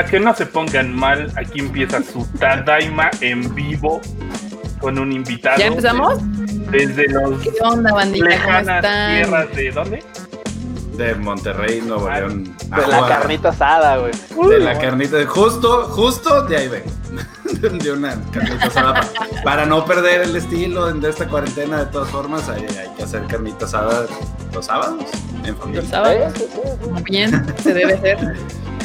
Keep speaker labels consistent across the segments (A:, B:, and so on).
A: Para que no se pongan mal, aquí empieza su Tadaima en vivo con un invitado.
B: ¿Ya empezamos?
A: Desde los
B: ¿Qué onda, bandita? ¿Cómo
A: lejanas
B: están?
A: tierras de ¿dónde?
C: De Monterrey, Nuevo
A: Ah,
C: León.
D: De la carnita asada, güey.
C: De la carnita. Justo, justo de ahí vengo. De una carnita asada. pa- Para no perder el estilo de esta cuarentena, de todas formas, hay, hay que hacer carnita asada los sábados en familia.
B: Los sábados. Muy bien, se debe hacer.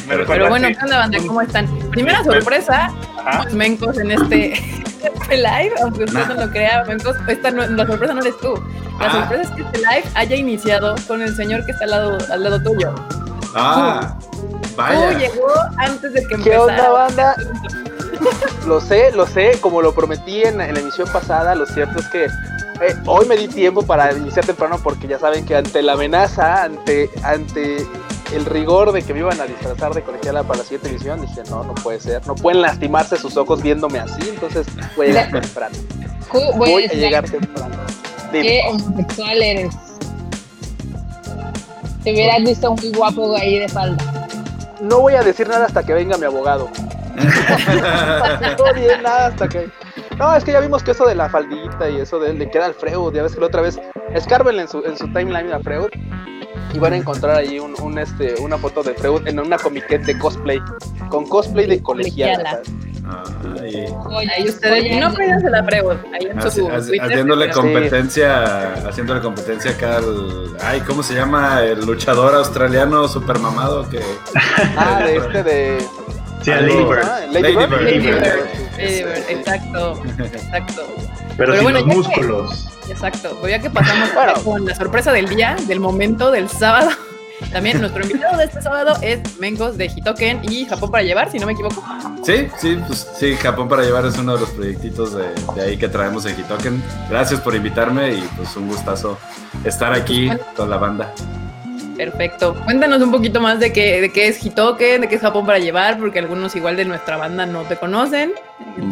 A: Me
B: Pero bueno, ¿qué onda, banda? ¿Cómo están? Primera
A: pues.
B: sorpresa,
A: Ajá.
B: mencos en este este live, aunque usted no lo crea, mencos, esta no- la sorpresa no eres tú. La
C: Ah.
B: sorpresa es que este live haya iniciado con el señor que está al lado, al lado tuyo.
C: Ah,
B: Tú
C: vaya.
B: llegó antes de que
D: ¿Qué
B: empezara.
D: onda, banda? Lo sé, lo sé, como lo prometí en, en la emisión pasada, lo cierto es que eh, hoy me di tiempo para iniciar temprano porque ya saben que ante la amenaza, ante, ante el rigor de que me iban a disfrazar de colegiala para la siguiente emisión, dije, no, no puede ser, no pueden lastimarse sus ojos viéndome así, entonces voy a llegar temprano.
E: Ju-
D: Voy a llegar temprano. Dime.
E: ¿Qué homosexual eres? Te hubieras visto muy guapo ahí de falda.
D: No voy a decir nada hasta que venga mi abogado. No bien nada hasta que. No, es que ya vimos que eso de la faldita y eso de le queda al Freud. Ya ves que la otra vez. Escárbenle en su, en su timeline a Freud. Y van a encontrar ahí un, un, este, una foto de Freud en una comiquet de cosplay. Con cosplay de colegiala.
C: Ay,
E: Oye,
B: Ahí ustedes, y no pídanse la pregunta, ahí en su
C: haciéndole competencia, haciéndole competencia acá al, ay, ¿cómo se llama? El luchador australiano super mamado que
D: Ah, de este de.
F: Sí, a
C: Algo-
F: Lady Bird.
D: Ah, Lady
C: Lady
D: Bird.
B: Exacto, exacto.
F: Pero,
B: Pero
F: sin
B: bueno,
F: los
B: que-
F: músculos.
B: Exacto, pues ya que pasamos
D: Bueno.
B: con la sorpresa del día, del momento, del sábado. También nuestro invitado de este sábado es Mengos de Hitoken y Japón para llevar, si no me equivoco.
C: Sí, sí, pues sí, Japón para llevar es uno de los proyectitos de, de ahí que traemos en Hitoken. Gracias por invitarme y pues un gustazo estar aquí con la banda.
B: Perfecto. Cuéntanos un poquito más de qué, de qué es Hitoken, de qué es Japón para llevar, porque algunos igual de nuestra banda no te conocen.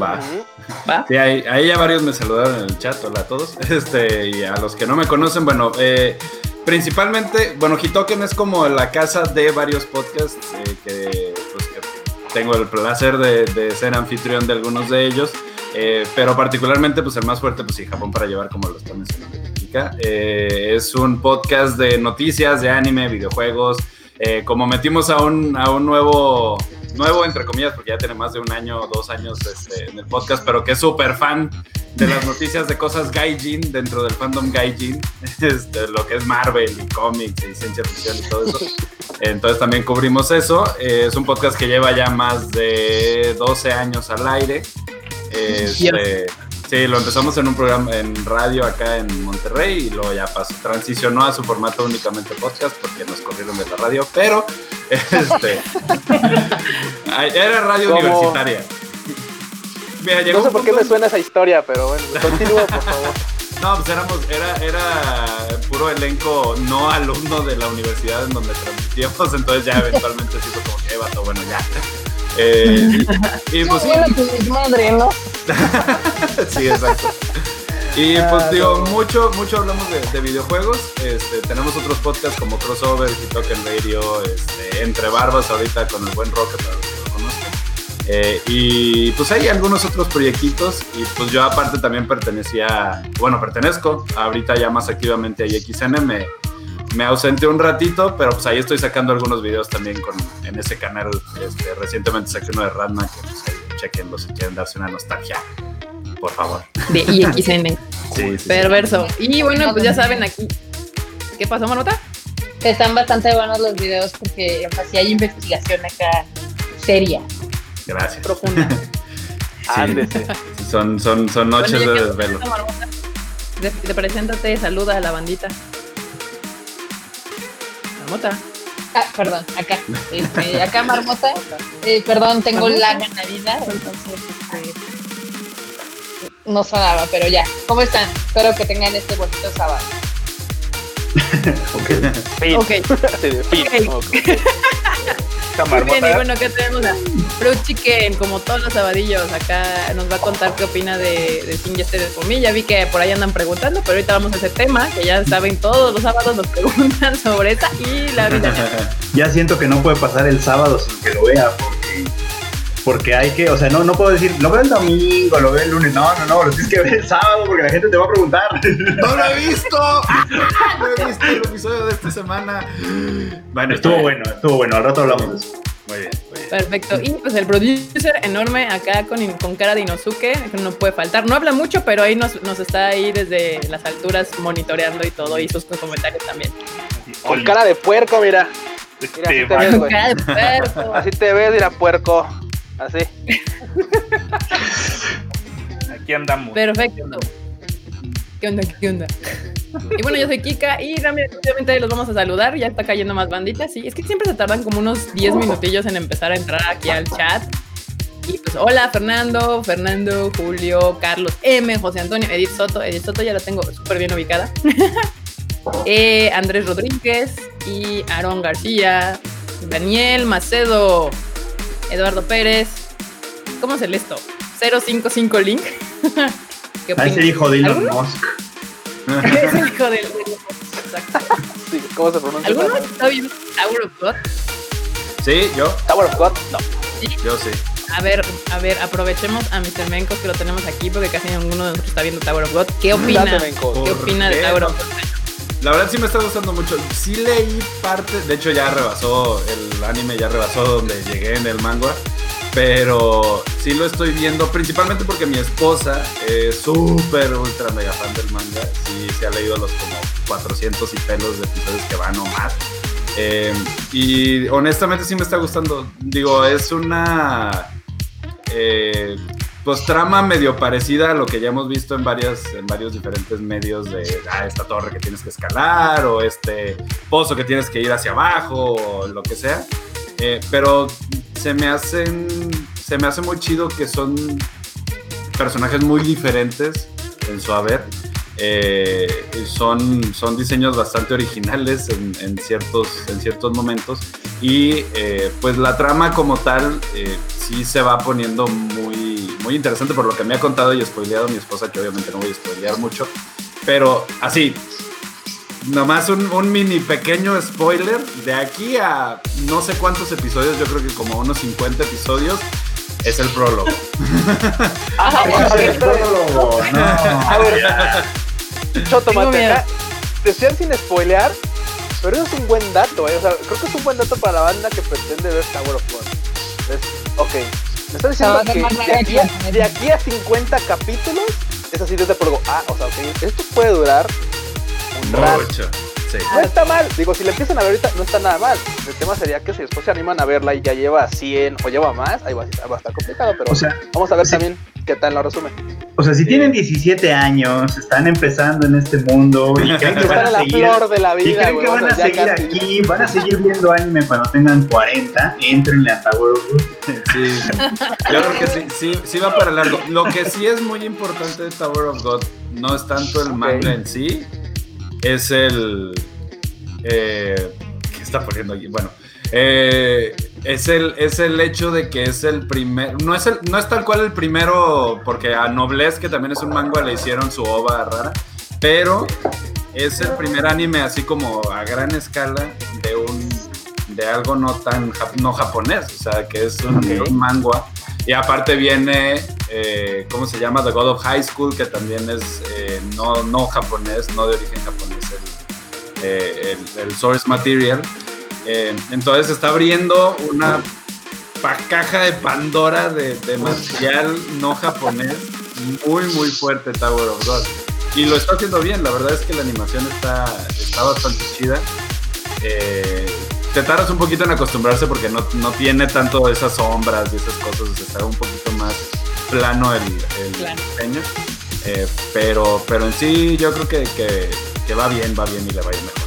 C: Va.
B: ¿Va?
C: Sí, ahí, ahí ya varios me saludaron en el chat, hola a todos. Este, y a los que no me conocen, bueno, eh, principalmente, bueno, Hitoken es como la casa de varios podcasts eh, que, pues, que tengo el placer de, de ser anfitrión de algunos de ellos. Eh, pero particularmente, pues el más fuerte, pues sí, Japón para llevar, como lo está mencionando. Eh, es un podcast de noticias, de anime, videojuegos. Eh, como metimos a un, a un nuevo, nuevo, entre comillas, porque ya tiene más de un año dos años este, en el podcast, pero que es súper fan de las noticias de cosas gaijin dentro del fandom gaijin, este, lo que es Marvel y cómics y ciencia ficción y todo eso. Entonces también cubrimos eso. Eh, es un podcast que lleva ya más de 12 años al aire. Este, sí, lo empezamos en un programa en radio acá en Monterrey y luego ya pasó, transicionó a su formato únicamente podcast porque nos corrieron de la radio, pero este, era radio universitaria. Mira, llegó
D: No sé por qué me suena esa historia, pero bueno, continúa, por favor.
C: no, pues éramos, era, era puro elenco no alumno de la universidad en donde transmitíamos, entonces ya eventualmente sí fue como que, "Eh, vato, bueno, ya. Eh, y, pues sí,
E: Bueno, tu madre, ¿no?
C: sí, exacto. Y
D: Ah,
C: pues digo,
D: no.
C: mucho, mucho hablamos de, de videojuegos. Este, tenemos otros podcasts como Crossover, Hitoken Radio, este, Entre Barbas ahorita con el buen Rocket para los que lo conozcan. Eh, y pues hay algunos otros proyectitos y pues yo aparte también pertenecía, bueno, pertenezco ahorita ya más activamente a XN, me, me ausenté un ratito, pero pues ahí estoy sacando algunos videos también con, en ese canal. Este, recientemente saqué uno de Radma, que pues ahí chequenlo si quieren darse una nostalgia, por favor.
B: De IXN.
C: Sí, sí, sí.
B: Perverso. Y bueno, pues ya saben aquí. ¿Qué pasó, Marota?
E: Están bastante buenos los videos porque así hay investigación acá seria.
C: Gracias.
B: Profunda.
C: Sí, sí, son, son, son noches
B: Bueno,
C: de desvelo.
B: Marmota, de- preséntate, saluda a la bandita. Marmota.
E: Ah, perdón, acá. Este, acá Marmota. Eh, perdón, tengo la ganadita, entonces este, no sonaba, pero ya. ¿Cómo están? Espero que tengan este bonito sábado.
F: Ok.
D: Fin.
B: Ok.
D: Así de fin.
B: Ok.
D: Ok.
A: Esta
B: Muy bien, y bueno, acá tenemos a Fruit Chicken, como todos los sabadillos. Acá nos va a contar qué opina de, de Sin Yesterday for Me. Ya vi que por ahí andan preguntando, pero ahorita vamos a ese tema, que ya saben, todos los sábados nos preguntan sobre esa y la vida.
F: Ya siento que no puede pasar el sábado sin que lo vea, porque porque hay que, o sea, no, no puedo decir, lo veo el domingo, lo veo el lunes, no, no, no, lo tienes que ver el sábado porque la gente te va a preguntar.
C: ¡No lo he visto! No he visto el episodio de esta semana.
F: Bueno, estuvo bueno, estuvo bueno, al rato hablamos de eso.
C: Muy bien, muy bien.
B: Perfecto. Y pues el producer enorme acá con, con cara de Inosuke, que no puede faltar. No habla mucho, pero ahí nos, nos está ahí desde las alturas monitoreando y todo, y sus comentarios también.
D: Con cara de puerco, mira. Mira, así te ves,
B: Con
D: güey.
B: cara de puerco.
D: Así te ves, mira, puerco. Así.
A: Aquí andamos.
B: Perfecto. ¿Qué onda? ¿Qué onda? Y bueno, yo soy Kika y rápidamente los vamos a saludar. Ya está cayendo más banditas. Sí, es que siempre se tardan como unos 10 minutillos en empezar a entrar aquí al chat. Y pues, hola Fernando, Fernando, Julio, Carlos M, José Antonio, Edith Soto. Edith Soto ya la tengo súper bien ubicada. Eh, Andrés Rodríguez y Aarón García, Daniel Macedo, Eduardo Pérez. ¿Cómo se lee esto? 055 link. ¿Qué
F: A ese
B: opinan?
F: hijo de Elon. Musk.
B: Es el hijo del- Exacto.
D: Sí, ¿Cómo se pronuncia?
B: ¿Alguno está viendo Tower of God?
C: Sí, yo,
D: Tower of God. No.
C: yo sí.
B: A ver, a ver, aprovechemos a Mr. Mencos que lo tenemos aquí porque casi ninguno de nosotros está viendo Tower of God. ¿Qué opina? ¿Qué
C: ¿Por
B: opina de? Tower of God?
C: La verdad sí me está gustando mucho. Sí leí parte, de hecho ya rebasó el anime, ya rebasó donde llegué en el manga. Pero sí lo estoy viendo, principalmente porque mi esposa es súper ultra mega fan del manga. Sí, se ha leído los como 400 y pelos de episodios que van o más. Eh, y honestamente sí me está gustando. Digo, es una eh, pues trama medio parecida a lo que ya hemos visto en en varios diferentes medios de ah, esta torre que tienes que escalar o este pozo que tienes que ir hacia abajo o lo que sea. Eh, pero se me hacen se me hace muy chido que son personajes muy diferentes en su haber Eh, son, son diseños bastante originales en, en ciertos, en ciertos momentos. Y eh, pues la trama como tal eh, sí se va poniendo muy, muy interesante por lo que me ha contado y spoileado mi esposa, que obviamente no voy a spoilear mucho, pero así, nomás un, un mini pequeño spoiler, de aquí a no sé cuántos episodios, yo creo que como unos 50 episodios, es el prólogo.
D: Ajá, a ver, espérame.
F: prólogo, no.
D: A ver, Choto decían sin spoilear, pero eso es un buen dato, ¿eh? O sea, creo que es un buen dato para la banda que pretende ver Tower of God. Es- ok, me está diciendo
E: va a hacer
D: que de aquí, a, de aquí a 50 capítulos es así desde prólogo. Ah, o sea, ok, esto puede durar un rato.
C: Sí.
D: No está mal, digo, si la empiezan a ver ahorita, no está nada mal. El tema sería que si después se animan a verla y ya lleva 100 o lleva más, ahí va, a- va a estar complicado, pero
F: O sea,
D: vamos a ver
F: sí.
D: también qué tal lo resume.
F: o sea, si tienen 17 años, están empezando en este mundo y creen que
D: Están
F: van a
D: la
F: seguir,
D: flor de la
F: y
D: vida,
F: creen
D: güey.
F: que
D: o
F: van
D: sea,
F: a
D: ya
F: seguir
D: casi.
F: aquí, van a seguir viendo anime cuando tengan 40, entrenle a Tower of God.
C: Sí, yo creo que sí, sí, sí va para largo. Lo que sí es muy importante de Tower of God no es tanto el manga en sí, es el... Eh, ¿Qué está poniendo aquí? Bueno, eh, es, el, es el hecho de que es el primer... No es, el, no es tal cual el primero, porque a Noblesse, que también es un manga, le hicieron su ova rara, pero es el primer anime así como a gran escala de un de algo no tan no japonés, o sea, que es un,
D: Ok.
C: un manga. Y aparte viene, eh, ¿cómo se llama? The God of High School, que también es eh, no, no japonés, no de origen japonés, eh, el- el source material. Eh, entonces está abriendo una pa- caja de Pandora de, de material no japonés muy, muy fuerte Tower of God. Y lo está haciendo bien, la verdad es que la animación está, está bastante chida. Eh, te tardas un poquito en acostumbrarse porque no, no tiene tanto esas sombras y esas cosas, o sea, está un poquito más plano el, el diseño. Eh, pero, pero en sí yo creo que, que, que va bien, va bien y le va a ir mejor.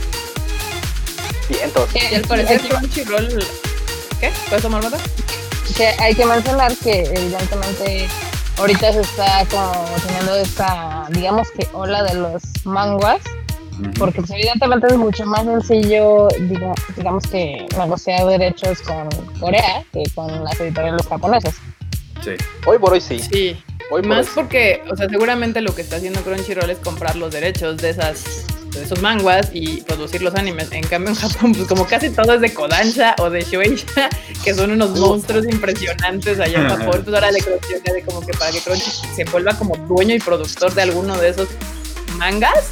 D: Bien, entonces.
B: Y al parecer Crunchyroll... ¿Qué? ¿Puedes tomar nota?
E: que hay que mencionar que evidentemente ahorita se está como teniendo esta, digamos que ola de los manguas, porque pues, evidentemente es mucho más sencillo, diga- digamos que negociar derechos con Corea que con las editoriales japonesas.
C: Sí.
D: Hoy por hoy sí.
B: Sí.
D: Hoy por
B: Más porque, o sea, seguramente lo que está haciendo Crunchyroll es comprar los derechos de esas esos manguas y producir los animes. En cambio, en Japón, pues como casi todo es de Kodansha o de Shueisha, que son unos monstruos impresionantes allá en Japón, pues ahora de Crunchy, o sea, de como que para que Crunchy se vuelva como dueño y productor de alguno de esos mangas,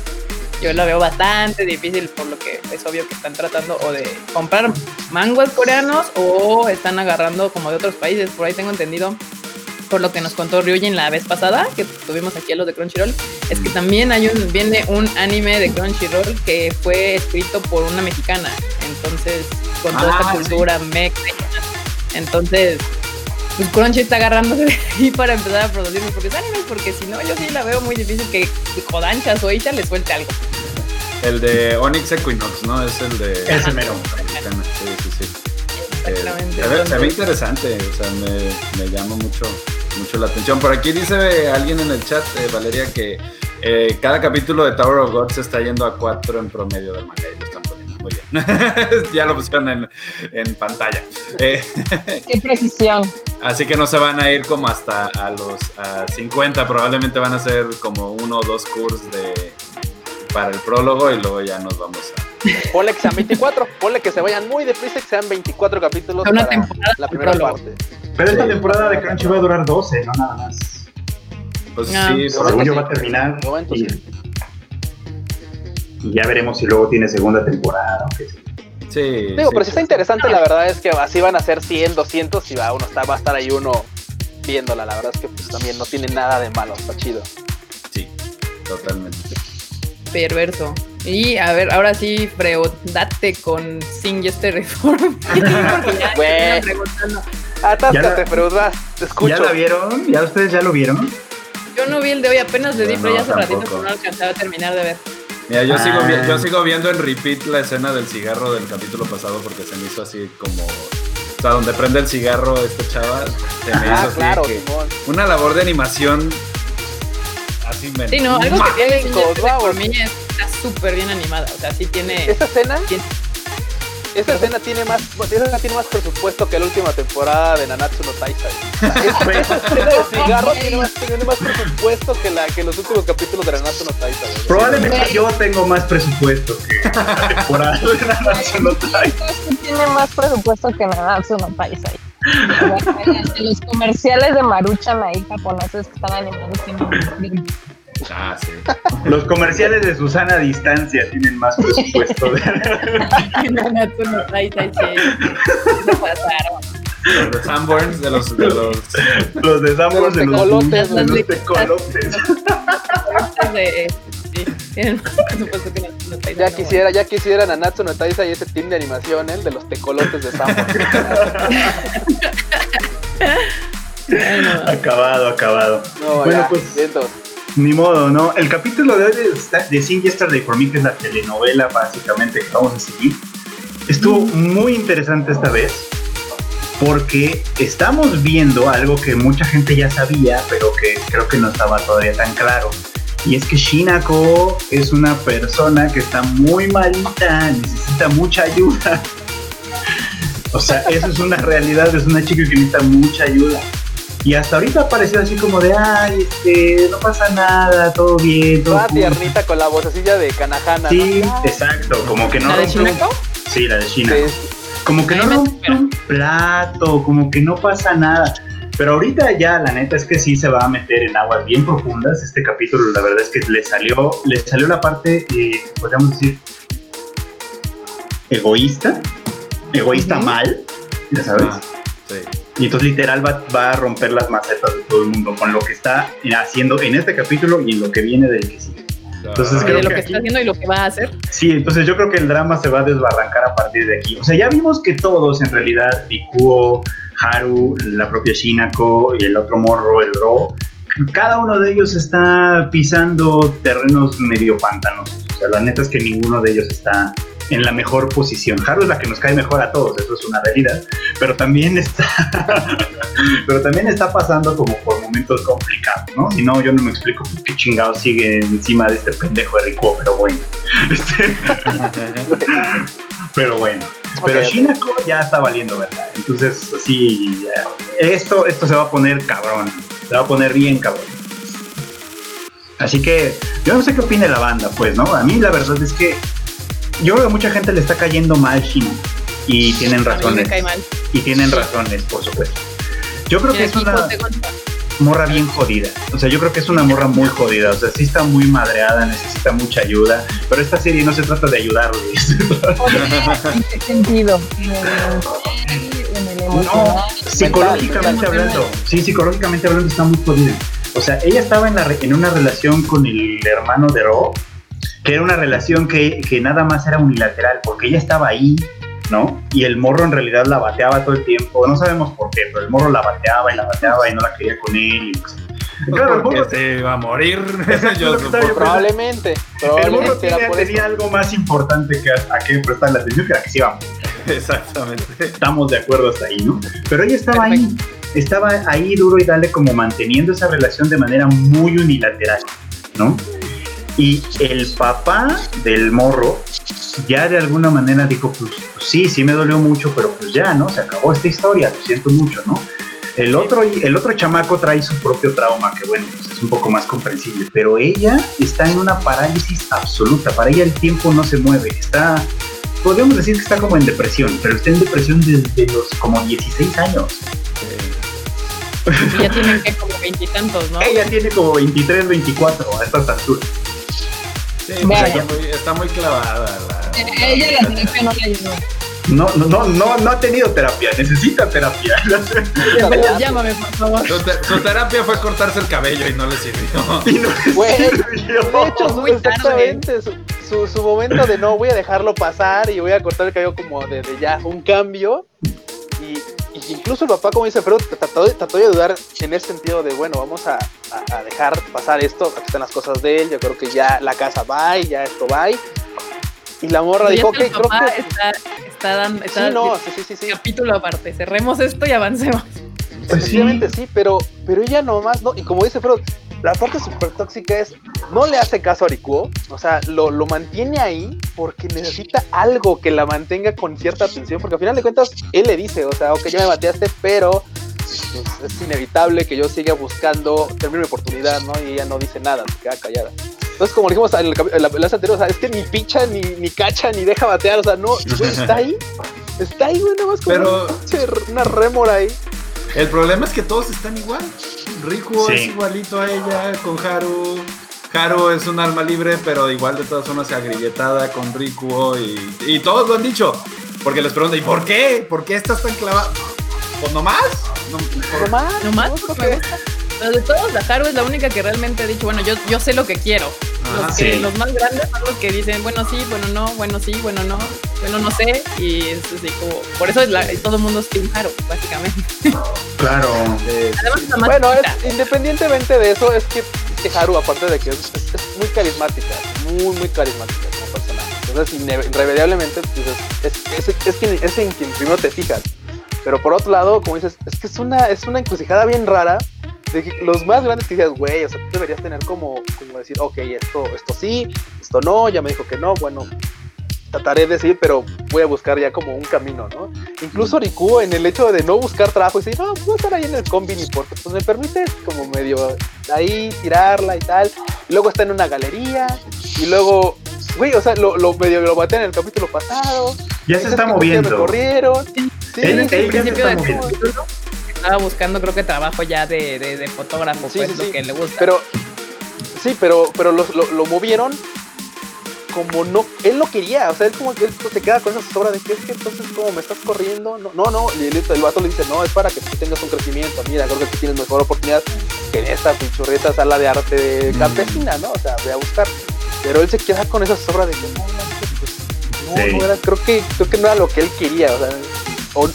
B: yo lo veo bastante difícil, por lo que es obvio que están tratando o de comprar manguas coreanos o están agarrando como de otros países. Por ahí tengo entendido, por lo que nos contó Ryujin la vez pasada, que tuvimos aquí a los de Crunchyroll, es que también hay un, viene un anime de Crunchyroll que fue escrito por una mexicana. Entonces, con toda
C: Ah,
B: esta
C: sí.
B: cultura mexa. Entonces, pues Crunchy está agarrándose de ahí para empezar a producir sus propios animes, porque si no, yo sí la veo muy difícil que Kodansha o Isha le suelte algo.
C: El de Onyx Equinox, ¿no? Es el de.
F: Ese mero.
C: Mexicana, Sí, sí, sí. Eh,
B: Exactamente.
C: se, ve, se ve
B: Entonces,
C: interesante, o sea, me, me llama mucho, mucho la atención. Por aquí dice alguien en el chat, eh, Valeria, que eh, cada capítulo de Tower of God se está yendo a cuatro en promedio del manga y lo están poniendo muy bien. ya lo pusieron en, en pantalla. Eh,
E: Qué precisión.
C: así que no se van a ir como hasta a los a 50, probablemente van a ser como uno o dos cursos de para el prólogo y luego ya nos vamos a...
D: Ponle que sean 24, ponle que se vayan muy deprisa y que sean 24 capítulos
B: Una
D: para
B: temporada
D: la primera
B: prólogo.
D: parte.
F: Pero esta
C: Sí.
F: temporada de Crunchy va a durar 12, no nada más.
C: Pues
B: Ah.
C: sí, por-
F: Según
D: que
F: yo
D: sí.
F: va a terminar.
D: Momento
F: Y,
D: sí.
F: y ya veremos si luego tiene segunda temporada. o qué sé.
C: sí,
D: Digo,
C: sí,
D: pero si
C: sí.
D: está interesante, la verdad es que así van a ser 100, 200 y va, uno está, va a estar ahí uno viéndola. La verdad es que pues también no tiene nada de malo, está chido.
C: Sí, totalmente.
B: Perverso. Y a ver, ahora sí, Freo, date con Sing este reform.
D: Atáscate, vas, te escucho.
F: ¿Ya la vieron? ¿Ya ustedes ya lo vieron?
B: Yo no vi el de hoy, apenas le di,
C: Yo
B: pero ya
C: no,
B: hace ratito que no alcanzaba a terminar de ver.
C: Mira, yo,
F: Ah.
C: sigo, yo sigo viendo en repeat la escena del cigarro del capítulo pasado porque se me hizo así como... O sea, donde prende el cigarro esta chava, se me hizo
D: Ah,
C: así
D: claro,
C: que una labor de animación así me...
B: Sí, no, algo que tiene por mí es- está súper bien animada. O sea, sí tiene.
D: Esta escena,
B: tiene-
D: esta escena tiene más, esta escena tiene más presupuesto que la última temporada de Nanatsu no Taizai. Esta escena de cigarro tiene más, tiene más presupuesto que la que los últimos capítulos de Nanatsu no Taizai. güey.
F: Probablemente yo tengo más presupuesto que la temporada de Nanatsu no Taizai.
E: Esto tiene más presupuesto que Nanatsu no Taizai. Los comerciales de Maruchan ahí japoneses que están animados tienen
C: Ah, sí.
F: Los comerciales de Susana a distancia tienen más presupuesto.
B: No. Se pasaron.
C: Los de Sanborns, de los... De los
F: los de Sambor de los
D: tecolotes,
F: de los
B: güey.
F: tecolotes.
B: De- sí, tienen más presupuesto que Nanatsu no Taizai.
D: Ya quisiera, ya quisiera Nanatsu no Taizai ese team de animación, el de los tecolotes de Sambo.
F: Acabado, acabado.
D: No,
F: Bueno,
D: ya,
F: pues-
D: viento.
F: Ni modo, ¿no? El capítulo de hoy de, de Sing Yesterday for Me, que es la telenovela básicamente que vamos a seguir, estuvo muy interesante esta vez porque estamos viendo algo que mucha gente ya sabía, pero que creo que no estaba todavía tan claro. Y es que Shinako es una persona que está muy malita, necesita mucha ayuda. O sea, eso es una realidad, es una chica que necesita mucha ayuda. Y hasta ahorita pareció así como de, ay, este, no pasa nada, todo bien, todo
D: Toda
F: cool".
D: tiernita con la vocecilla de Kanahana.
F: Sí,
D: ¿no?
F: exacto, como que no
B: ¿La de
F: un-
B: Shinako?
F: Sí, la de Shinako.
D: Sí,
F: Como que no rompe un plato, como que no pasa nada. Pero ahorita ya la neta es que sí se va a meter en aguas bien profundas. Este capítulo la verdad es que le salió, le salió la parte, eh, podríamos decir, egoísta. Egoísta mal, ya sabes.
C: Ah, sí.
F: Y entonces literal va, va a romper las macetas de todo el mundo con lo que está haciendo en este capítulo y en lo que viene del que sigue. Entonces
B: Y
F: creo
B: de lo
F: que
B: está haciendo y lo que va a hacer.
F: Sí, entonces yo creo que el drama se va a desbarrancar a partir de aquí. O sea, ya vimos que todos en realidad, Bikuo, Haru, la propia Shinako y el otro morro, el Ro, cada uno de ellos está pisando terrenos medio pantanosos. O sea, la neta es que ninguno de ellos está en la mejor posición. Haru es la que nos cae mejor a todos, eso es una realidad, pero también está pero también está pasando como por momentos complicados, ¿no? Si no, yo no me explico qué chingado sigue encima de este pendejo de Rico, pero bueno. Este, pero bueno. Pero
D: Ok.
F: Shinako ya está valiendo, ¿verdad? Entonces, ya, esto, esto se va a poner cabrón. Se va a poner bien cabrón. Así que yo no sé qué opina la banda, pues, ¿no? A mí la verdad es que yo creo que a mucha gente le está cayendo mal Shin y tienen
B: A mí me
F: razones.
B: cae mal.
F: Y tienen razones, por supuesto. Yo creo que es una. Morra bien jodida. O sea, yo creo que es una morra muy jodida. O sea, sí está muy madreada, necesita mucha ayuda. Pero esta serie no se trata de ayudarle.
E: ¿En qué sentido? ¿En el, en el
F: No, psicológicamente hablando. Sí, psicológicamente hablando está muy jodida. O sea, ella estaba en, la re- en una relación con el hermano de Ro, que era una relación que, que nada más era unilateral, porque ella estaba ahí, ¿no? Y el morro en realidad la bateaba todo el tiempo. No sabemos por qué, pero el morro la bateaba y la bateaba y no la quería con él. y pues- Claro, el morro,
C: se iba a morir. Yo supongo.
D: Probablemente,
F: el morro
D: probablemente
F: tenía, tenía algo más importante que a, a que prestarle atención que a que se iba a morir.
C: Exactamente.
F: estamos de acuerdo hasta ahí, ¿no? Pero ella estaba ahí, estaba ahí duro y dale como manteniendo esa relación de manera muy unilateral, ¿no? Y el papá del morro ya de alguna manera dijo, pues, pues sí, sí me dolió mucho, pero pues ya, ¿no? Se acabó esta historia, lo siento mucho, ¿no? El otro, el otro chamaco trae su propio trauma, que bueno, pues es un poco más comprensible, pero ella está en una parálisis absoluta, para ella el tiempo no se mueve, está, podríamos decir que está como en depresión, pero está en depresión desde los como 16 años.
B: Ya tienen que como veintitantos, ¿no?
F: Ella tiene como 23, 24 a estas alturas.
C: Sí,
E: Vaya.
C: está, muy, está muy clavada. La,
E: Ella la terapia no le ayudó.
F: No, no, no, no, no ha tenido terapia, necesita terapia.
B: Llámame, por favor.
C: Su, te- su terapia fue cortarse el cabello y no le sirvió.
F: Y no le
D: Güey,
F: sirvió.
D: De hecho,
B: Muy
D: exactamente, su, su, su momento de no voy a dejarlo pasar y voy a cortar el cabello como de, de ya un cambio. Y, y incluso el papá, como dice Freud, trató, de- trató de ayudar en ese sentido de, bueno, vamos a, a- a dejar pasar esto, aquí están las cosas de él, yo creo que ya la casa va y ya esto va. Y, y la morra dijo, ok, creo que...
B: está, está dando.
D: Sí, no, sí, sí, sí,
B: capítulo aparte. Cerremos esto y avancemos.
F: Pues
D: Efectivamente sí, pero, pero ella nomás no, y como dice Freud, la parte súper tóxica es, no le hace caso a Rikuo, o sea, lo, lo mantiene ahí porque necesita algo que la mantenga con cierta atención, porque al final de cuentas, él le dice, o sea, ok, ya me bateaste, pero pues, es inevitable que yo siga buscando tener mi oportunidad, ¿no? Y ella no dice nada, se queda callada. Entonces, como dijimos en el, en la enlace anterior, o sea, es que ni picha, ni, ni cacha, ni deja batear, o sea, no, güey, está ahí, está ahí, güey, nomás como
C: Pero-
D: una una rémora ahí.
C: El problema es que todos están igual. Riku
F: Sí.
C: es igualito a ella con Haru. Haru es un alma libre, pero igual de todas formas agrilletada con Rikuo y, y todos lo han dicho. Porque les preguntan, ¿y por qué? ¿Por qué estás tan clavada? Pues nomás. No, por-
D: Nomás,
B: Nomás
D: ¿no?
B: porque me gusta. Pero de todos, la Haru es la única que realmente ha dicho, bueno, yo, yo sé lo que quiero. Los, que,
F: Sí.
B: los más grandes son los que dicen, bueno, sí, bueno, no, bueno, sí, bueno, no, bueno, no sé. Y es así como, por eso es la- todo el mundo es Team Haru, básicamente.
F: Claro.
C: eh,
B: Además, más
D: Bueno, es- independientemente de eso, es que, Haru, aparte de que es, es- es muy carismática, muy, muy carismática como personaje. Entonces, irremediablemente, pues, es, es, es, quien, es en quien primero te fijas. Pero por otro lado, como dices, es que es una, es una encrucijada bien rara. De que los más grandes que dices, güey, o sea, tú deberías tener como, como decir, ok, esto, esto sí, esto no, ya me dijo que no, bueno, trataré de decir, pero voy a buscar ya como un camino, ¿no? Incluso Riku en el hecho de no buscar trabajo y decir, no, voy a estar ahí en el combini porque pues me permite como medio ahí tirarla y tal. Y luego está en una galería y luego, güey, o sea, lo, lo medio lo batean en el capítulo pasado.
F: Ya se está moviendo.
D: corrieron. Sí,
F: Él-
B: Desde el
F: ella se
B: principio
F: está moviendo.
B: estaba buscando, creo que trabajo ya de, de, de fotógrafo,
D: Sí,
B: pues
D: sí,
B: lo
D: sí.
B: que le gusta.
D: Pero, sí, pero, pero lo, lo, lo movieron como no, él no quería, o sea, él como que él se queda con esa sobra de que es que entonces como me estás corriendo, no, no, no, y el, el vato le dice, no, es para que tú tengas un crecimiento, mira, creo que tú tienes mejor oportunidad que en esta pinchurreta sala de arte campesina, ¿no? O sea, voy a buscar. Pero él se queda con esa sobra de que no, no, pues, no,
F: Sí.
D: no era, creo que, creo que no era lo que él quería, o sea, o-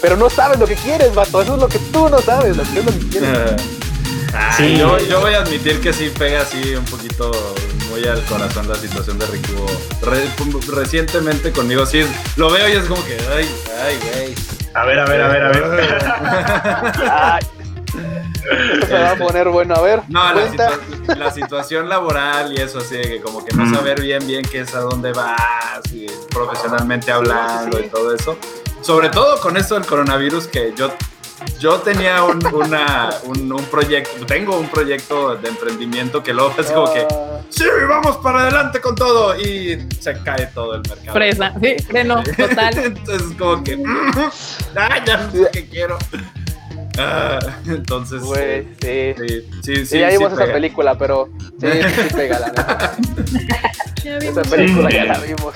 D: pero no sabes lo que quieres, vato, eso es lo que tú no sabes, lo que es lo que quieres.
C: Ay,
F: Sí.
C: yo, yo voy a admitir que sí pega así un poquito muy al corazón la situación de Riku. Re- recientemente conmigo sí lo veo y es como que, ay, ay, güey.
F: A ver, a ver, a ver, a ver.
D: Esto se va a poner bueno, a ver,
C: No, la,
D: cuenta.
C: situa- la situación laboral y eso así, de que como que no
F: Mm.
C: saber bien bien qué es a dónde vas, y profesionalmente hablando
D: sí, sí.
C: y todo eso. Sobre todo con esto del coronavirus que yo yo tenía un, una, un, un proyecto, tengo un proyecto de emprendimiento que luego es como que,
D: Ah,
C: sí, vamos para adelante con todo y se cae todo el mercado.
B: Fresa, sí, freno, total.
C: Entonces como que, ah, ya no sé qué quiero. Ah, entonces,
D: güey, sí.
C: sí, sí, sí,
D: Sí, ya
C: sí
D: vimos esa película, pero sí, sí pega la neta. Esa película
F: Sí.
D: ya la vimos.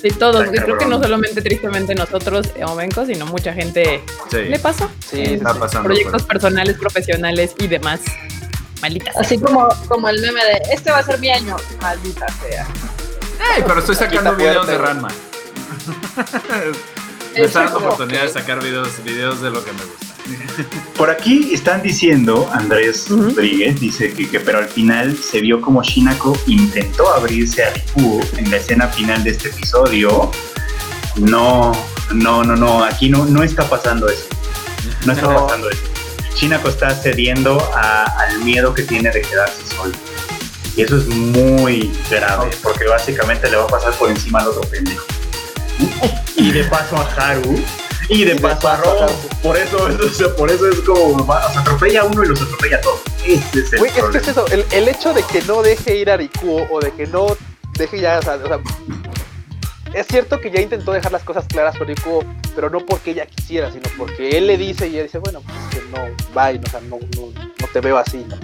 B: Sí, todos. Y creo que no solamente tristemente nosotros, Omenco, sino mucha gente
C: Sí,
B: le pasó.
D: Sí,
C: está pasando.
B: Proyectos
C: por-
B: personales, profesionales y demás. Malitas.
E: Así como, como el meme de este va a ser mi año. Maldita sea.
C: Ey, pero estoy sacando videos de. Ranma. me está dando oportunidad de sacar videos, videos de lo que me gusta.
F: Por aquí están diciendo, Andrés. Rodríguez dice que, que pero al final se vio como Shinako intentó abrirse a Riku en la escena final de este episodio. No, no, no, no, aquí no, no está pasando eso. No está pasando eso. Shinako está cediendo a- al miedo que tiene de quedarse solo. Y eso es muy grave, porque básicamente le va a pasar por encima al otro pendejo. Y de paso a Haru. Y de
D: Y de
F: paso a
D: paso a
F: Ro.
D: Haru.
F: Por eso, o sea, por eso es como, o sea, atropella a uno y los atropella a todos. Ese es el
D: Güey, es que
F: problema.
D: es eso, el, el hecho de que no deje ir a Rikuo o de que no deje ya, o sea, o sea, es cierto que ya intentó dejar las cosas claras con Rikuo, pero no porque ella quisiera, sino porque él le dice y ella dice, bueno, pues es que no, bye, no, o sea, no, no, no te veo así, ¿no?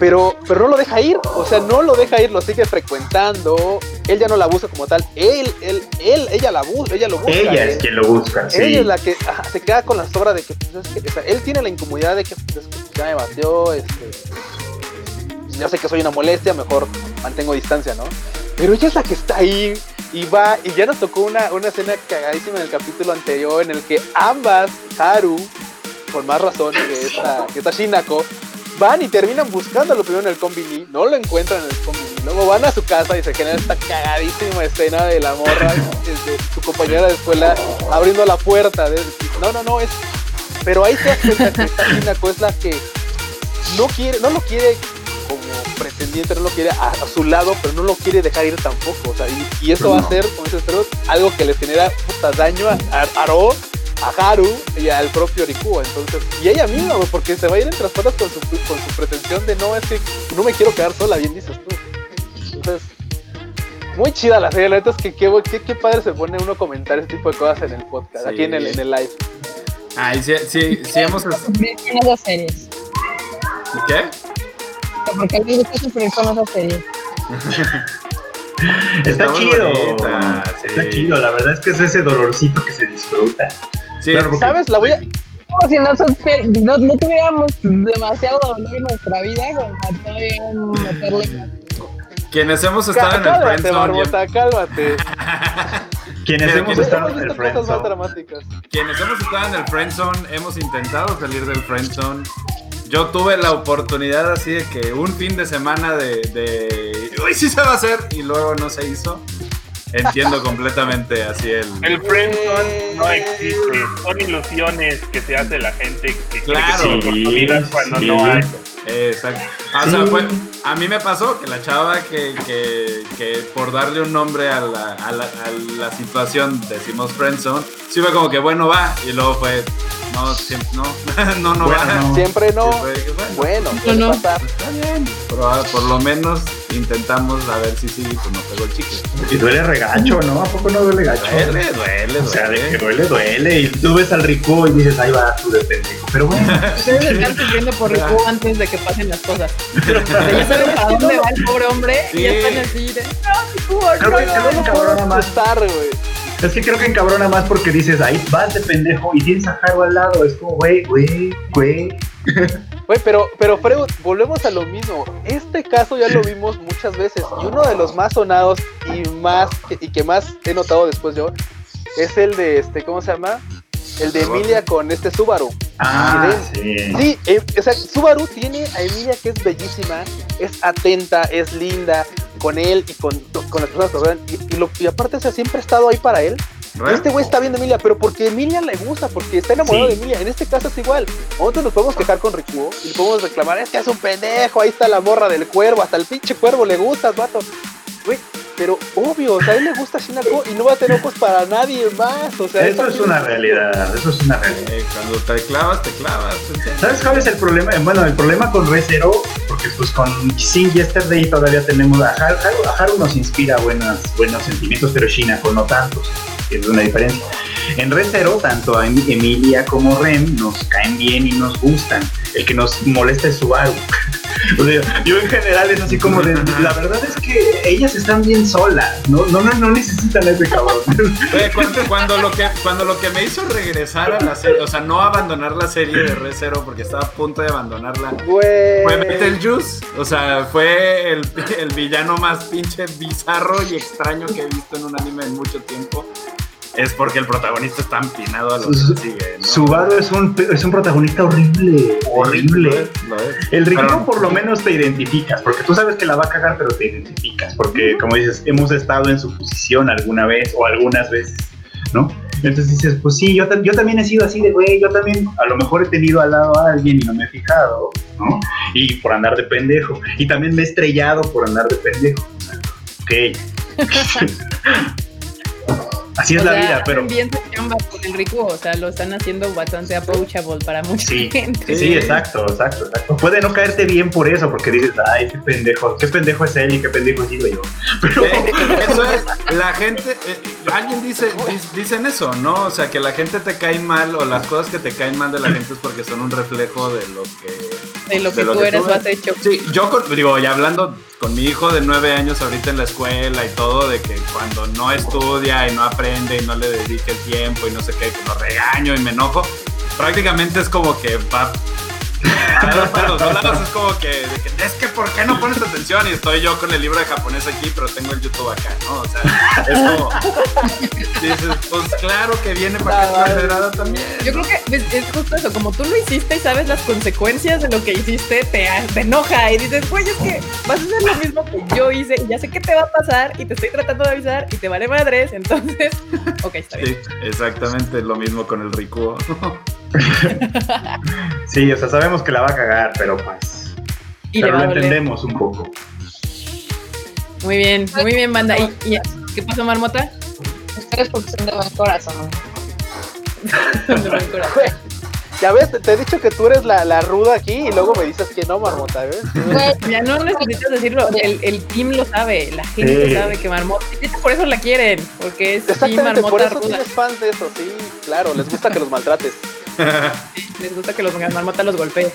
D: Pero, pero no lo deja ir, o sea, no lo deja ir, lo sigue frecuentando, él ya no la busca como tal, él, él, él, ella la busca, ella lo busca.
F: Ella
D: él-
F: es quien lo busca, sí.
D: ella es la que se queda con la sobra de que, pues, es que, o sea, él tiene la incomodidad de que, pues, ya me batió, este, yo sé que soy una molestia, mejor mantengo distancia, ¿no? Pero ella es la que está ahí y va, y ya nos tocó una, una escena cagadísima en el capítulo anterior en el que ambas, Haru, por más razón que esta, que esta Shinako, van y terminan buscándolo primero en el combini, no lo encuentran en el combini, luego van a su casa y se genera esta cagadísima escena de la morra, desde su compañera de escuela, abriendo la puerta. de- no, no, no, es... Pero ahí te das cuenta que esta Shinako es la que no quiere, no lo quiere como pretendiente, no lo quiere a, a su lado, pero no lo quiere dejar ir tampoco. O sea, y, y eso va a ser, como pero algo que le genera puta daño a, a Aro, a Haru y al propio Rikuo. Entonces, y ella misma, güey, porque se va a ir en traspadas con su, con su pretensión de no, es que no me quiero quedar sola, bien dices tú. Entonces, muy chida la serie, la neta es que qué, qué, qué padre se pone uno a comentar ese tipo de cosas en el podcast,
C: Sí.
D: aquí en el, en el live.
C: Ay, sí, sí, sí hemos...
E: Con esas series.
C: ¿Qué?
E: Porque a mí me gusta sufrir con esas series.
F: Está chido.
C: bonita, sí.
F: Está chido, la verdad es que es ese dolorcito que se disfruta.
C: Sí,
F: Claro, porque-
D: ¿Sabes? La voy a,
E: Como si no, supi- no, no tuviéramos demasiado dolor en nuestra vida como para todavía meterle.
C: quienes hemos estado en el
D: Cálmate,
C: friendzone,
D: Barbota, cálmate.
F: Quienes hemos estado en el friendzone.
C: quienes hemos estado en el friendzone, hemos intentado salir del friendzone. Yo tuve la oportunidad así de que un fin de semana de, de uy, sí se va a hacer y luego no se hizo. Entiendo completamente así el...
A: El friendzone no existe, son ilusiones que se hace la gente que
C: Claro.
A: quiere que cuando
F: Sí.
A: no hay.
C: Exacto. Ah, O sea, fue- a mí me pasó que la chava que, que, que por darle un nombre a la, a la, a la situación decimos friendzone, sí fue como que bueno va y luego fue no, siempre, no, no, no
F: Bueno,
C: va.
F: no.
D: Siempre no.
C: Que, bueno,
D: Bueno,
B: No, no.
D: pasar.
C: está bien, pero ah, por lo menos intentamos a ver si sí, pues no pegó el chicle.
F: Y duele regacho, ¿no? ¿A poco no duele gacho?
C: Duele, duele,
F: O sea, de que
C: duele.
F: duele, duele. Y tú ves al rico y dices, ahí va tú de pendejo. Pero bueno,
B: Ustedes están sufriendo por Riku antes de que pasen las cosas. O sea, ya saben para dónde va el pobre hombre y ya están así de. No, Riku,
F: Creo
B: no,
F: que- creo que
B: no, no".
F: cabrona más.
D: Güey.
F: es que creo que encabrona más porque dices, ahí vas de pendejo y tienes a Haru al lado. Es como, güey, güey, güey.
D: Güey, pero, pero Freud, volvemos a lo mismo. Este caso ya lo vimos muchas veces. Y uno de los más sonados y más y que más he notado después yo es el de este, ¿cómo se llama? El de Emilia con este Subaru.
F: Ah,
D: Sí.
F: sí.
D: Sí, eh, o sea, Subaru tiene a Emilia que es bellísima, es atenta, es linda con él y con, con las personas que. Y, y lo- y aparte, o sea, siempre ha estado ahí para él. Este güey está viendo a Emilia, pero porque Emilia le gusta, porque está enamorado
F: Sí.
D: de Emilia. En este caso es igual. Nosotros nos podemos quejar con Rikuo y le podemos reclamar, es que es un pendejo, ahí está la morra del cuervo, hasta el pinche cuervo le gusta, vato. Güey, pero obvio, o sea, a él le gusta Shinako y no va a tener ojos para nadie más. O sea,
F: Eso es una realidad, eso es una realidad.
C: Eh, cuando te clavas, te clavas.
F: ¿Sabes cuál es el problema? Bueno, el problema con ReZero, porque pues con Sin Yesterday todavía tenemos a Haru, Haru- a Haru nos inspira buenas, buenos sentimientos, pero Shinako no tantos, es una diferencia. En ReZero, tanto a Em- Emilia como Rem nos caen bien y nos gustan. El que nos molesta es Subaru. O sea, yo en general es así como de, la verdad es que ellas están bien solas, no, no, no, no necesitan a ese cabrón.
C: Oye, cuando, cuando lo que, cuando lo que me hizo regresar a la serie, o sea, no abandonar la serie de Re Zero porque estaba a punto de abandonarla,
D: Güey.
C: fue Betelgeuse. O sea, fue el, el villano más pinche bizarro y extraño que he visto en un anime en mucho tiempo. Es porque el protagonista está empinado a lo que sigue, ¿no?
F: Subaru es un, es un protagonista horrible, horrible.
C: Es, es.
F: El Rico
C: Pero-
F: por lo menos te identificas, porque tú sabes que la va a cagar, pero te identificas, porque como dices, hemos estado en su posición alguna vez o algunas veces, ¿no? Entonces dices, pues sí, yo, yo también he sido así de, güey, yo también a lo mejor he tenido al lado a alguien y no me he fijado, ¿no? Y por andar de pendejo. Y también me he estrellado por andar de pendejo. Ok. así es
B: O
F: la
B: sea,
F: vida, pero...
B: bien su chamba con el Riku, o sea, lo están haciendo bastante approachable para mucha
F: Sí,
B: gente.
F: sí, exacto, exacto, exacto. Puede no caerte bien por eso, porque dices, ay, qué pendejo, qué pendejo es él y qué pendejo sido yo. Pero
C: Eh, Eso es, la gente, eh, alguien dice, dicen eso, ¿no? O sea, que la gente te cae mal o las cosas que te caen mal de la gente es porque son un reflejo de lo que...
B: De lo que
C: de lo
B: tú
C: que
B: eres
C: tú
B: o has hecho.
C: Sí, yo con- digo, ya hablando con mi hijo de nueve años ahorita en la escuela y todo, de que cuando no estudia y no aprende y no le dedique el tiempo y no sé qué, que lo regaño y me enojo, prácticamente es como que va... Para los dos lados es como que, de que, es que ¿por qué no pones atención? Y estoy yo con el libro de japonés aquí, pero tengo el YouTube acá, ¿no? O sea, es como... Dices, pues claro que viene para que esté federada también.
B: Yo creo que es, es justo eso, como tú lo hiciste y sabes las consecuencias de lo que hiciste, te, te enoja y dices, güey, es que vas a hacer lo mismo que yo hice y ya sé qué te va a pasar y te estoy tratando de avisar y te vale madres, entonces, ok, está bien.
C: Sí, exactamente lo mismo con el Rikuo.
F: sí, o sea, sabemos que la va a cagar, pero pues.
B: Y
F: pero lo entendemos un poco.
B: Muy bien, muy bien, banda. ¿Y, y qué pasó, Marmota?
E: Ustedes porque son de buen corazón.
B: De buen corazón.
D: Ya ves, te, te he dicho que tú eres la, la ruda aquí y luego me dices que no, marmota, ¿ves?
B: Ya no necesitas decirlo, el, el team lo sabe, la gente
F: Sí.
B: sabe que Marmota, por eso la quieren, porque es team
D: Exactamente, por
B: Marmota
D: eso
B: ruda.
D: tienes fans de eso, sí, claro, les gusta que los maltrates.
B: Les gusta que los Marmota los golpee.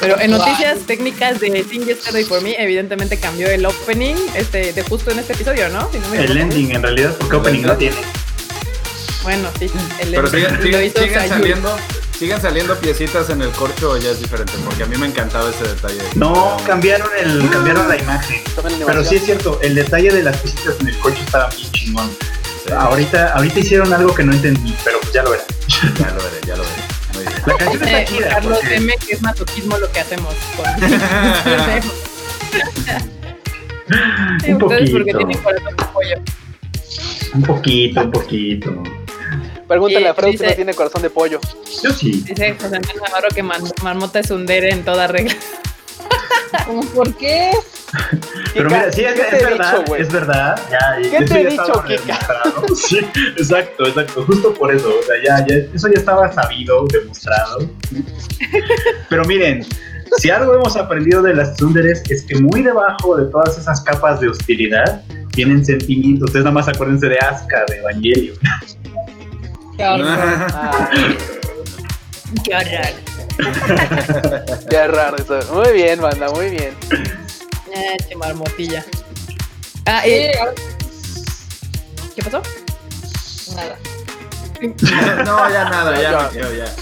B: Pero en noticias técnicas de Sing Yesterday for Me, evidentemente cambió el opening este, de justo en este episodio, ¿no? Si no me
F: El ending, en realidad, porque opening no tiene.
B: Bueno, sí, el
C: Pero
B: ending
C: siguen
B: Sayuri.
C: saliendo, siguen saliendo piecitas en el corcho o ya es diferente, porque a mí me encantaba ese detalle.
F: No, cambiaron, el, cambiaron la imagen. Pero sí es cierto, el detalle de las cositas en el coche estaba bien chingón. Ahorita, ahorita hicieron algo que no entendí, pero pues ya lo verán.
C: ya lo veré, ya lo veré. Muy bien.
F: La canción
B: Eh,
F: está chida.
B: Carlos
F: porque-
B: M, que es masoquismo lo que hacemos. Con...
F: Un
B: Ustedes porque
F: poquito.
B: tienen corazón de pollo.
F: Un poquito, un poquito.
D: Pregúntale a Freud si no tiene corazón de pollo.
F: Yo sí.
B: Dice José Antonio Navarro que Marmota es un dere en toda regla.
E: ¿Cómo por qué?
F: Pero
D: Kika,
F: mira, sí, es,
D: ¿qué
F: es
D: te he
F: verdad,
D: dicho, güey?
F: es verdad. Ya,
D: ¿Qué
F: eso
D: te he
F: ya
D: dicho,
F: estaba
D: Kika?
F: Sí, exacto, exacto. Justo por eso. O sea, ya, ya, eso ya estaba sabido, demostrado. Pero miren, si algo hemos aprendido de las Tsunderes es que muy debajo de todas esas capas de hostilidad tienen sentimientos. Ustedes nada más acuérdense de Asuka, de Evangelio.
E: Qué horror.
D: Ah,
B: Qué horror.
D: qué raro eso. Muy bien, banda, muy bien.
B: Ah, che marmotilla. Ah, eh, ¿qué pasó?
E: nada.
C: No, ya nada, ya
D: Ya.
C: no quiero, ya.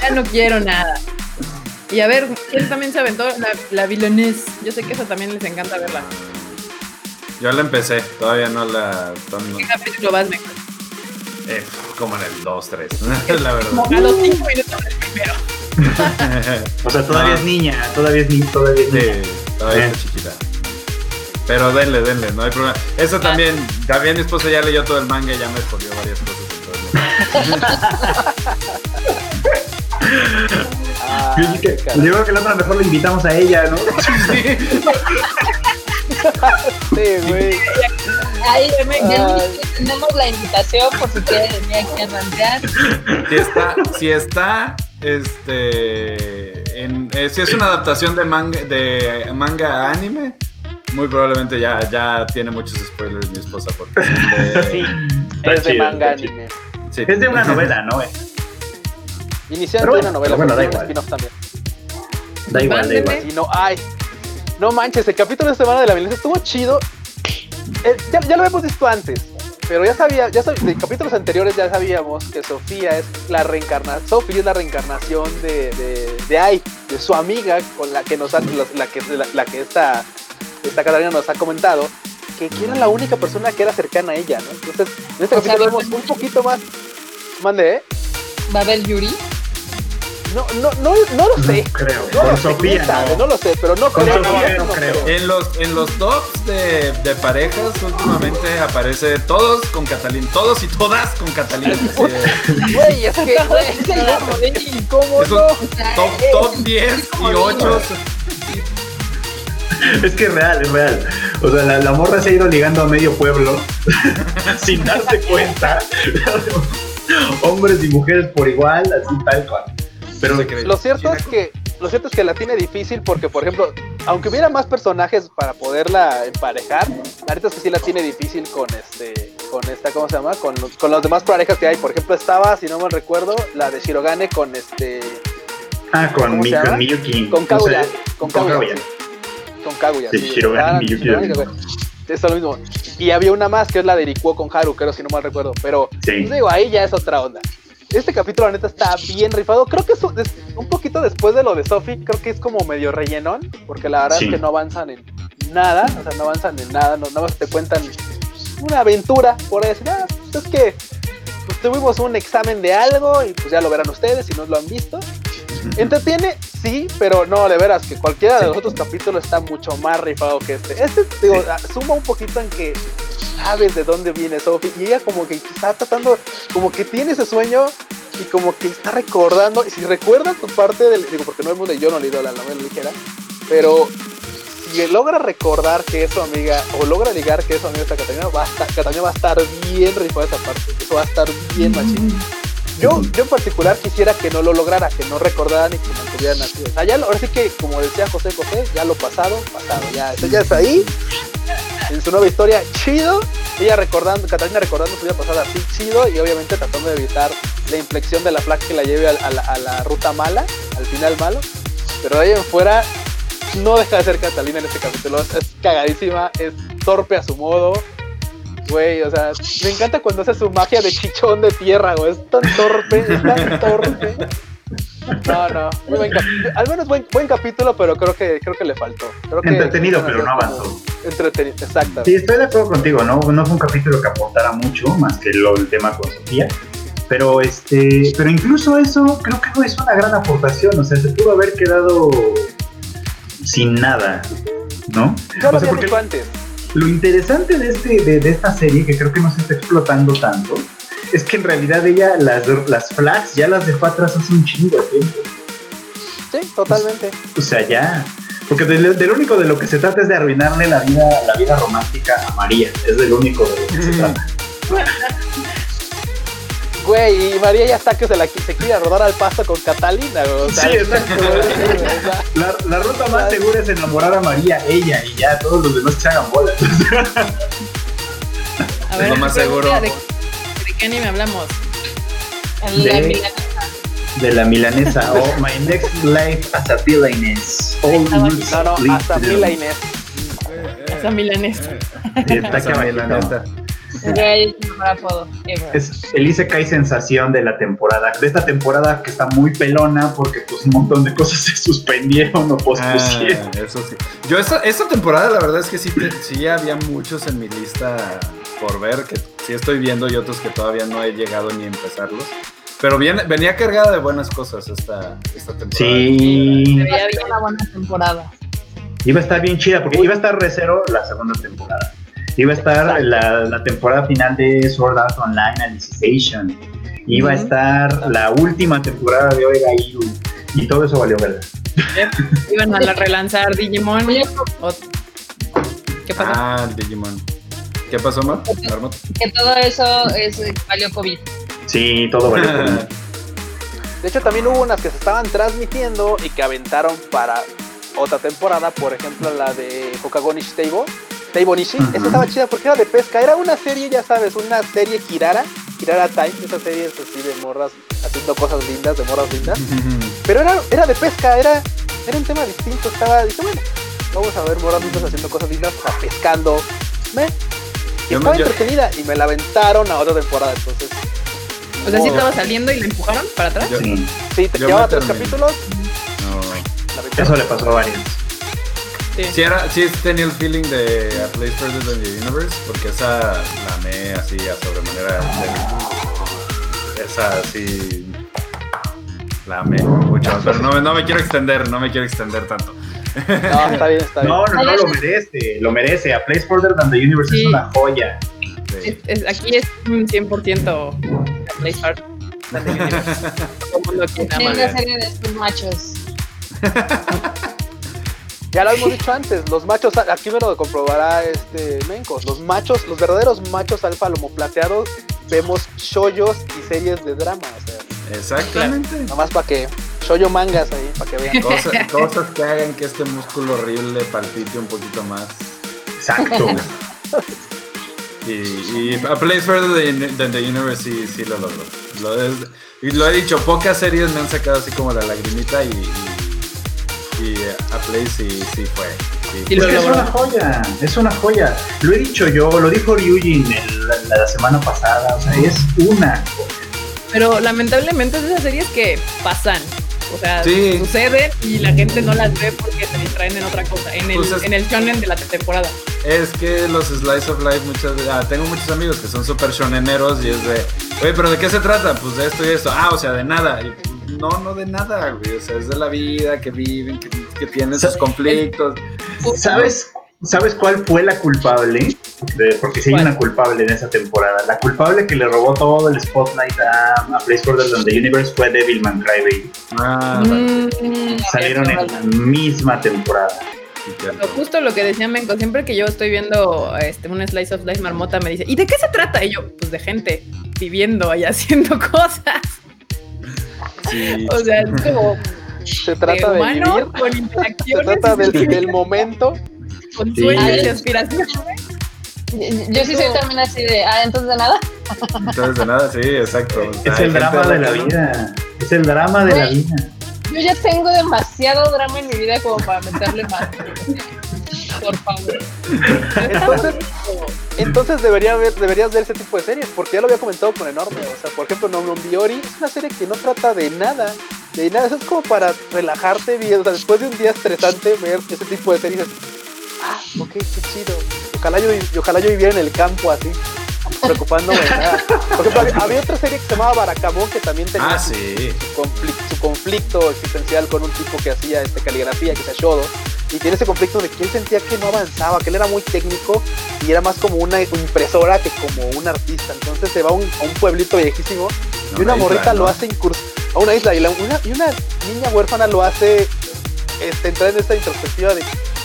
B: Ya no quiero nada. Y a ver, ¿quién también se aventó? La, la Villainess. Yo sé que esa también les encanta verla.
C: Yo la empecé, todavía no la. no-
B: ¿Qué capítulo vas, Meco?
C: eh, como en el 2, 3, la verdad.
B: Como a los 5 minutos del primero.
F: O sea, todavía
C: Ah.
F: es niña, todavía es niña, todavía es niña.
C: Sí, todavía está chiquita. Pero denle, denle, no hay problema. Eso también, también mi esposa ya leyó todo el manga y ya me spoileó varias cosas.
D: Ah,
F: Yo, creo que la otra mejor la invitamos a ella, ¿no?
D: Sí, güey.
E: Ahí
D: Ay.
E: tenemos la invitación por si quieren venir aquí a.
C: Si está, si está, este, en, eh, si es una adaptación de manga, de manga a anime, muy probablemente ya, ya tiene muchos spoilers mi esposa porque de-
D: Sí, es de
F: chido,
D: manga anime.
C: sí.
F: Es de una novela, ¿no? Bueno,
D: una novela,
F: pero bueno, da igual.
D: spin-off también.
F: Da igual, da igual.
D: Y no hay. No manches, el capítulo de semana de la violencia estuvo chido. Eh, ya, ya lo hemos visto antes, pero ya sabía, ya sab- de capítulos anteriores ya sabíamos que Sofía es la reencarnación, Sofía es la reencarnación de, de, de Ai, de su amiga con la que nos ha, la, que la, la que esta, esta Catalina nos ha comentado, que, que era la única persona que era cercana a ella, ¿no? Entonces, en este
E: O sea,
D: capítulo
E: va-
D: vemos un poquito más. Mande, ¿eh?
E: ¿Va a Yuri?
D: No, no, no, no lo sé.
F: No creo.
D: No
F: Con
D: lo sé,
F: Sofía,
D: sabe,
F: no.
D: no lo sé, pero no
F: Con
D: creo.
F: Sofía
D: no
F: creo.
C: En los, en los tops de, de parejas últimamente aparece todos con Catalina, todos y todas con Catalina. Sí,
D: Güey, es que, güey, ¿cómo
C: Es un
D: no?
C: top, top 10 y 8.
F: Es que es real, es real. O sea, la, la morra se ha ido ligando a medio pueblo sin darse cuenta. Hombres y mujeres por igual, así tal cual. Pero
D: Lo cierto es que lo cierto es que la tiene difícil porque, por ejemplo, aunque hubiera más personajes para poderla emparejar, la neta es que sí la tiene difícil con este, con esta, ¿cómo se llama? Con, los- con las demás parejas que hay. Por ejemplo, estaba, si no mal recuerdo, la de Shirogane con este,
F: Ah, con,
D: ¿Cómo
F: mi, con Miyuki.
D: con Kaguya, con Kaguya, con Kaguya.
F: Sí, Shirogane,
D: Ah,
F: Miyuki.
D: Es lo mismo. Y había una más que es la de Rikuo con Haru, creo, si no mal recuerdo. Pero pues digo, ahí ya es otra onda. Este capítulo, la neta, está bien rifado. Creo que es un, es un poquito después de lo de Sophie. Creo que es como medio rellenón. Porque la verdad
F: Sí.
D: es que no avanzan en nada. O sea, no avanzan en nada. No, nada más te cuentan una aventura. Por decir, ah, pues es que pues, tuvimos un examen de algo. Y pues ya lo verán ustedes si no lo han visto. Entretiene, sí, pero no, de veras, que cualquiera de los otros capítulos está mucho más rifado que este. Este, digo, suma un poquito en que sabes de dónde viene Sophie y ella como que está tratando, como que tiene ese sueño y como que está recordando, y si recuerdas tu parte del, digo, porque no hemos leído, yo no leído la novela ligera, pero si logra recordar que es su amiga, o logra ligar que es su amiga esta Catalina, va a estar, Catalina va a estar bien rifada esa parte, eso va a estar bien machín. Yo, en particular quisiera que no lo lograra, que no recordara ni que mantuvieran así. O sea, ya ahora sí que, como decía José José, ya lo pasado, pasado, ya, eso ya está ahí. En su nueva historia, chido. Ella recordando, Catalina recordando su vida pasada, así chido. Y obviamente tratando de evitar la inflexión de la placa que la lleve a, la, ruta mala, al final malo. Pero ahí en fuera, no deja de ser Catalina en este capítulo. Es cagadísima, es torpe a su modo. Güey, o sea, me encanta cuando hace su magia de chichón de tierra, güey. Es tan torpe, es tan torpe. No, no, muy buen. Al menos buen, buen capítulo, pero creo que creo que le faltó. Creo que
F: Entretenido, pero no avanzó.
D: Entretenido, exacto.
F: Sí, estoy de acuerdo contigo, ¿no? No fue un capítulo que aportara mucho, más que lo, el tema con Sofía. Pero este, pero incluso eso creo que no es una gran aportación. O sea, se pudo haber quedado sin nada, ¿no?
D: Yo lo
F: O sea,
D: había
F: porque
D: dicho antes.
F: Lo interesante de, este, de, de esta serie, que creo que no se está explotando tanto, es que en realidad ella las, las flags ya las dejó atrás hace un chingo de tiempo.
D: Sí, totalmente.
F: O sea, ya. Porque del, del único de lo que se trata es de arruinarle la vida, la vida romántica a María. Es del único de lo que se trata.
D: Güey, y María ya está que se la se quiere rodar al pasto con Catalina, güey. O sea,
F: Sí, exacto. La, la ruta más segura es enamorar a María, ella, y ya todos los demás que se hagan bolas.
B: A
C: Es lo más seguro.
B: ¿De, de qué anime hablamos?
E: La
F: De-
E: milanesa.
F: De la milanesa. Oh, my next life as a villainess. All
D: No, no, hasta
F: to
D: Mila
F: them.
D: Inés.
B: Esa milanesa.
F: Sí, está
C: Esa
F: aquí
E: es el mejor apodo. ever.
F: Es el Isekai sensación de la temporada, de esta temporada que está muy pelona porque pues un montón de cosas se suspendieron o
C: Ah,
F: pospusieron.
C: eso sí. Yo esta, esta temporada la verdad es que sí, te- sí había muchos en mi lista por ver, que sí estoy viendo y otros que todavía no he llegado ni a empezarlos. Pero viene, venía cargada de buenas cosas esta, esta temporada.
F: Sí,
B: Se
E: Va
B: veía
E: a ser
B: bien.
E: una buena temporada.
F: iba a estar bien chida porque iba a estar Recero la segunda temporada. Iba a estar la, la temporada final de Sword Art Online Alicization. Iba a estar la última temporada de Oiga Iru. Y todo eso valió verga.
B: Iban a la relanzar Digimon. ¿Qué pasó?
C: Ah, Digimon. ¿Qué pasó, Mar?
E: Que todo eso es eh, valió COVID.
F: Sí, todo vale.
D: De hecho, también hubo unas que se estaban transmitiendo y que aventaron para otra temporada. Por ejemplo, la de Nishi. Esa estaba chida porque era de pesca. Era una serie, ya sabes, una serie Kirara. Kirara Time. Esa serie es así de morras haciendo cosas lindas, de morras lindas. Pero era, era de pesca, era, era un tema distinto. Estaba, dije, bueno, vamos a ver morras lindas haciendo cosas lindas, o sea, pescando. Me, y
C: Yo me-
D: estaba
C: yo-
D: entretenida y me la aventaron a otra temporada. Entonces,
B: O sea, sí estaba saliendo y la empujaron para atrás.
C: Yo-
F: Sí,
D: te
C: Yo
D: llevaba tres capítulos.
C: No.
D: La aventaron.
F: eso le pasó a varios.
B: Sí.
C: Sí, era, sí tenía el feeling de A Place Further Than the Universe, porque esa la amé así a sobremanera. de- Esa sí. La amé mucho. Pero no, me- no me quiero extender, no me quiero extender tanto.
D: No, está bien, está bien.
F: No, no, no, lo merece, lo merece. A Place Further Than the Universe
B: Sí.
F: es una joya.
B: Es- es- aquí es un 100% la Play Hard. Todo el mundo aquí nada más.
E: Linda serie de estos machos.
D: Ya lo hemos dicho antes, los machos, aquí me lo comprobará este Mencos, los machos, los verdaderos machos alfa lomo plateados, vemos shoyos y series de drama, o sea,
C: Exactamente.
D: nomás para que, shoyo mangas ahí, para que vean.
C: Cosas, cosas que hagan que este músculo horrible palpite un poquito más.
F: Exacto.
C: Y, y A Place Further Than- the Universe sí, sí lo logró. Lo, es- lo he dicho, pocas series me han sacado así como la lagrimita y, y, y, eh, A Place sí, sí fue. sí
F: Es
B: lo
F: que es una joya, es una joya. Lo he dicho yo, lo dijo Ryujin la, la semana pasada, o sea, es una joya.
B: Pero lamentablemente es de esas series que pasan. O sea,
C: Sí.
B: suceden y la gente no las ve porque se distraen en otra cosa. En el,
C: Pues es-
B: en el shonen de la temporada.
C: Es que los Slice of Life muchas ah, tengo muchos amigos que son súper shoneneros y es de... Oye, ¿pero de qué se trata? Pues de esto y esto. Ah, o sea, de nada. Y, no, no de nada, güey. O sea, es de la vida que viven, que, que tienen sus conflictos.
F: ¿Sabes, ¿Sabes cuál fue la culpable? De- porque sí hay una culpable en esa temporada. La culpable que le robó todo el spotlight a, a Place Than the Universe fue Devilman Crybaby.
C: Ah.
B: Mm,
F: Salieron en la misma temporada.
B: Pero Justo lo que decía Menko, siempre que yo estoy viendo este, un Slice of Life marmota me dice, ¿y de qué se trata? Y yo, pues de gente viviendo y haciendo cosas.
C: Sí.
B: O sea, es como
D: Se trata de,
B: humano
D: vivir,
B: con
D: se
B: interacciones,
D: trata
B: y
D: del, del momento.
B: con
F: Sí.
B: sueños y aspiraciones.
E: Yo, sí soy también así de, ah, entonces de nada.
C: Entonces, de nada, sí, exacto. O sea,
F: Es el drama de la
C: no-
F: vida. Es el drama de la vida.
E: Yo ya tengo demasiado drama en mi vida como para meterle más.
D: Entonces, entonces debería ver, deberías ver ese tipo de series, porque ya lo había comentado con Enorme. O sea, por ejemplo, No Biori es una serie que no trata de nada. De nada, eso es como para relajarte bien. O sea, después de un día estresante, ver ese tipo de series. es, Ah, ok, qué chido. Ojalá yo, ojalá yo viviera en el campo así, preocupándome de nada. Por ejemplo, había, otra serie que se llamaba Baracamón que también tenía
C: Ah,
D: su-
C: sí.
D: su, conflicto, su conflicto existencial con un tipo que hacía este, caligrafía, que se Shodo, y tiene ese conflicto de que él sentía que no avanzaba, que él era muy técnico y era más como una impresora que como un artista. Entonces se va a un, a un pueblito viejísimo
C: No,
D: y una morrita
C: ¿no?
D: lo hace incurs a una isla y, la- una, y una niña huérfana lo hace este, entrar en esta introspectiva de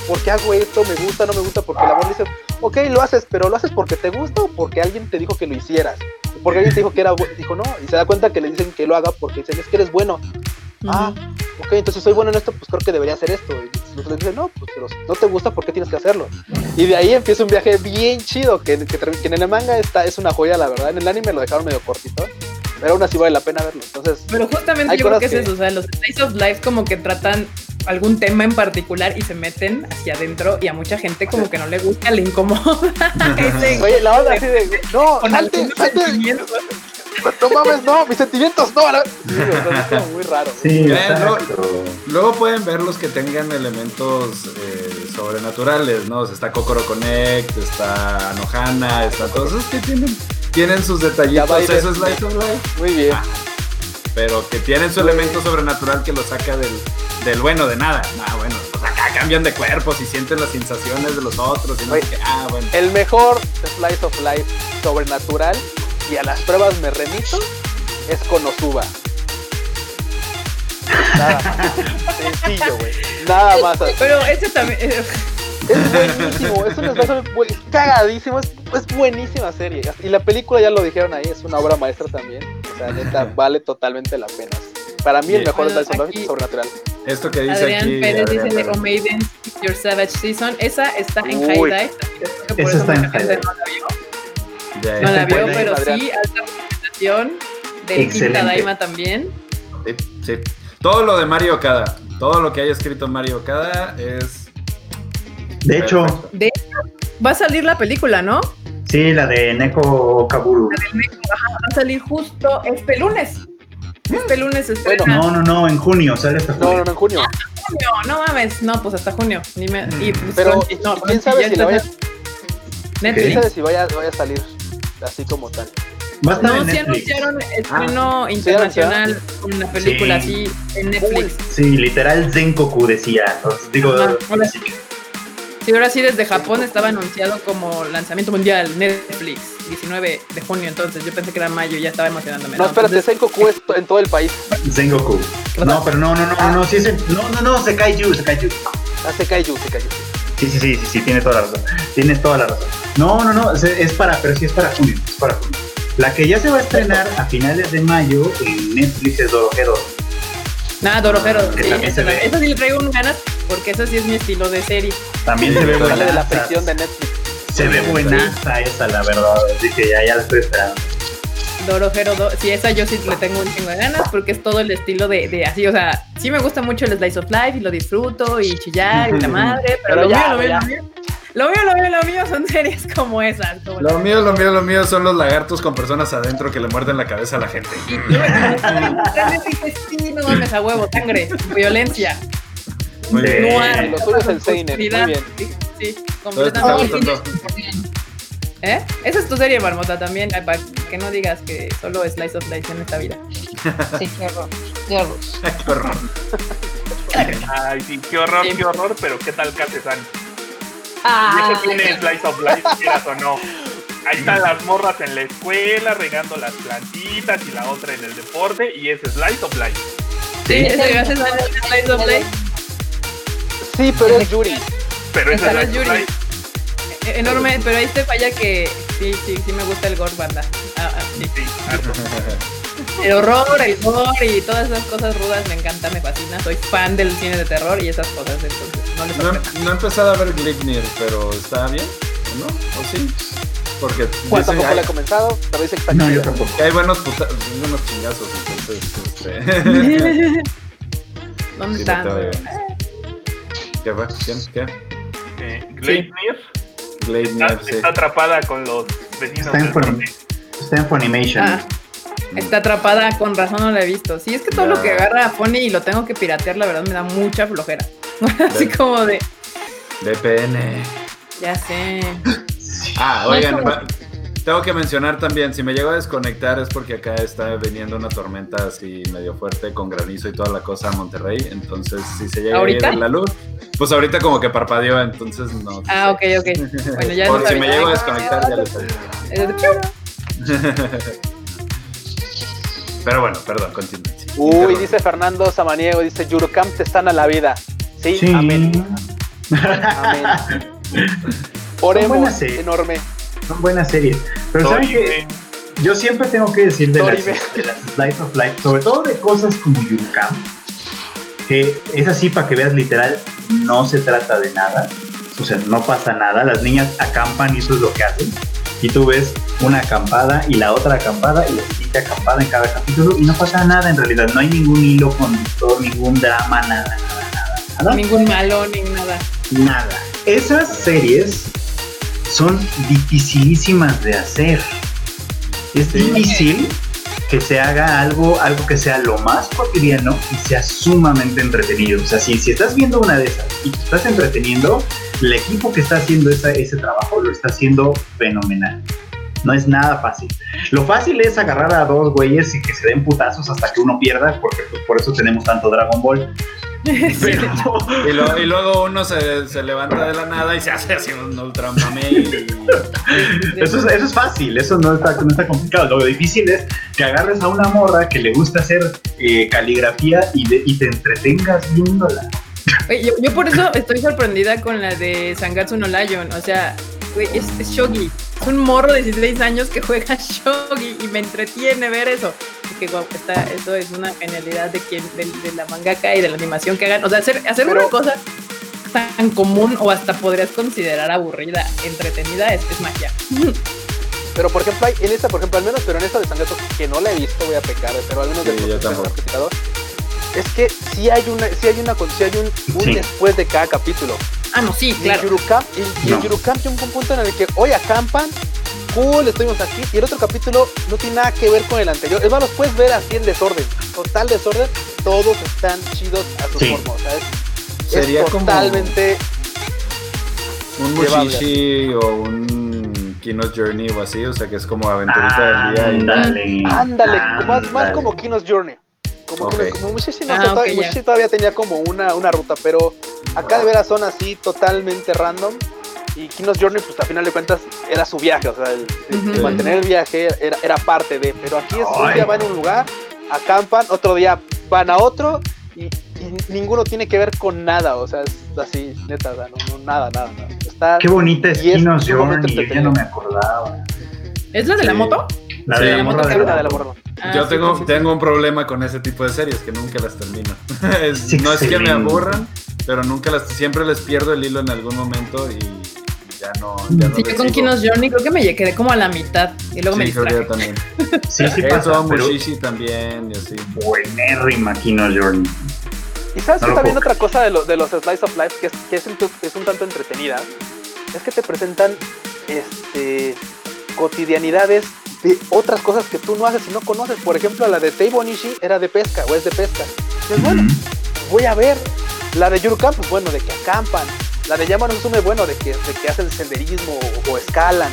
D: ¿por qué hago esto? ¿Me gusta? ¿No me gusta? Porque el amor dice, ok, lo haces, pero ¿lo haces porque te gusta o porque alguien te dijo que lo hicieras? Porque alguien te dijo que era bueno, dijo no, y se da cuenta que le dicen que lo haga porque dicen es que eres bueno. Ah, ok, entonces soy bueno en esto, pues creo que debería hacer esto. Y los otros le dicen, no, pues pero si no te gusta, ¿por qué tienes que hacerlo? Y de ahí empieza un viaje bien chido, que, que, en el manga está, es una joya, la verdad. En el anime lo dejaron medio cortito, pero aún así vale la pena verlo. Entonces,
B: Pero justamente yo creo que es eso, o sea, los Slice of Life como que tratan algún tema en particular y se meten hacia adentro y a mucha gente como que no le gusta, le incomoda. ese-
D: oye, la onda así de, no,
B: con
D: salte, salte,
B: sentimientos.
D: no mames, no, mis sentimientos, no. la- Sí, o sea, es como muy raro.
F: Sí.
C: Luego pueden ver los que tengan elementos eh, sobrenaturales, ¿no? O sea, está Kokoro Connect, está Anohana, está todos esos que tienen, tienen sus detallitos, eso es. Life of Life,
D: Muy bien.
C: Ah. Pero que tienen su elemento sobrenatural que lo saca del, del bueno de nada. Ah, bueno, pues acá cambian de cuerpos y sienten las sensaciones de los otros y no sé
D: Oye.
C: qué. Ah, bueno.
D: El mejor Slice of Life sobrenatural, y a las pruebas me remito, es Konosuba. Nada más. Sencillo, güey. Nada más así.
B: Pero ese también...
D: Es buenísimo, es un slice of life bu- cagadísimo, es, es buenísima serie. Y la película ya lo dijeron ahí, es una obra maestra también. O sea, neta, vale totalmente la pena. Para mí el mejor
B: Bueno,
D: of life
B: aquí-
D: es sobrenatural.
C: Esto que dice
B: Adrián
C: aquí.
B: Pérez
C: Adrián
B: dice. Lego Maiden, Your Savage Season. Esa está en
D: Uy.
B: High Dive. Por
F: Esa
B: eso
F: está en High
B: no la vio. No la vio, pero
D: Adrián.
B: sí, alta recomendación. Del Quinta. Daima también.
C: Sí, sí. Todo lo de Mario Okada, todo lo que haya escrito Mario Okada es.
F: De hecho.
B: De va a salir la película, ¿no?
F: sí, la de Neko Kaburu.
B: Va a salir justo este lunes. Este lunes se estrena.
F: No, no, no, en junio, sale hasta
D: No, no,
F: junio.
D: no, en junio.
B: junio, no mames. No, pues hasta junio. Ni me- y, pues,
D: Pero,
B: con- no,
D: ¿quién sabe si la vaya, quién
B: Netflix.
D: sabe si vaya, vaya a salir así como tal?
F: Va
B: No, sí anunciaron estreno
D: Ah,
B: internacional con una película
F: Sí.
B: así en Netflix.
F: Sí, literal Zenkoku decía. Entonces, digo,
B: Ajá, ahora
F: sí.
B: Ahora sí desde Japón estaba anunciado como lanzamiento mundial Netflix, 19 de junio, entonces yo pensé que era mayo y ya estaba emocionándome.
D: No, espérate,
B: Entonces,
D: Senkoku es en todo el país.
F: Zengoku. No, pero no, no, no, no, no, sí es en- no, no, no, se Kaiju, se Kaiju.
D: Ah, se Kaiju, se Kaiju.
F: Sí, sí, sí, sí, sí, tienes toda la razón. Tienes toda la razón. No, no, no, es, es para, pero sí es para junio, es para junio. La que ya se va a estrenar a finales de mayo en Netflix es Dorohedoro.
B: Nada, Dorojero,
F: Que
B: sí, esa,
F: ve.
B: esa sí le traigo un ganas porque esa sí es mi estilo de serie.
F: También se ve
D: Sale de la
F: buenaza.
D: prisión de Netflix.
F: Se ve buenaza esa, la verdad. Así que ya, ya la estoy esperando.
B: Dorojero, do, sí, esa yo sí le tengo un chingo de ganas porque es todo el estilo de, de así, o sea, sí me gusta mucho el slice of life y lo disfruto y chillar y la madre, pero,
D: Pero
B: lo,
D: ya,
B: mío, lo, mío. Lo mío, lo mío, lo mío, son series como esas. Como
C: Lo mío, lo mío, lo mío son los lagartos con personas adentro que le muerden la cabeza a la gente.
B: Sí, no mames a huevo, sangre, violencia,
C: Muy
F: Sí.
C: bien.
B: noir,
D: Lo tuyo es el seinen, muy bien.
B: Sí, sí, completamente. ¿Eh? Esa es tu serie, Marmota, también, para que no digas que solo es Slice of Life en esta vida.
E: Sí, qué horror. Qué horror.
C: Qué horror.
A: Ay, sí, qué horror,
B: Sí.
A: qué horror, pero qué tal Kate-san. Y
B: Ah,
A: eso tiene Slice of Life, quieras o no. Ahí están las morras en la escuela regando las plantitas y la otra en el deporte y es Slice of Life.
B: sí, ese gracias a Slice of Life.
D: Sí, pero es Yuri.
A: Pero es
B: Pero es
A: Slice of
B: Yuri.
A: Life.
B: Eh, Enorme, pero ahí te falla que sí, sí, sí me gusta el gore, banda. Ah, ah, sí.
A: Sí, harto.
B: El horror, el gore y todas esas cosas rudas me encanta, me fascina. Soy fan del cine de terror y esas cosas, entonces no les
C: No, no he empezado a ver Gleipnir, pero ¿está bien? ¿O no? ¿O sí? Porque dicen
D: tampoco le he comenzado, está
F: No, yo tampoco.
C: que hay buenos, puta- buenos chingazos, entonces, este...
B: ¿Dónde
C: sí,
B: están?
C: veo. ¿Qué fue? ¿Quién? ¿Qué?
A: Eh, Gleipnir
C: Gleipnir,
A: está,
C: sí.
A: está atrapada con los vecinos
F: está en Funimation.
B: Ah, está atrapada, con razón no la he visto. Sí, es que todo lo que agarra a Pony y lo tengo que piratear, la verdad me da mucha flojera. Así como de,
C: VPN.
B: ya sé.
C: Ah, oigan, tengo que mencionar también, si me llego a desconectar es porque acá está viniendo una tormenta así medio fuerte con granizo y toda la cosa a Monterrey, entonces si se llega
B: ¿Ahorita?
C: a ir la luz, pues ahorita como que parpadeó, entonces no.
B: Ah, ok, ok. Bueno, ya
C: Por si me llego a desconectar ya aviso. Pero bueno, perdón, continúen. sí.
D: Uy,
C: Perdón.
D: dice Fernando Samaniego, dice Yurocamp te sana la vida. Sí,
F: Sí.
D: amén. Amén. Oremos,
F: buenas series.
D: enorme.
F: Son buenas series. Pero ¿saben qué? Yo siempre tengo que decir de las, de las Slice of Life, sobre todo de cosas como Yurukam, que es así para que veas literal, no se trata de nada, o sea, no pasa nada, las niñas acampan y eso es lo que hacen, y tú ves una acampada y la otra acampada y la siguiente acampada en cada capítulo y no pasa nada en realidad, no hay ningún hilo conductor, ningún drama, nada, nada, nada, nada.
B: Ningún malo, ni nada.
F: Nada. Esas series son dificilísimas de hacer. Es difícil que se haga algo, algo que sea lo más cotidiano y sea sumamente entretenido. O sea, si, si estás viendo una de esas y te estás entreteniendo, el equipo que está haciendo ese trabajo lo está haciendo fenomenal. No es nada fácil. Lo fácil es agarrar a dos güeyes y que se den putazos hasta que uno pierda, porque pues, por eso tenemos tanto Dragon Ball. Pero,
C: Y, lo- y luego uno se, se levanta de la nada y se hace así un ultra mame y...
F: Eso es, eso es fácil, eso no está, no está complicado. Lo difícil es que agarres a una morra que le gusta hacer eh, caligrafía y, de- y te entretengas viéndola.
B: Oye, yo, yo por eso estoy sorprendida con la de Sangatsu no Lion. O sea, güey, es, es shogi. Es un morro de 16 años que juega shogi y me entretiene ver eso. Y que guau, está, eso es una genialidad de quien, de, de la mangaka y de la animación que hagan. O sea, hacer, hacer
D: Pero-
B: una cosa tan común o hasta podrías considerar aburrida, entretenida, es, es magia.
D: Pero por ejemplo, hay- en esta, por ejemplo, al menos, pero en esta de Sangatsu, que no la he visto, voy a pecar, pero al menos
C: Sí,
D: de
C: yo
D: los es que sí hay una, sí hay una, sí hay un, un
F: Sí.
D: después de cada capítulo.
B: Ah, no, sí,
D: Y
B: claro.
D: en Yurukam, y, y
F: No.
D: en Yurukam llega un punto en el que hoy acampan, cool, estuvimos aquí, y el otro capítulo no tiene nada que ver con el anterior. Es más, los puedes ver así en desorden, total desorden, todos están chidos a su
F: Sí.
D: forma, o sea, es,
C: Sería
D: es
C: como-
D: totalmente...
C: Un. Mushishi o un Kino's Journey o así, o sea que es como aventurita del día. y-
F: Ándale.
D: Ándale, más, más como Kino's Journey. Como,
C: Ok.
D: Kino- como Mushishi, no
B: Ah,
D: sé,
B: ok,
D: todavía. Mushishi todavía tenía como una, una ruta, pero acá de veras son así totalmente random. Y Kino's Journey, pues al final de cuentas, era su viaje, o sea, el, mantener el viaje era, era parte de. Pero aquí es un día van a un lugar, acampan, otro día van a otro, y, y ninguno tiene que ver con nada, o sea, es así, neta, o sea, no, no, nada, nada, nada. Está,
F: Qué bonita es Kino's Journey, yo ya no me acordaba.
B: ¿Es la de la moto?
F: La
C: Sí,
F: de
C: la
F: la
B: moto que
F: de
D: una de la
F: la
D: borra.
B: Ah,
C: Yo
B: sí,
C: tengo,
B: sí, sí.
C: tengo un problema con ese tipo de series, que nunca las termino. Es- no es que me aburran, pero nunca las, siempre les pierdo el hilo en algún momento y ya no, ya no
B: Sí, yo con. Kino's Journey creo que me quedé como a la mitad y luego me
C: Sí, creo que yo
B: distraje.
C: también.
F: Sí, sí pasa, pero
C: también y así.
F: buenérrima Kino's Journey.
D: Y sabes
F: No
D: que también otra cosa de, lo- de los Slice of Life que es, que es, un, es un tanto entretenida, es que te presentan este, cotidianidades de otras cosas que tú no haces y no conoces. Por ejemplo, la de Teibo Nishi era de pesca o es de pesca. Pues bueno, voy a ver. La de Yurukam, pues bueno, de que acampan. La de Yama no Sume, bueno, de que, de que hacen senderismo o, o escalan.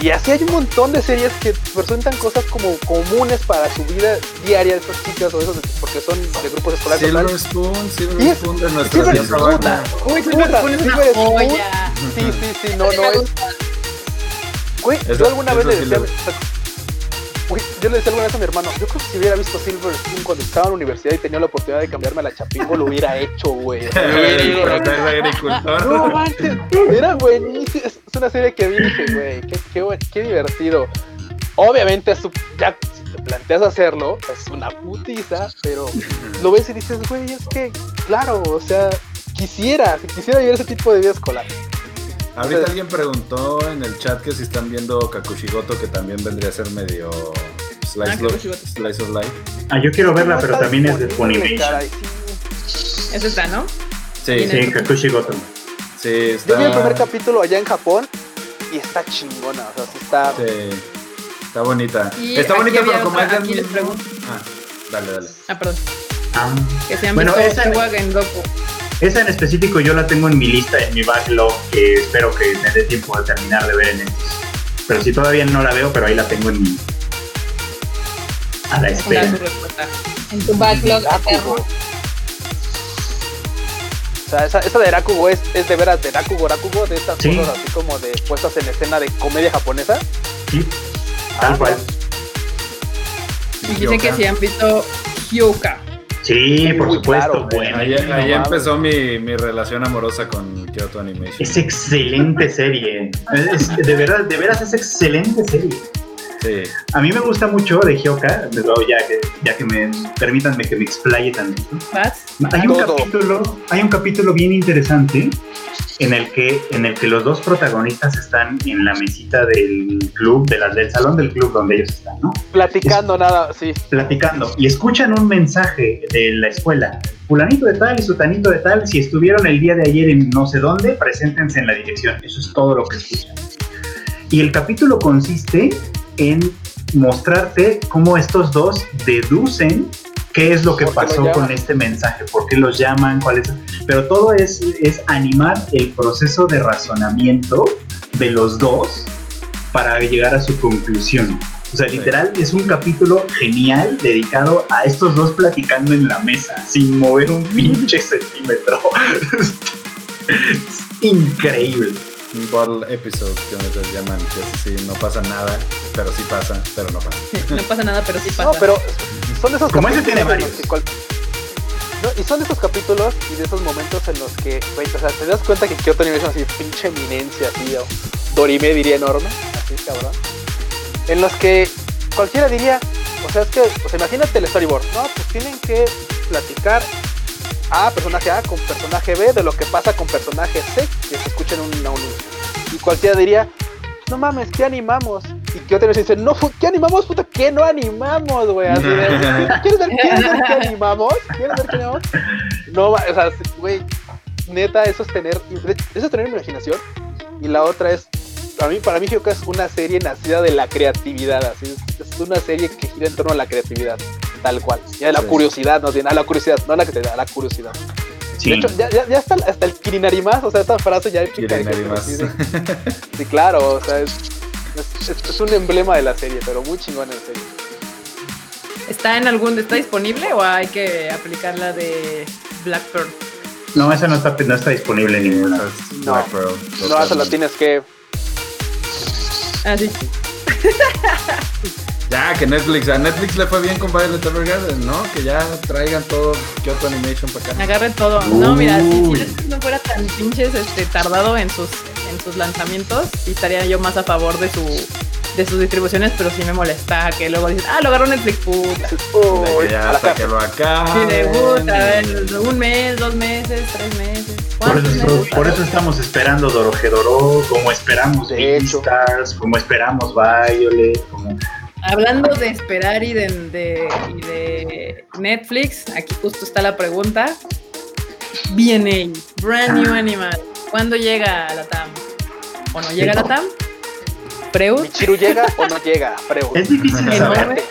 D: Y así hay un montón de series que presentan cosas como comunes para su vida diaria de estas chicas o esos, porque son de grupos escolares.
C: Silver. Spoon, Silver Spoon de nuestra
D: Silver Spoon.
B: Uy,
D: Puta,
B: Silver Spoon es una
D: Silver Spoon.
B: joya.
D: Sí, sí, sí, no, no es. Güey, yo alguna vez le decía. Güey, yo le decía alguna vez a mi hermano, yo creo que si hubiera visto Silver Spoon cuando estaba en la universidad y tenía la oportunidad de cambiarme a la Chapingo, lo hubiera hecho, güey. No manches, era buenísimo. Es una serie que vi y dije, güey, qué, qué, buen- qué divertido. Obviamente, ya si te planteas hacerlo, es una putiza, pero lo ves y dices, güey, es que, claro, o sea, quisiera, si quisiera vivir ese tipo de vida escolar.
C: Ahorita alguien preguntó en el chat que si están viendo Kakushigoto, que también vendría a ser medio Slice,
B: Ah,
C: of,
B: Kakushigoto.
C: slice of Life.
F: Ah, yo quiero verla, pero
D: está
F: también es de
D: disponible,
F: Funimation.
B: Esa está, ¿no?
C: Sí,
F: Sí, Kakushi Goto.
C: sí,
D: Yo vi el primer
C: está,
D: capítulo allá en Japón y está chingona, o sea, sí está...
C: sí, está bonita.
B: Y
C: Está bonita, pero como es del mismo-. Ah, dale, dale.
B: Ah, perdón.
F: Ah.
B: Que se han
F: Bueno, esa-
B: Gengoku.
F: Esa en específico yo la tengo en mi lista, en mi backlog, que espero que me dé tiempo de terminar de ver en estos. Pero si todavía no la veo, pero ahí la tengo en mi... A la espera.
E: En tu backlog eterno.
D: O sea, esa, esa de Rakugo es, es de veras de Rakugo, Rakugo, de estas
F: Sí.
D: cosas así como de puestas en escena de comedia japonesa.
F: Sí, tal cual.
B: Y dicen que si han visto Hyoka.
F: Sí, por supuesto.
D: claro,
F: bueno.
C: Ahí,
D: no
C: empezó mi, mi relación amorosa con Kyoto Animation.
F: Es excelente serie. Es- de verdad, de veras es excelente serie.
C: Sí.
F: A mí me gusta mucho de Hyoka, de nuevo, ya que, ya que me permítanme que me explaye.
B: ¿Vas?
F: Hay un
D: Todo.
F: capítulo, hay un capítulo bien interesante en el que, en el que los dos protagonistas están en la mesita del club, de las del salón del club donde ellos están, ¿no?
D: Platicando nada, sí.
F: Platicando y escuchan un mensaje de la escuela. Fulanito de tal y sutanito de tal, si estuvieron el día de ayer en no sé dónde, preséntense en la dirección. Eso es todo lo que escuchan. Y el capítulo consiste en mostrarte cómo estos dos deducen qué es lo que
D: ¿Por qué lo
F: pasó con este mensaje, por qué los llaman, cuál es. Pero todo es, es animar el proceso de razonamiento de los dos para llegar a su conclusión. O sea, literal, es un capítulo genial dedicado a estos dos platicando en la mesa, sin mover un pinche centímetro. es increíble.
C: Un bottle episode, que les llaman, que así, no pasa nada, pero sí pasa, pero no pasa.
B: No pasa nada, pero sí pasa.
D: No, pero son esos
F: Como ese
D: capítulos
F: tiene
D: en los
F: varios.
D: que cual- No, y son de esos capítulos y de esos momentos en los que, güey, o sea, te das cuenta que Kyoto Animation así, pinche eminencia, así, o Dorime diría enorme, así, cabrón. En los que cualquiera diría, o sea, es que, sea, imagínate el storyboard, ¿no? Pues tienen que platicar A, personaje A, con personaje B, de lo que pasa con personaje C, que se escucha en un anuncio. Y cualquiera diría, no mames, ¿qué animamos? Y que otra vez dice, no, ¿qué animamos, puta? ¿Qué no animamos, güey? Así de, ¿Quieres ver, ¿Quieres ver qué animamos? ¿Quieres ver qué animamos? No, o sea, güey, neta, eso es tener, eso es tener imaginación. Y la otra es, para mí, para mí que es una serie nacida de la creatividad, así, es, es una serie que gira en torno a la creatividad, tal cual. Y a la
C: Sí.
D: curiosidad, no bien, a la curiosidad, no a la creatividad, a la curiosidad.
F: Sí.
D: De hecho, ya, ya, ya hasta, hasta el Kirinarimas, o sea, esta frase ya épica.
C: Kirinarimas.
D: Sí, claro, o sea, es, es, un emblema de la serie, pero muy chingón en serio.
B: ¿Está en algún, está disponible o hay que aplicar la de Black Pearl?
F: No, esa no está, no está disponible en ninguna.
D: No.
C: Black Pearl,
D: No, hasta la tienes que.
B: Ah, sí.
C: Ya, que Netflix, a Netflix le fue bien con Violet Evergarden, ¿no? Que ya traigan todo Kyoto Animation para acá.
B: Agarre todo. No, mira, si. Netflix no fuera tan pinches este, tardado en sus, en sus lanzamientos, estaría yo más a favor de su de sus distribuciones, pero sí me molesta que luego dicen, ah, lo agarró Netflix, puta.
D: Uy,
C: ya hasta que lo acá.
B: Sí, de puta, a ver, un mes, dos meses, tres meses.
F: Por
B: ¿Cuántos
F: eso,
B: meses?
F: por eso estamos esperando Dorohedoro, como esperamos
D: De hecho.
F: Stars, como esperamos Violet, como...
B: Hablando de esperar y de, de- y de Netflix, aquí justo está la pregunta. BNA, Brand New Animal. ¿Cuándo llega a la TAM? ¿O no llega a la TAM? ¿Freud?
D: ¿Michiru llega o no llega? Pregunta.
F: Es difícil saber.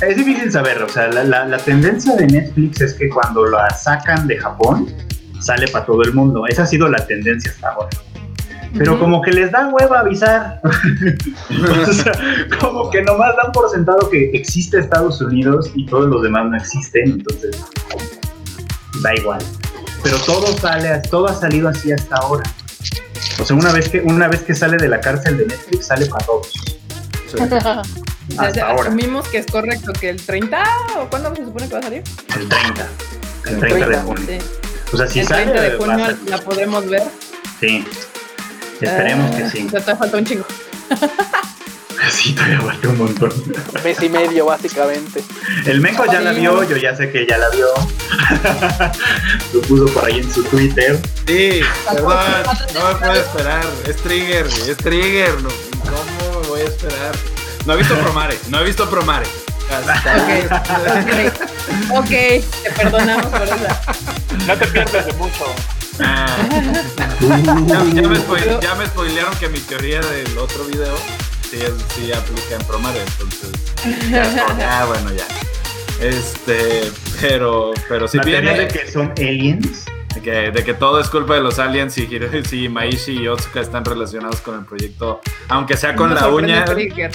F: Es difícil saber, o sea, la, la- la tendencia de Netflix es que cuando la sacan de Japón, sale para todo el mundo. Esa ha sido la tendencia hasta ahora. Pero como que les da hueva avisar. o sea, como que nomás dan por sentado que existe Estados Unidos y todos los demás no existen, entonces da igual. Pero todo sale, todo ha salido así hasta ahora. O sea, una vez que, una vez que sale de la cárcel de Netflix, sale para todos.
C: Sí.
B: O sea,
F: hasta ahora.
B: asumimos que es correcto que el 30 o cuándo se supone que va a salir?
F: El 30. El 30 de
D: 30,
F: junio.
B: Sí.
F: O sea, si
B: el
F: sale.
B: 30 de
F: va a
B: junio la podremos ver.
F: Sí. Esperemos
B: Ah,
F: que sí.
B: O sea, todavía falta un chingo.
F: Sí, todavía falta un montón.
D: Mes y medio, básicamente.
F: El Menco ya la
B: Sí.
F: vio, yo ya sé que ya la vio. Lo puso por ahí en su Twitter.
C: Sí, perdón, no me puedo esperar. Es Trigger, güey, es Trigger. no, ¿Cómo me voy a esperar? No he visto Promare, no he visto Promare. Hasta-
B: Ok, ok, te perdonamos por esa.
A: No te pierdes de mucho.
C: Ah. ya, ya me spoil- ya me spoilearon que mi teoría del otro video sí, es- sí aplica en Promare, entonces. Ya, ah, bueno, ya. Este, pero, pero si
F: la
C: viene
F: de que son aliens.
C: de que, de que todo es culpa de los aliens y si Maishi y Otsuka están relacionados con el proyecto, aunque sea con la uña.
B: Trigger.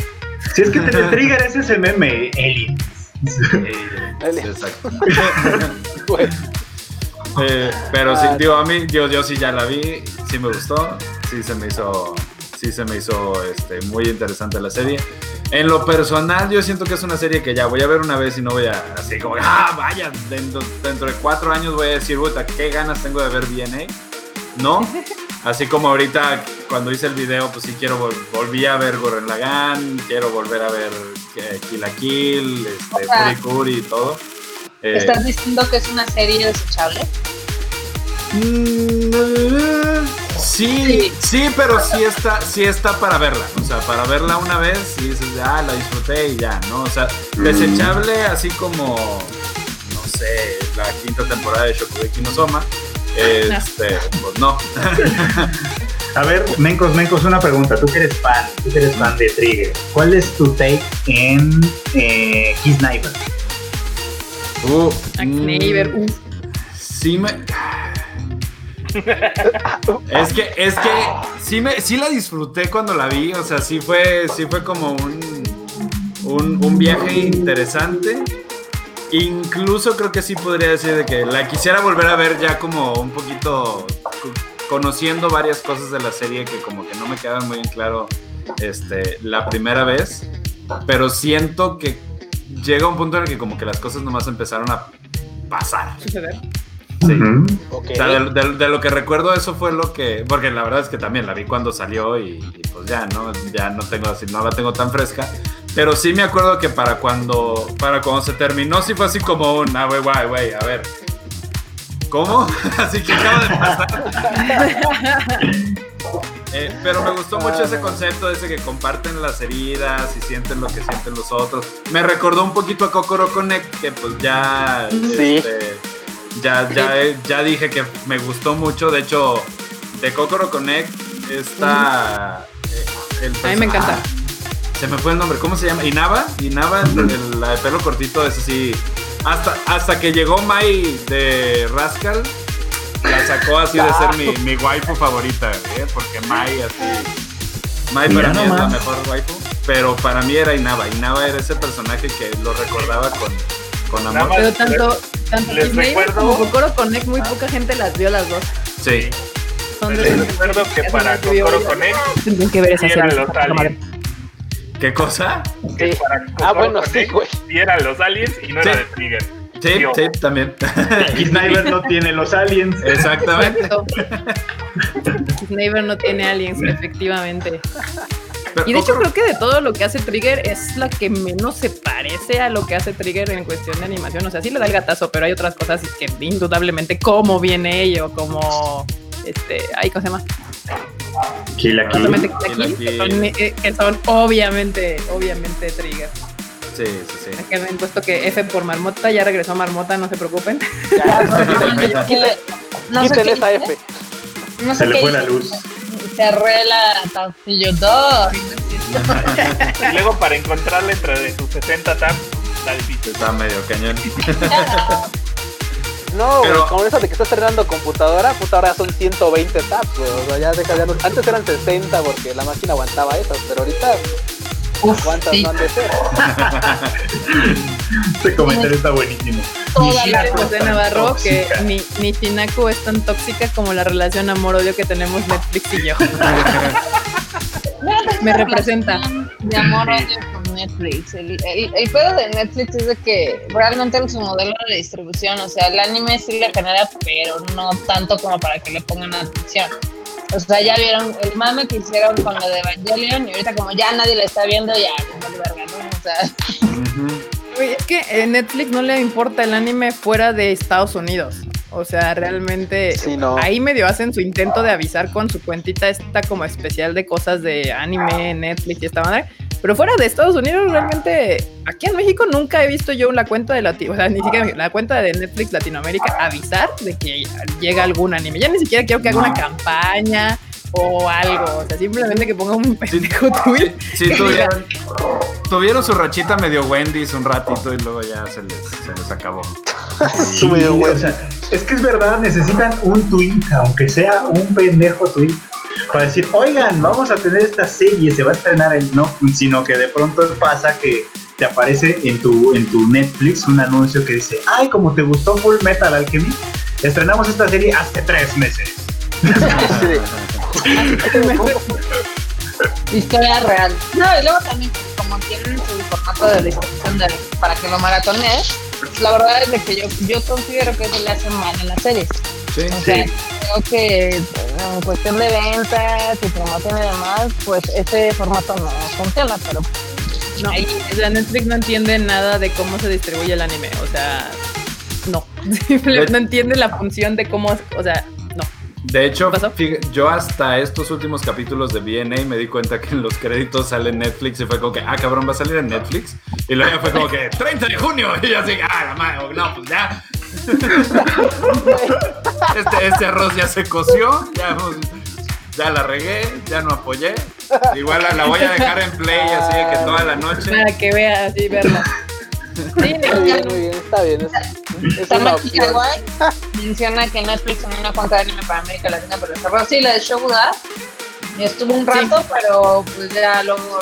F: Si es que te trigger es ese meme, aliens.
C: Eh, sí, exacto. Eh, pero sí,
D: Ah.
C: digo, a mí, yo, yo sí ya la vi, sí me gustó, sí se me hizo, sí se me hizo este, muy interesante la serie. En lo personal, yo siento que es una serie que ya voy a ver una vez y no voy a, así como, ah, vaya, dentro, dentro de cuatro años voy a decir, puta, qué ganas tengo de ver BNA. No, así como ahorita cuando hice el video, pues sí quiero, vol- volví a ver Gurren Lagann, quiero volver a ver eh, Kill la Kill, este, Kuri y todo. Eh,
E: ¿Estás diciendo que es una serie desechable?
C: Mm, Sí, sí, pero sí está, sí está para verla. O sea, para verla una vez y dices, ah, la disfruté y ya, ¿no? O sea, desechable así como, no sé, la quinta temporada de Shokugeki no Soma. Este, pues no.
F: A ver, Mencos, Mencos, una pregunta. Tú que eres fan, tú que eres fan de Trigger. ¿Cuál es tu take en eh, Kiss Sniper?
C: Uh,
B: Zack
C: mm,
B: uf.
C: Sí me. Es que, es que sí me, sí la disfruté cuando la vi, o sea, sí fue, sí fue como un, un, un viaje interesante. Incluso creo que sí podría decir de que la quisiera volver a ver ya como un poquito co- conociendo varias cosas de la serie que como que no me quedaban muy en claro este, la primera vez. Pero siento que llega un punto en el que como que las cosas nomás empezaron a pasar.
B: Suceder.
C: Sí. O sea, de, de- de lo que recuerdo, eso fue lo que. Porque la verdad es que también la vi cuando salió y, y pues ya, ¿no? Ya no tengo así, no la tengo tan fresca. Pero sí me acuerdo que para cuando. Para cuando se terminó, sí fue así como un. Ah, güey, güey, güey, a ver. ¿Cómo? así que acaba de pasar. Eh, pero me gustó mucho ese concepto, ese que comparten las heridas y sienten lo que sienten los otros. Me recordó un poquito a Kokoro Connect, que pues ya.
D: Sí.
C: este, ya, ya, ya dije que me gustó mucho. De hecho, de Kokoro Connect está. eh, el
B: A mí me encanta.
C: Ah, se me fue el nombre. ¿Cómo se llama? Inaba. Inaba, el, el- la de pelo cortito, es así. Hasta, hasta que llegó Mai de Rascal, la sacó así de ser mi, mi waifu favorita, ¿eh? Porque Mai así. Mai para mí es la mejor waifu. Pero para mí era Inaba. Inaba era ese personaje que lo recordaba con, con amor.
B: Pero tanto, tanto
A: les
B: Disney
A: recuerdo-
B: como Kokoro Connect, muy poca gente las vio las dos.
C: Sí.
B: Son de
A: Les recuerdo que para
B: que
A: Kokoro. Connect,
B: Tendrían que ver esa serie.
A: los aliens.
C: ¿Qué cosa?
A: Que
D: Sí.
A: para
D: Ah, bueno, sí, güey.
A: sí eran los aliens y no
C: Sí.
A: era de Trigger.
C: Sí,
A: Yo.
C: sí, también.
F: Y Sniper no tiene los aliens.
C: Exactamente.
B: Sniper no tiene aliens, efectivamente.
C: Pero
B: Y de hecho creo que de todo lo que hace Trigger es la que menos se parece a lo que hace Trigger en cuestión de animación. O sea, sí le da el gatazo, pero hay otras cosas que indudablemente cómo viene ello, como este, ay, ¿cómo se llama?
F: Kill la Kill.
B: Justamente
C: Kill la
B: aquí, que son, eh, que son obviamente, obviamente Trigger.
C: Sí, sí, sí.
B: Han puesto que F por Marmota, ya regresó Marmota, no se preocupen.
D: Ya,
E: no sé qué
D: esa F.
E: No sé
F: Se le fue la luz.
E: Cerré la tancillo 2.
A: Y luego para encontrarla entre de sus 60 tabs, está difícil.
C: Está medio cañón.
D: No,
C: Pero-
D: con eso de que estás estrenando computadora, puta, ahora son 120 tabs, güey. O sea, ya deja, no- Antes eran 60 porque la máquina aguantaba esas, pero ahorita ¿cuántas
E: sí.
D: no han de ser?
F: Este comentario está buenísimo.
E: Toda
F: Ni
E: la
F: tan
B: Navarro que
F: tóxica.
B: ni, ni Shinako es tan tóxica como la relación amor-odio que tenemos Netflix y yo. Me representa.
E: De amor odio con Netflix. El, el, el pedo de Netflix es de que realmente es su modelo de distribución. O sea, el anime sí le genera, pero no tanto como para que le pongan atención. O sea, ya vieron el mame que hicieron con lo de Evangelion y ahorita como ya nadie le está viendo, ya, vale verga, ¿no? O sea.
B: Güey, es que en Netflix no le importa el anime fuera de Estados Unidos. O sea, realmente
D: Sí, no.
B: ahí medio hacen su intento de avisar con su cuentita esta como especial de cosas de anime, Netflix y esta madre. Pero fuera de Estados Unidos, realmente, aquí en México nunca he visto yo la cuenta de Latino, o sea, ni siquiera la cuenta de Netflix Latinoamérica avisar de que llega algún anime. Ya ni siquiera quiero que haga una campaña o algo. O sea, simplemente que ponga un pendejo tweet.
C: Sí, tuvieron, tuvieron su rachita medio Wendy's un ratito y luego ya se les, se les acabó.
F: Sí, o sea, es que es verdad, necesitan un tweet, aunque sea un pendejo tweet, para decir, oigan, vamos a tener esta serie, se va a estrenar el no, sino que de pronto pasa que te aparece en tu, en tu Netflix un anuncio que dice, ay, como te gustó Full Metal Alchemy, estrenamos esta serie hace tres meses.
E: Historia real. No, y luego también, como tienen su formato de distribución de- para que lo maratones, la verdad es que yo, yo considero que eso le hace mal en las series.
C: Sí,
E: O sea, creo que en cuestión de ventas y promoción y demás, pues ese formato no funciona, pero
B: No, o sea, Netflix no entiende nada de cómo se distribuye el anime. O sea, no. Simplemente no entiende la función de cómo, o sea, no.
C: De hecho, yo hasta estos últimos capítulos de BNA me di cuenta que en los créditos sale Netflix y fue como que, ah, cabrón, va a salir en Netflix. Y luego ya fue como que, 30 de junio. Y yo así, ah, la madre, no, pues ya. Este, este arroz ya se coció, ya, ya la regué, ya no apoyé. Igual la, la voy a dejar en play así de que toda la noche.
B: Para que vea así, verla. Sí,
D: muy bien, muy bien, está bien. Es, es una
E: Tamaki
D: opción.
E: Kawaii menciona que Netflix tiene una cuenta de anime para América Latina, pero cerró sí la de Shoguda. Y estuvo un rato, pero pues ya luego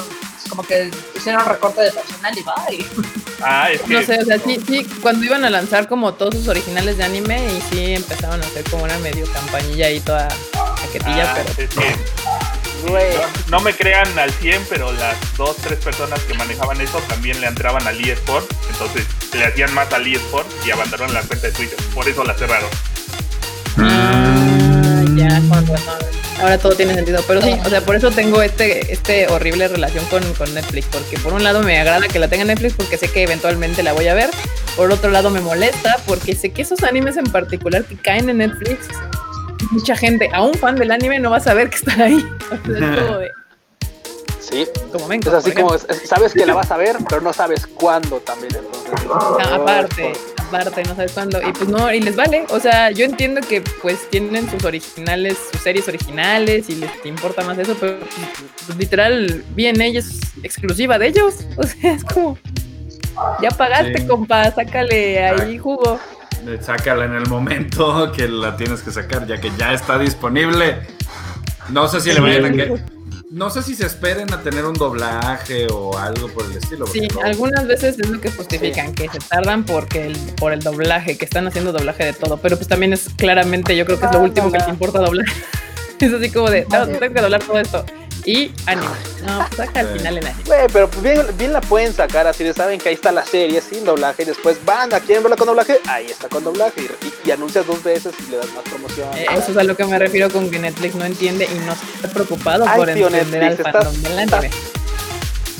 E: como que hicieron recorte de personal y bye.
A: Ah, es que
B: No sé, o sea, sí, sí, cuando iban a lanzar como todos sus originales de anime y sí empezaron a hacer como una medio campañilla ahí toda paquetilla,
A: ah,
B: pero
A: es que
D: Güey.
A: No, no me crean al 100, pero las dos, tres personas que manejaban eso también le entraban al eSport. Entonces le hacían más al eSport y abandonaron la cuenta de Twitter. Por eso la cerraron.
B: Ah, ya, con razón. Ahora todo tiene sentido. Pero sí, o sea, por eso tengo este, este horrible relación con, con Netflix. Porque por un lado me agrada que la tenga Netflix porque sé que eventualmente la voy a ver. Por otro lado me molesta porque sé que esos animes en particular que caen en Netflix, mucha gente, aún fan del anime, no va a saber que están ahí. O sea, es como de,
D: Sí.
B: como Menko,
D: Es así como, sabes que la vas a ver, pero no sabes cuándo también. Entonces,
B: Ah, aparte, aparte, no sabes cuándo. Y pues no, y les vale. O sea, yo entiendo que pues tienen sus originales, sus series originales y les importa más eso, pero pues, literal, bien ella es exclusiva de ellos. O sea, es como, ya pagaste,
C: Sí.
B: compa, sácale ahí jugo.
C: Sácala en el momento que la tienes que sacar, ya que ya está disponible. No sé si le vayan a que. No sé si se esperen a tener un doblaje o algo por el estilo.
B: Sí,
C: no-
B: algunas veces es lo que justifican, que se tardan porque el, por el doblaje, que están haciendo doblaje de todo, pero pues también es claramente, yo creo que es lo
D: Ah,
B: último que les importa doblar. es así como de, no, tengo que doblar todo esto. Y anime. No, pues saca al final el anime.
D: Güey, pero pues bien, bien la pueden sacar así de saben que ahí está la serie sin doblaje y después van a quieren verla con doblaje, ahí está con doblaje y, y- y anuncias dos veces y le das más promoción.
B: Eh, Eso es a lo que me refiero con que Netflix no entiende y no está preocupado
D: Ay,
B: por
D: tío,
B: entender al
D: Netflix,
B: fandom
D: estás-
B: del anime.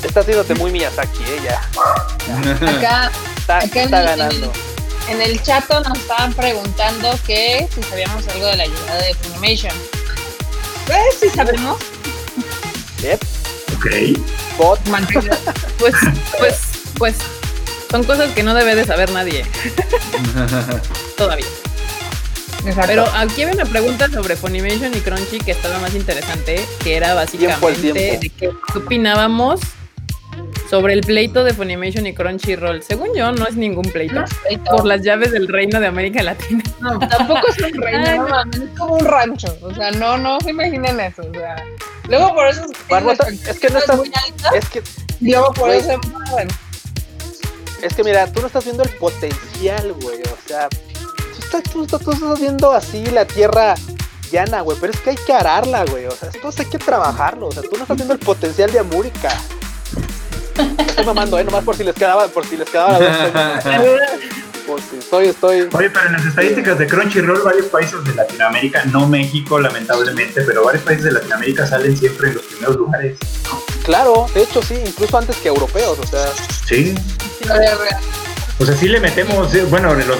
D: Está haciéndote muy Miyazaki, eh, ya.
E: Acá,
D: Está,
E: acá en,
D: está
E: el-
D: ganando.
E: el- en el chat nos estaban preguntando que si sabíamos algo de la llegada de Funimation. Pues sí sabemos.
F: Ok.
B: Pues, pues, pues, son cosas que no debe de saber nadie todavía.
E: Exacto.
B: Pero aquí había una pregunta sobre Funimation y Crunchy que estaba más interesante, que era básicamente
D: tiempo.
B: de qué opinábamos sobre el pleito de Funimation y Crunchyroll. Según yo, no es ningún pleito. Por las llaves del reino de América Latina.
E: No, tampoco es un reino,
B: Ay,
E: no es como un rancho. O sea, no, no se imaginen eso. O sea, luego por eso
D: Barbota, es que no estás-
E: muy altas,
D: es que,
E: luego por
D: güey.
E: eso
D: es que mira, tú no estás viendo el potencial, güey. O sea, tú estás, tú, estás- tú estás viendo así la tierra llana, güey. Pero es que hay que ararla, güey. O sea, esto hay que trabajarlo. O sea, tú no estás viendo el potencial de América. Estoy mamando, eh, nomás por si les quedaba, por si les quedaba la duda. Por si estoy, estoy.
F: Oye, pero en las estadísticas de Crunchyroll, varios países de Latinoamérica, no México lamentablemente, pero varios países de Latinoamérica salen siempre en los primeros lugares.
D: Claro, de hecho sí, incluso antes que europeos, o sea,
F: Sí.
E: Ver.
F: O sea, sí le metemos, eh, bueno, los,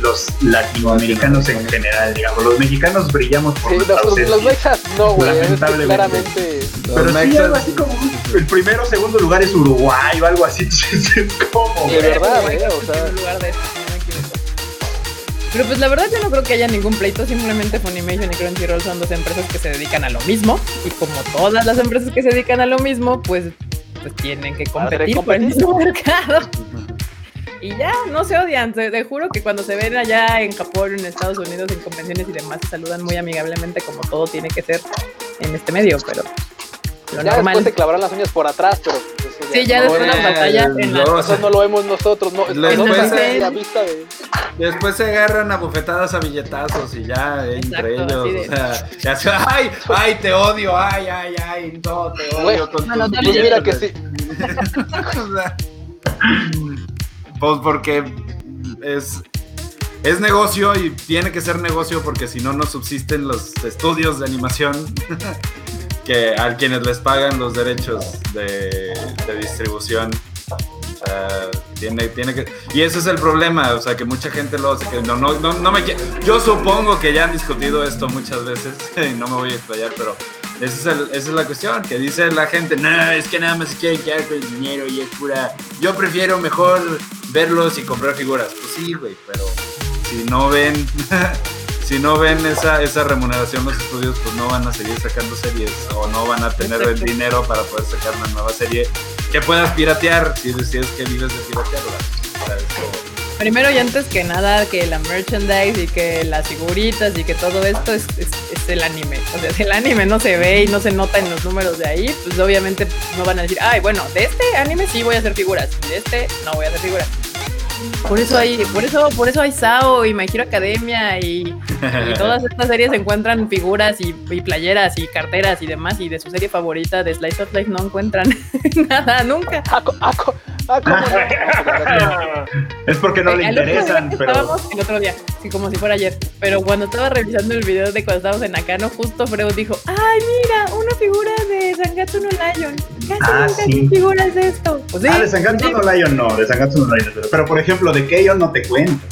F: los, latinoamericanos en general, digamos, los mexicanos brillamos por
D: sí,
F: nuestra
D: los, los, mexas no, güey,
F: Lamentablemente.
D: claramente.
F: Pero sí, algo así como el primero o segundo lugar es Uruguay o algo así. es como,
D: De verdad, eh, o sea,
B: lugar de esto, si no me equivoco. Pero pues la verdad yo no creo que haya ningún pleito, simplemente Funimation y Crunchyroll son dos empresas que se dedican a lo mismo y como todas las empresas que se dedican a lo mismo, pues, pues tienen que competir por el mismo mercado. Y ya, no se odian, te, te juro que cuando se ven allá en Japón, en Estados Unidos, en convenciones y demás, se saludan muy amigablemente como todo tiene que ser en este medio, pero lo
D: ya
B: normal.
D: después te clavarán las uñas por atrás, pero pues, eso
B: Sí, ya
D: no,
B: después
D: no,
B: las batallas en la...
D: eso no lo vemos nosotros, no, no, no, la vista de
C: Después se agarran a bufetadas a billetazos y ya eh, entre ellos. O sea, ya se, ay, ay, te odio, ay, ay, ay, no, te odio
D: Güey,
C: con
E: bueno,
C: tus
E: también.
D: pues mira que sí,
C: O sea, pues porque es, es negocio y tiene que ser negocio porque si no, no subsisten los estudios de animación que a quienes les pagan los derechos de, distribución. O sea, tiene, tiene que. Y ese es el problema, o sea, que mucha gente lo hace. No, no, no, no me Yo supongo que ya han discutido esto muchas veces y no me voy a explayar, pero esa es, el- esa es la cuestión. Que dice la gente, no, es que nada más quieren quedar con el dinero y es pura. Yo prefiero mejor verlos y comprar figuras. Pues sí, güey, pero si no ven. Si no ven esa, esa remuneración los estudios, pues no van a seguir sacando series o no van a tener el dinero para poder sacar una nueva serie que puedas piratear si decides que vives de piratearla. O eso-
B: Primero y antes que nada, que la merchandise y que las figuritas y que todo esto es, es- es el anime. O sea, si el anime no se ve y no se nota en los números de ahí, pues obviamente no van a decir, ay, bueno, de este anime sí voy a hacer figuras, de este no voy a hacer figuras. Por eso hay, por eso, por eso hay Sao y My Hero Academia y, y todas estas series encuentran figuras y, y playeras y carteras y demás y de su serie favorita de Slice of Life no encuentran nada nunca.
D: Ah, co- ah, co- ¿cómo no?
F: Es porque no le interesan, pero.
B: estábamos- el otro día, sí, como si fuera ayer. Pero cuando estaba revisando el video de cuando estábamos en Nakano, justo Freud dijo, ay, mira, una figura de Sangatsu no Lion. Casi
F: Ah,
B: nunca
F: sí.
B: hay figuras de esto. Pues sí,
F: Ah, de Sangatsu
B: sí.
F: no Lion no, de Sangatsu no Lion. Pero, pero, por ejemplo, de Keion no te cuento.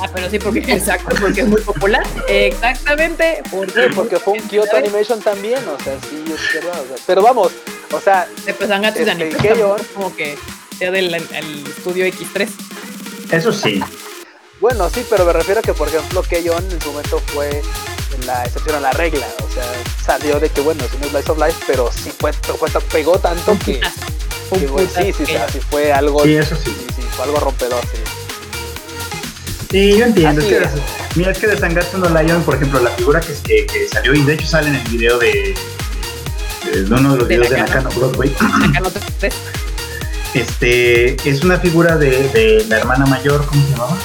B: Ah, pero sí, porque exacto, porque es muy popular. Exactamente. Porque,
D: Sí, porque fue un Kyoto Animation también, o sea, sí, es verdad. o sea, pero vamos, o sea,
B: Pues
D: Este,
B: es como que sea del el estudio X3.
F: Eso sí.
D: bueno, sí, pero me refiero a que, por ejemplo, Keion en su momento fue la excepción a la regla, o sea, salió de que, bueno, es un Slice of Life, pero sí fue, fue pegó tanto que, que, sí, sí, sí, fue algo,
F: Sí, eso sí.
D: sí, sí, fue algo rompedor, sí.
F: Sí, yo entiendo. Es que,
D: es.
F: Mira, es que de no Lion, por ejemplo, la figura que, que, que salió, y de hecho sale en el video de, de, de uno de los
B: De
F: videos de
B: Nakano.
F: Nakano Broadway.
B: Nakano 3.
F: Este es una figura de, la hermana mayor, ¿cómo se llamaba?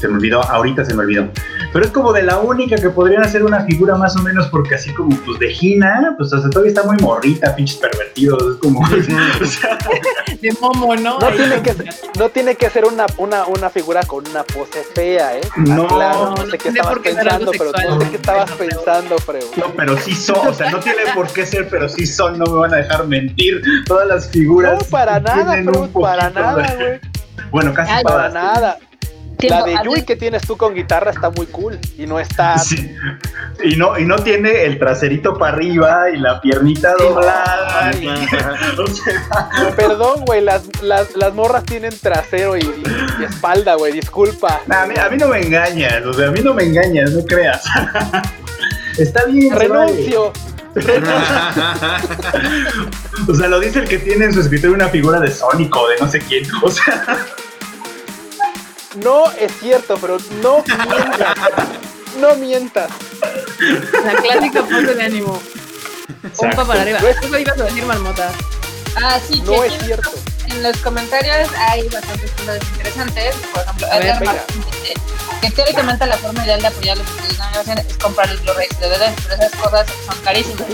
F: Se me olvidó, ahorita se me olvidó. Pero es como de la única que podrían hacer una figura más o menos, porque así como pues de Gina, pues sea, todavía está muy morrita, pinches pervertidos. Es como. o sea,
B: De Momo, ¿no?
D: No tiene que, no tiene que ser una, una, una figura con una pose fea, ¿eh?
F: No,
D: claro,
B: no
D: no sé qué estabas pensando, pero no sé qué estabas
B: pero-
D: pensando, Freud.
F: no, pero sí son, o sea, no tiene por qué ser, pero sí son, no me van a dejar mentir. Todas las figuras.
D: No, para nada, Freud, para nada, güey.
F: Bueno, casi
E: Ay,
D: Para
F: todas.
D: nada.
E: Tiempo,
D: La de Yui que tienes tú con guitarra está muy cool y no está.
F: Sí. Y no, y no tiene el traserito para arriba y la piernita doblada.
D: Ay.
F: O sea,
D: Perdón, güey, las, las, las morras tienen trasero y, y espalda, güey, disculpa.
F: nah, a, mí, a mí no me engañas, o sea, a mí no me engañas, no creas. Está bien.
D: Renuncio.
F: O sea, lo dice el que tiene en su escritorio una figura de Sonic o de no sé quién. O sea,
D: No es cierto, pero no mientas. No mientas.
B: La clásica pose de ánimo. Pompa para arriba.
D: No es-
B: Eso ibas a decir, Marmota.
E: Ah, sí, que
D: No
E: aquí
D: es cierto.
E: en los comentarios hay bastantes cosas interesantes. Por ejemplo,
B: A ver.
E: Martín dice que teóricamente la forma ideal de apoyar los estudios de animación es comprar el Blu-ray y DVD, pero esas cosas son carísimas.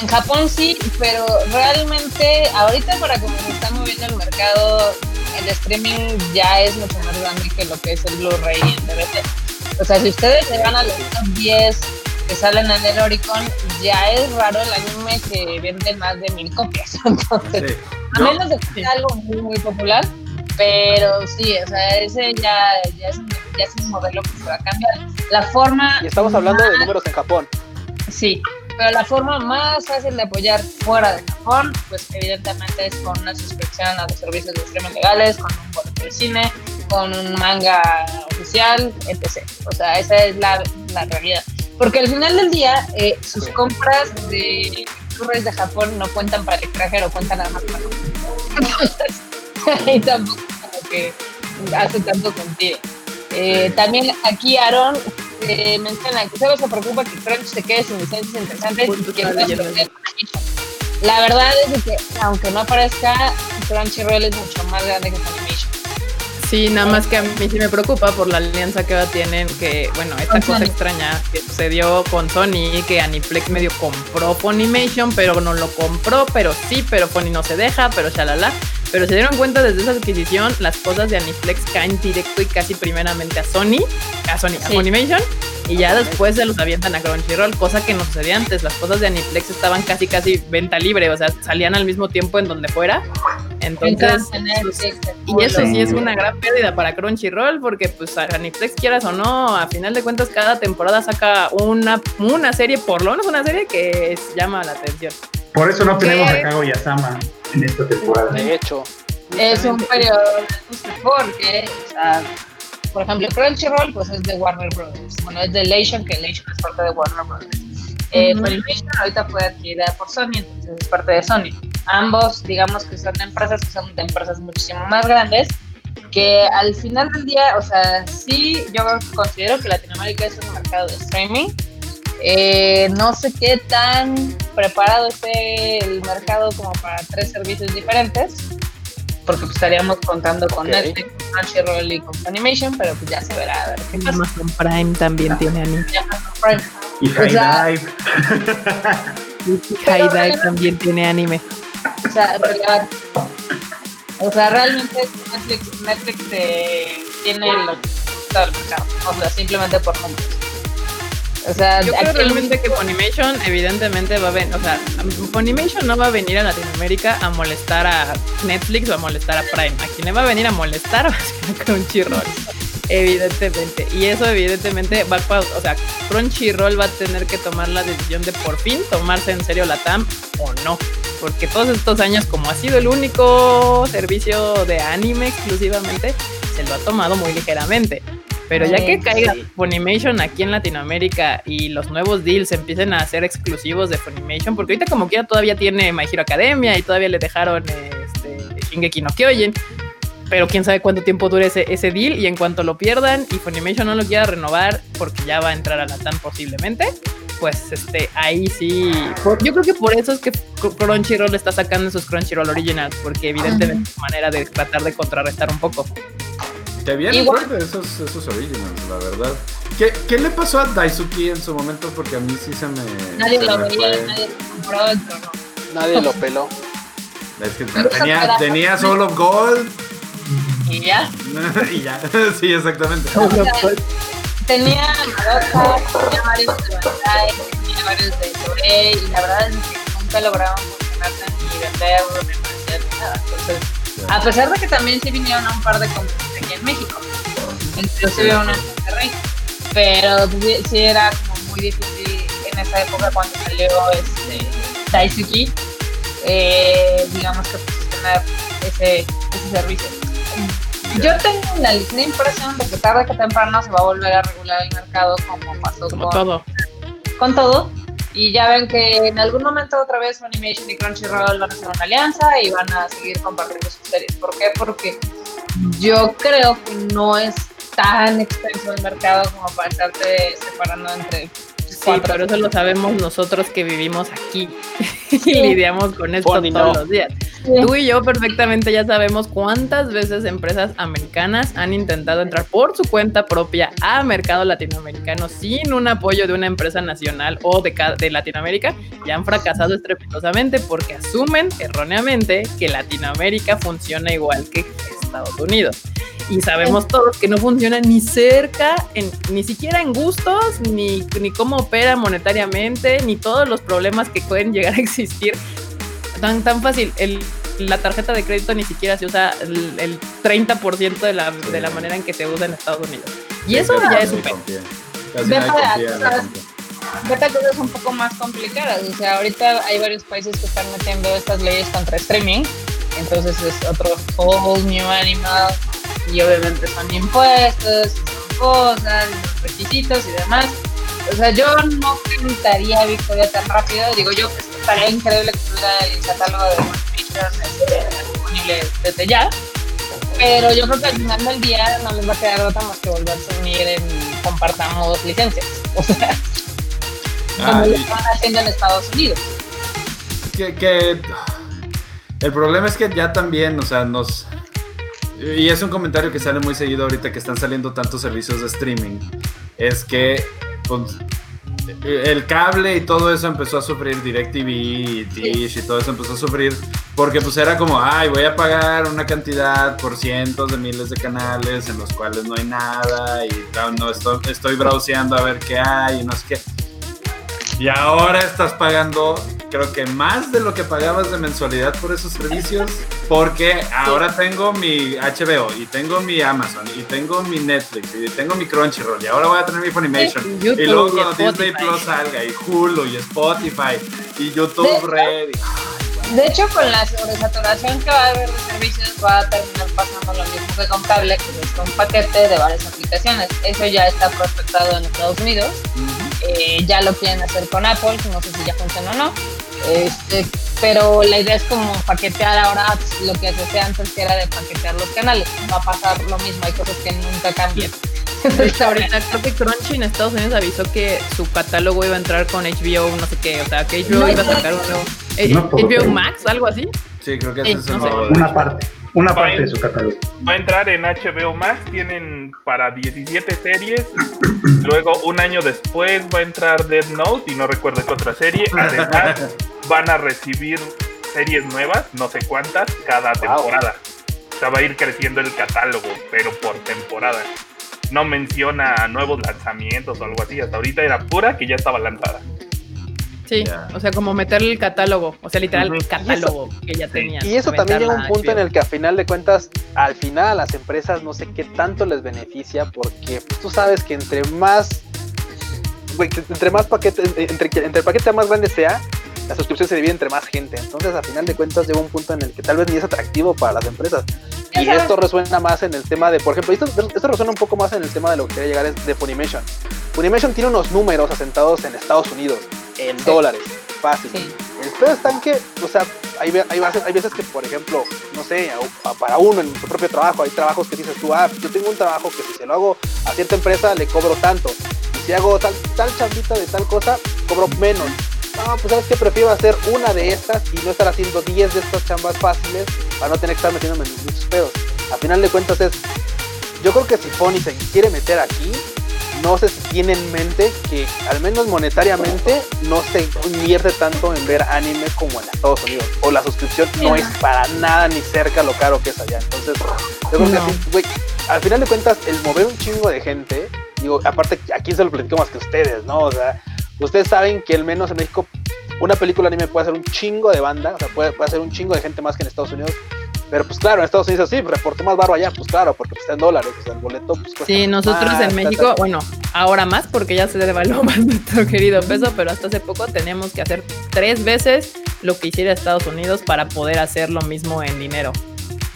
E: En Japón sí, pero realmente ahorita para como se está moviendo el mercado, el streaming ya es mucho más grande que lo que es el Blu-ray y el DVD. O sea, si ustedes se van a los top 10 que salen en el Oricon, ya es raro el anime que vende más de mil copias. Entonces,
C: Sí.
E: a menos de que sea algo muy, muy popular, pero sí, o sea, ese ya, ya, es, un- ya es un modelo que se va a cambiar. La forma.
D: Y estamos hablando de números en Japón.
E: Sí, pero la forma más fácil de apoyar fuera de Japón, pues evidentemente es con una suscripción a los servicios de streaming legales, con un boleto de cine, con un manga oficial, etc. O sea, esa es la, la realidad. Porque al final del día, eh, sus
D: Sí.
E: compras de Blu-rays de Japón no cuentan para el extranjero, cuentan nada más para Entonces, ahí tampoco como que hace tanto sentido. Eh, también aquí Aaron eh, menciona que solo se preocupa que Crunch se quede sin licencias interesantes y que. La verdad es que, aunque no aparezca, Crunchyroll es mucho más grande que Funimation.
B: Sí, nada más que a mí sí me preocupa por la alianza que ahora tienen, que, bueno, esta
E: Con
B: cosa
E: Sony.
B: extraña que sucedió con Sony, que Aniplex medio compró Funimation, pero no lo compró, pero sí, pero Funny no se deja, pero shalala. Pero se dieron cuenta desde esa adquisición, las cosas de Aniplex caen directo y casi primeramente a Sony, a Sony, a. Funimation, y ya después se los avientan a Crunchyroll, cosa que no sucedía antes. Las cosas de Aniplex estaban casi, casi venta libre, o sea, salían al mismo tiempo en donde fuera. Entonces,
E: Entonces, Netflix,
B: y eso sí es una gran pérdida para Crunchyroll porque pues a Aniplex quieras o no, a final de cuentas cada temporada saca una, una serie, por lo menos una serie que es- llama la atención.
F: por eso no
E: ¿Qué?
F: tenemos a Kago Yasama en esta temporada.
D: De hecho,
E: es un periodo porque, o sea, por ejemplo, Crunchyroll pues es de Warner Brothers. Bueno, es de Elation, que Elation es parte de Warner Brothers. Eh. Funimation ahorita fue adquirida por Sony, entonces es parte de Sony. Ambos, digamos que son empresas que son de empresas muchísimo más grandes, que al final del día, o sea, sí, yo considero que Latinoamérica es un mercado de streaming. Eh, no sé qué tan preparado esté el mercado como para tres servicios diferentes, porque pues, estaríamos contando con
D: Ok.
E: Netflix, Crunchyroll y con Funimation, pero pues ya se verá a ver qué pasa.
B: Amazon Prime también tiene anime.
E: Prime.
F: Y High
E: O sea-
F: Dive.
B: High Dive también tiene anime.
E: O sea. O sea, realmente Netflix, Netflix eh, tiene lo todo el mercado. O sea, simplemente por números. O sea,
B: Yo creo realmente que Funimation evidentemente va a venir, o sea, Funimation no va a venir a Latinoamérica a molestar a Netflix o a molestar a Prime. A quien le va a venir a molestar va a ser Crunchyroll. Evidentemente. Y eso evidentemente va a, o sea, Crunchyroll va a tener que tomar la decisión de por fin tomarse en serio la TAM o no. Porque todos estos años, como ha sido el único servicio de anime exclusivamente, se lo ha tomado muy ligeramente. Pero ya que caiga. Funimation aquí en Latinoamérica y los nuevos deals empiecen a ser exclusivos de Funimation, porque ahorita como quiera todavía tiene My Hero Academia y todavía le dejaron este, Shingeki no Kyojin, pero quién sabe cuánto tiempo dure ese, ese deal y en cuanto lo pierdan y Funimation no lo quiera renovar porque ya va a entrar a la TAM posiblemente, pues este, ahí sí. yo creo que por eso es que Cr- Crunchyroll está sacando sus Crunchyroll Originals, porque evidentemente es manera de tratar de contrarrestar un poco.
C: Que bien
E: Igual-
C: fuerte esos, esos originals, la verdad. ¿Qué, ¿Qué le pasó a Daisuki en su momento? Porque a mí sí se me.
E: Nadie
C: se
E: lo
C: me
E: veía, nadie lo compró, el trono.
D: Nadie lo peló.
C: Es que tenía, tenía solo Gold
E: Y ya.
C: y ya. sí, exactamente.
E: Tenía Madoka, tenía varios de Bandai, tenía varios de Toei, y la verdad es que nunca lograron funcionarse ni venderlo, ni ofrecer, ni nada. Entonces, a pesar de que también sí vinieron a un par de convenciones aquí en México, inclusive una en Monterrey, pero sí- era como muy difícil en esa época cuando salió este Daisuki, eh, digamos que posicionar ese, ese servicio. Yo tengo la impresión de que tarde que temprano se va a volver a regular el mercado como pasó
B: Como
E: con,
B: todo.
E: con todo. Y ya ven que en algún momento otra vez Funimation y Crunchyroll van a hacer una alianza y van a seguir compartiendo sus series. ¿Por qué? Porque yo creo que no es tan extenso el mercado como para estarte separando entre
B: Sí, pero eso lo sabemos nosotros que vivimos aquí y lidiamos con esto
D: Funny,
B: todos
D: no.
B: los días.
E: Sí.
B: Tú y yo perfectamente ya sabemos cuántas veces empresas americanas han intentado entrar por su cuenta propia a mercado latinoamericano sin un apoyo de una empresa nacional o de, de Latinoamérica y han fracasado estrepitosamente porque asumen erróneamente que Latinoamérica funciona igual que Estados Unidos. Y sabemos todos que no funciona ni cerca, en- ni siquiera en gustos, ni, ni cómo opera monetariamente, ni todos los problemas que pueden llegar a existir. Tan, tan fácil, el, la tarjeta de crédito ni siquiera se usa el, el 30% de la, de la manera en que se usa en Estados Unidos. Y eso
C: Casi
B: ya es un pedo.
C: confía. Casi
E: Ve
C: nadie
E: para
C: confía en la
E: atrás.
C: compra.
E: Vete a cosas un poco más complicadas. O sea, ahorita hay varios países que están metiendo estas leyes contra streaming. Entonces es otro whole new animal. Y obviamente son impuestos, son cosas, los requisitos y demás. O sea, yo no cantaría Victoria tan rápido. Digo, yo pues, estaría increíble que tuviera el catálogo de Motivation este, disponible desde ya. Pero yo creo que al final del día no les va a quedar otra más que volverse a unir en compartamos licencias. O sea, como lo están haciendo en Estados Unidos.
C: que, que el problema es que ya también, o sea, nos y es un comentario que sale muy seguido ahorita que están saliendo tantos servicios de streaming, es que pues, el cable y todo eso empezó a sufrir DirecTV y Dish y todo eso empezó a sufrir porque pues era como, ay, voy a pagar una cantidad por cientos de miles de canales en los cuales no hay nada y no, estoy, estoy browseando a ver qué hay y no sé qué. Y ahora estás pagando, creo que más de lo que pagabas de mensualidad por esos servicios, porque ahora tengo mi HBO y tengo mi Amazon y tengo mi Netflix y tengo mi Crunchyroll y ahora voy a tener mi Funimation.
B: Sí, YouTube
C: y luego cuando Disney. Plus salga y Hulu y Spotify y YouTube Red. y-
E: De hecho, con la sobresaturación que va a haber de servicios, va a terminar pasando lo mismo que con cable, que es un paquete de varias aplicaciones. Eso ya está prospectado en Estados Unidos. Eh, ya lo quieren hacer con Apple, no sé si ya funciona o no. Este, pero la idea es como paquetear ahora lo que se hacía antes, que era de paquetear los canales. Va a pasar lo mismo, hay cosas que nunca cambian.
B: Hecho, ahorita creo que Crunchy en Estados Unidos avisó que su catálogo iba a entrar con HBO, no sé qué, o sea, que HBO
E: No,
B: iba a sacar un nuevo. eh,
F: No, todo
B: HBO. Max, algo así.
C: Sí, creo que
B: Sí,
C: ese es
B: sé.
F: Una parte. Una parte
A: en-
F: de su catálogo.
A: Va a entrar en HBO Max, tienen para 17 series. Luego, un año después, va a entrar Dead Note y no recuerdo qué otra serie. Además, van a recibir series nuevas, no sé cuántas, cada temporada. O sea, va a ir creciendo el catálogo, pero por temporada. No menciona nuevos lanzamientos o algo así. Hasta ahorita era pura que ya estaba lanzada.
B: Sí, o sea, como meterle el catálogo, o sea, literal,
A: Ujú.
B: catálogo que ya tenían.
D: Y eso también llega a un punto en el que a final de cuentas, al final a las empresas no sé qué tanto les beneficia, porque pues, tú sabes que entre más, entre más paquete, entre, entre el paquete más grande sea, la suscripción se divide entre más gente. Entonces, a final de cuentas, llega un punto en el que tal vez ni es atractivo para las empresas. Y esto resuena más en el tema de, por ejemplo, esto, esto resuena un poco más en el tema de lo que quería llegar es de Funimation. Funimation tiene unos números asentados en Estados Unidos, en
E: Sí.
D: dólares, fácil.
E: Sí.
D: El pedo está en que, o sea, hay, ve- hay, veces, hay veces que, por ejemplo, no sé, para uno en su propio trabajo, hay trabajos que dices tú, ah, yo tengo un trabajo que si se lo hago a cierta empresa le cobro tanto. Y si hago tal, tal chambita de tal cosa, cobro menos. No, pues sabes que prefiero hacer una de estas y no estar haciendo 10 de estas chambas fáciles para no tener que estar metiéndome en muchos pedos. A final de cuentas es, yo creo que si Pony se quiere meter aquí, no si tiene en mente que al menos monetariamente no se invierte tanto en ver anime como en Estados Unidos. O la suscripción no es para nada ni cerca lo caro que es allá. Entonces, yo creo
B: No.
D: que sí, güey, al final de cuentas, el mover un chingo de gente, digo, aparte, ¿a quién se lo platico más que ustedes, no? O sea, ustedes saben que al menos en México una película anime puede hacer un chingo de banda, o sea, puede, puede hacer un chingo de gente más que en Estados Unidos. Pero pues claro, en Estados Unidos sí, reportó más barro allá, pues claro, porque pues, está en dólares, o sea, el boleto pues cuesta
B: Sí, nosotros
D: más,
B: en México, bueno, ahora más porque ya se devaluó más nuestro querido peso, pero hasta hace poco teníamos que hacer tres veces lo que hiciera Estados Unidos para poder hacer lo mismo en dinero.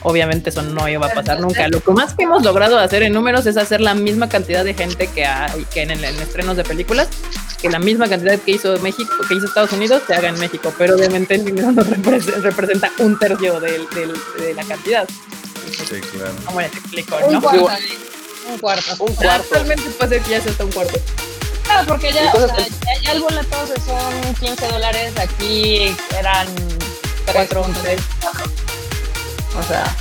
B: Obviamente eso no iba a pasar nunca. Lo que más que hemos logrado hacer en números es hacer la misma cantidad de gente que hay que en, el- en estrenos de películas, que la misma cantidad que hizo México, que hizo Estados Unidos, se haga en México, pero obviamente el dinero no repre- representa un tercio del- del- de la cantidad.
C: Sí, claro.
B: ¿Cómo les explico,
E: Un
B: no?
E: cuarto. Un cuarto.
D: Un cuarto.
B: Actualmente puede ser que ya sea hasta un cuarto.
E: Claro, porque ya,
D: Entonces,
E: o sea, ya, ya el boleto se son 15 dólares, aquí eran
B: Cuatro,
E: 3.3. O sea,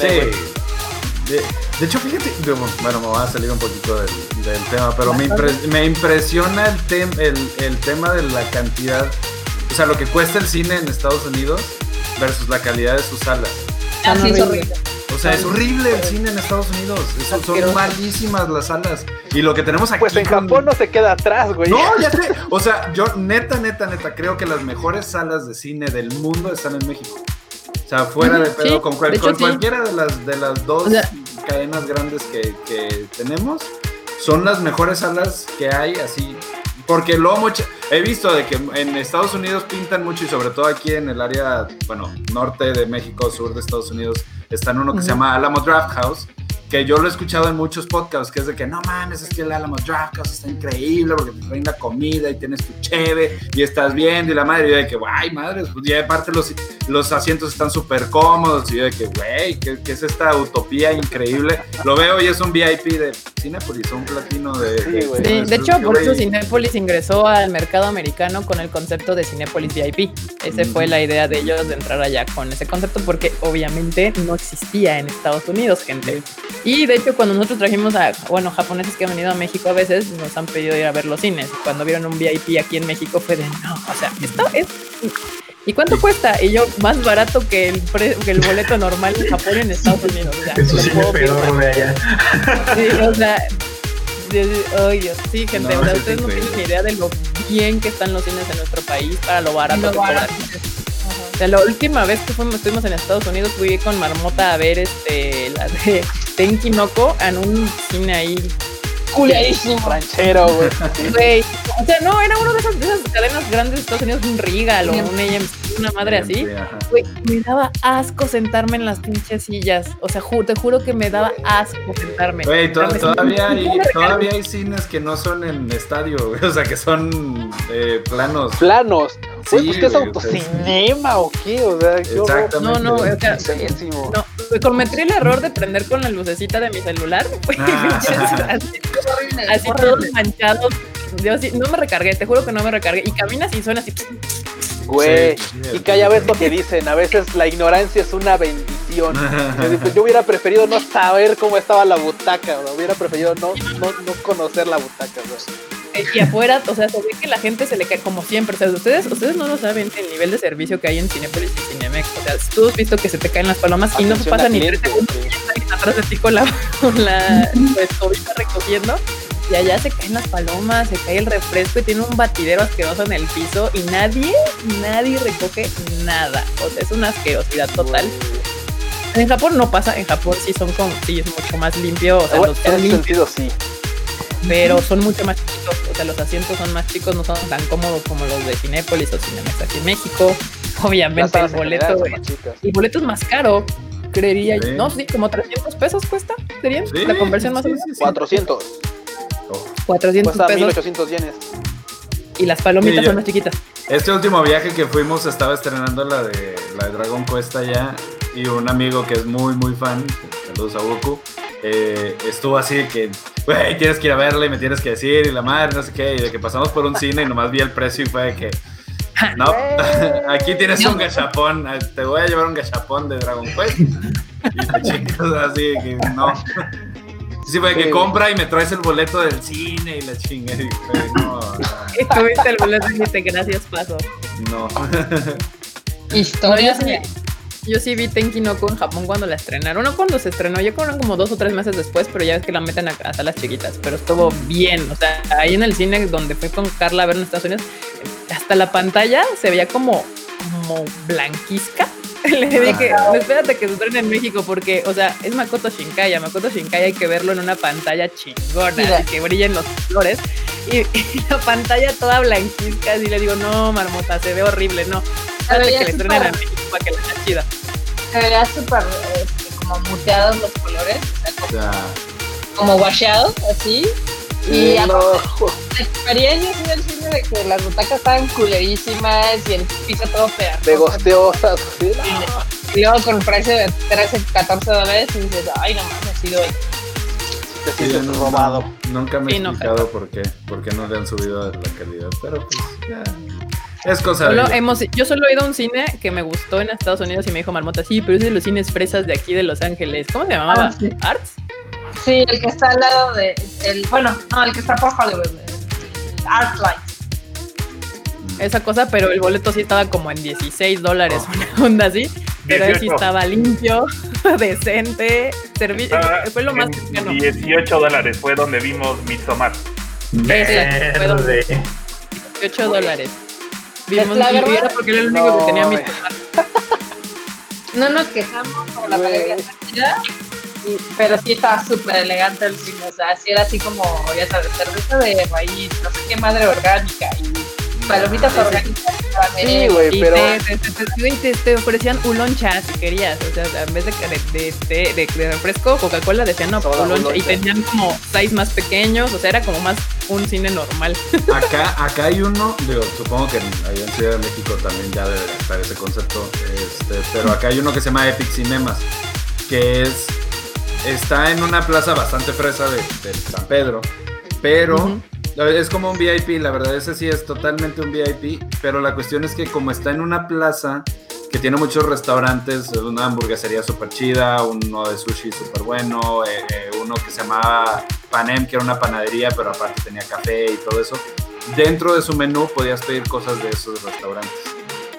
C: Sí. De, de hecho, fíjate, bueno, me va a salir un poquito del, del tema, pero me, impre- me impresiona el, tem- el, el tema de la cantidad, o sea, lo que cuesta el cine en Estados Unidos versus la calidad de sus salas.
E: así es
B: horribles.
E: horrible.
C: O sea, es horrible el cine en Estados Unidos. Eso- son malísimas las salas. Y lo que tenemos aquí.
D: Pues en
C: con-
D: Japón no se queda atrás, güey.
C: No, ya sé. O sea, yo neta, neta, neta, creo que las mejores salas de cine del mundo están en México. O sea, fuera de pedo,
B: sí,
C: con, cual-
B: de hecho,
C: con
B: sí.
C: cualquiera de las, de las dos
B: O sea-
C: cadenas grandes que, que tenemos, son las mejores salas que hay, así. Porque lo mucho, he visto de que en Estados Unidos pintan mucho y sobre todo aquí en el área, bueno, norte de México, sur de Estados Unidos, está en uno que se llama Alamo Draft House, que yo lo he escuchado en muchos podcasts, que es de que no mames, es que el Alamo Draft House está increíble porque te traen la comida y tienes tu cheve y estás viendo y la madre, y yo de que, ay, madre, pues ya aparte los, los asientos están súper cómodos y yo de que, güey, ¿qué, qué es esta utopía increíble? Lo veo y es un VIP de Cinepolis, un platino de...
D: Sí, güey.
B: Sí, de hecho, por eso
C: Güey.
B: Cinépolis ingresó al mercado americano con el concepto de Cinépolis VIP. Ese fue la idea de ellos de entrar allá con ese concepto porque obviamente no existía en Estados Unidos, gente. Y de hecho, cuando nosotros trajimos a, bueno, japoneses que han venido a México a veces, nos han pedido ir a ver los cines. Cuando vieron un VIP aquí en México fue de, no, o sea, esto es... ¿Y cuánto cuesta? Y yo, más barato que el, pre- que el boleto normal en Japón en Estados Unidos. O sea,
F: Eso sí me pedorro de allá.
B: Sí, o sea, de- de- ay, Dios, sí, gente,
C: No,
B: o sea, ustedes no tienen ni idea de lo bien que están los cines en nuestro país para lo barato
E: Lo
B: que
E: barato
B: sea, la última vez que fuimos, estuvimos en Estados Unidos fui con Marmota a ver este la de Tenki Noko en un cine ahí.
E: Culiadísimo.
D: Ranchero, güey.
B: O sea, no, era uno de esas, de esas cadenas grandes de Estados Unidos, un Regal o un AMC, una madre así. Güey, me daba asco sentarme en las pinches sillas. O sea, ju- te juro que me daba asco sentarme.
C: Güey, to- todavía, hay, todavía hay cines que no son en estadio, güey, o sea, que son eh, planos.
D: Planos. Güey,
C: Sí,
D: pues, ¿qué es autocinema o qué? O sea.
C: Exactamente.
B: No, no, o sea. No, pues, cometí el error de prender con la lucecita de mi celular. güey,
C: Ah.
B: así así todos manchados. Yo sí, no me recargué, te juro que no me recargué. Y caminas y suena así.
D: Güey.
C: Sí,
D: Y que ya ves lo que dicen. A veces la ignorancia es una bendición. yo hubiera preferido no saber cómo estaba la butaca, bro. hubiera preferido no, no, no conocer la butaca. Bro.
B: Y afuera, o sea, se ve que la gente se le cae como siempre. O sea, ustedes, ustedes no lo saben el nivel de servicio que hay en Cinepolis y Cinemex. O sea, tú has visto que se te caen las palomas y no pasa ni tres segundos atrás de ti con la, con la pues, recogiendo. Y allá se caen las palomas, se cae el refresco y tiene un batidero asqueroso en el piso y nadie, nadie recoge nada. O sea, es una asquerosidad total. En Japón no pasa, en Japón sí son como, sí es mucho más limpio, o sea, los
D: en
B: son
D: ese sentido sí.
B: Pero son mucho más chiquitos, o sea, los asientos son más chicos, no son tan cómodos como los de Cinépolis o Cinemex aquí en México. Obviamente el boleto, el boleto es más caro, creería yo.
C: Sí.
B: No, sí, como 300 pesos cuesta, serían
C: Sí,
B: la conversión más o menos.
C: sí, sí.
D: 400.
C: Oh.
B: 400
D: Cuesta
B: pesos
D: 1800 yenes.
B: y las palomitas
C: Sí, yo-
B: son más chiquitas.
C: Este último viaje que fuimos estaba estrenando la de, la de Dragon Quest allá y un amigo que es muy muy fan, saludos a Goku, eh, estuvo así de que, güey, tienes que ir a verla y me tienes que decir y la madre, no sé qué, y de que pasamos por un cine y nomás vi el precio y fue de que, no, aquí tienes un gachapón, eh, te voy a llevar un gachapón de Dragon Quest y te chicas así de que no. Sí, fue de que
D: Sí.
C: compra y me traes el boleto del cine y la chingada. Y fue, no,
B: Y tuviste el boleto y dijiste gracias, paso.
C: no.
B: No,
E: Historia.
B: Yo sí, vi Tenki no Ko en Japón cuando la estrenaron. No cuando se estrenó, yo creo como dos o tres meses después, pero ya ves que la meten a, a salas chiquitas. Pero estuvo bien. O sea, ahí en el cine donde fui con Carla a ver en Estados Unidos, hasta la pantalla se veía como, como blanquisca. Le dije, espérate que se estrene en México porque, o sea, es Makoto Shinkaya. Makoto Shinkaya hay que verlo en una pantalla chingona, que brillen los colores. Y, y la pantalla toda blanquisca, así le digo, no, marmota, se ve horrible, no. Espérate que le
E: es
B: estrenen a
E: súper-
B: México para que la haga chida.
E: Se veía súper este, como muteados los colores, o sea, como,
C: sea,
E: como washeados, así. Y
D: Sí, no.
E: la experiencia así del cine de que las butacas estaban culerísimas y el piso todo pegajoso.
D: Pegosteosas. sí, no.
E: Y luego con el precio de 13, 14 dólares y dices, ay, no mames, sí doy.
D: Te
C: sí, no,
D: robado.
C: Nunca me he
B: Sí, no,
C: explicado por qué, por qué no le han subido la calidad, pero pues ya. Es cosa de
B: Solo hemos, yo solo he ido a un cine que me gustó en Estados Unidos y me dijo Marmota, sí, pero es de los cines fresas de aquí de Los Ángeles. ¿Cómo se llamaba?
E: Ah, sí.
B: ¿Arts?
E: Sí, el que está al lado de. El, bueno, no, el que está por Hollywood. el Arclight.
B: Esa cosa, pero el boleto sí estaba como en 16 dólares, una onda así. Pero él sí
A: 18.
B: estaba limpio, decente, servi-
A: Estaba
B: fue lo más cercano.
A: 18 dólares fue donde vimos Midsommar.
B: Ese, fue donde-
F: Verde.
B: 18 dólares. Vimos
E: La verdad-
B: era porque era el único
D: No,
B: que tenía mi
D: güey.
E: No nos quejamos por la
D: Güey.
E: Y- pero sí estaba súper elegante el cine. O sea, sí era así como, ya sabes, cerveza de raíz, no sé qué madre orgánica y palomitas orgánicas.
D: Sí, güey,
B: Y
D: pero.
B: te, te, te, te- güey, ofrecían uloncha si querías. O sea, en vez de, de, de, de- de- de refresco, Coca-Cola decían no, uloncha. Y tenían como size más pequeños. O sea, era como más un cine normal.
C: Acá, acá hay uno, digo, supongo que allá en Ciudad de México también ya debe de estar ese concepto, este, pero acá hay uno que se llama Epic Cinemas, que es, está en una plaza bastante fresa de, de San Pedro, pero es como un VIP, la verdad ese sí es totalmente un VIP, pero la cuestión es que como está en una plaza que tiene muchos restaurantes, una hamburguesería súper chida, uno de sushi súper bueno, eh, eh, uno que se llamaba Panem, que era una panadería, pero aparte tenía café y todo eso. Dentro de su menú podías pedir cosas de esos restaurantes.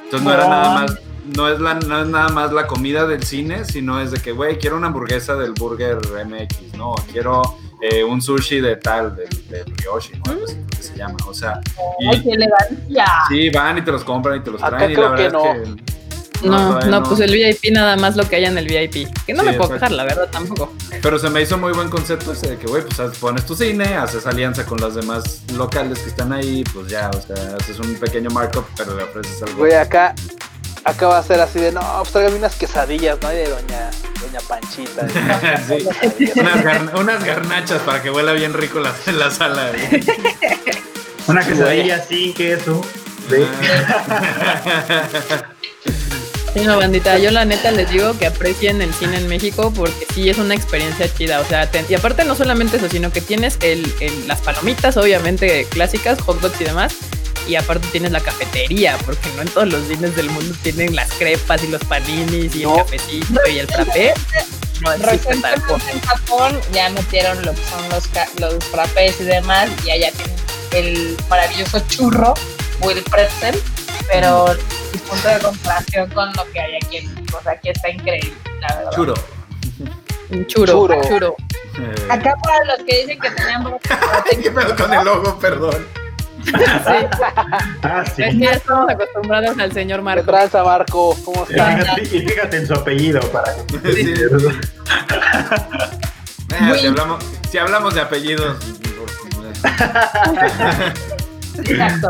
C: Entonces no era nada más, no es, la, no es nada más la comida del cine, sino es de que, güey, quiero una hamburguesa del Burger MX, no, quiero eh, un sushi de tal, del, del Ryoshi, ¿no? Algo así creo que se llama. O sea, y-
E: ¡Ay, qué elegancia!
C: Sí, van y te los compran y te los
D: Acá
C: traen y la verdad
D: que
C: es que...
B: No, no, pues el VIP nada más lo que haya en el VIP. Que no
C: Sí,
B: me puedo quejar, la verdad, tampoco.
C: Pero se me hizo muy buen concepto ese de que, güey, pues pones tu cine, haces alianza con los demás locales que están ahí, pues ya, o sea, haces un pequeño markup, pero le ofreces algo.
D: Güey, acá. Acá va a ser así de, no, pues tráigame unas quesadillas, ¿no? Y de doña, doña Panchita.
C: Sí. unas, gar- unas garnachas para que huela bien rico la, la sala.
F: Una quesadilla sin queso.
B: Sí, no, bandita, yo la neta les digo que aprecien el cine en México porque sí es una experiencia chida. O sea, y aparte no solamente eso, sino que tienes el, el- las palomitas, obviamente clásicas, hot dogs y demás. Y aparte tienes la cafetería, porque no en todos los cines del mundo tienen las crepas y los paninis y
D: No.
B: el cafecito y el frappé. No existe tal cosa.
E: en Japón ya metieron lo que son los, los frappés y demás, y allá tienen el maravilloso churro o el pretzel, pero el punto de comparación con lo que hay aquí en México, o sea, aquí está increíble, la verdad.
C: Churo.
B: Un churo,
D: Churo.
B: churo.
C: Eh,
E: Acá para los que dicen que tenían brotes,
C: ¿Qué pedo con el logo? Perdón.
B: Sí,
F: Ah, sí.
B: es que ya estamos acostumbrados al señor
D: ¿Qué
B: Marco.
D: tranza, Marco? ¿Cómo
F: Y
D: estás?
F: fíjate, y fíjate en su apellido para que
C: Sí. Eh, si, hablamos, si hablamos de apellidos.
E: Exacto.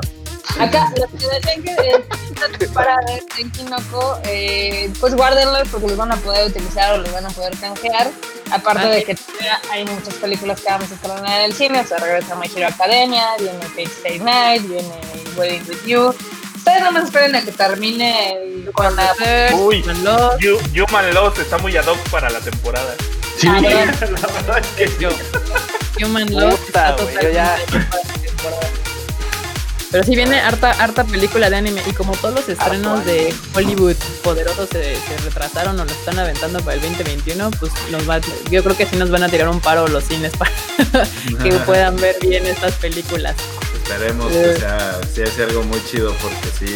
E: Acá, los que decían que para ver Tenkinoko, eh, pues guárdenlos porque los van a poder utilizar o los van a poder canjear. Aparte
B: Ah,
E: de que todavía hay muchas películas que vamos a estrenar en el cine, o sea, regresa My Hero Academia, viene Fate Stay Night, viene Wedding With You. Ustedes no me esperen a que termine el, con la...
A: Uy.
B: Human Lost,
A: Hu- Human Lost está muy ad hoc para la temporada.
F: Sí,
E: A ver.
F: la verdad es que
B: yo. Human
D: Puta, güey, yo ya-
B: Pero sí viene harta, harta película de anime y como todos los estrenos de Hollywood poderosos se, se retrasaron o los están aventando para el 2021, pues nos va, yo creo que sí nos van a tirar un paro los cines para que puedan ver bien estas películas.
C: Esperemos
B: Eh.
C: que sea, sea, sea algo muy chido porque sí.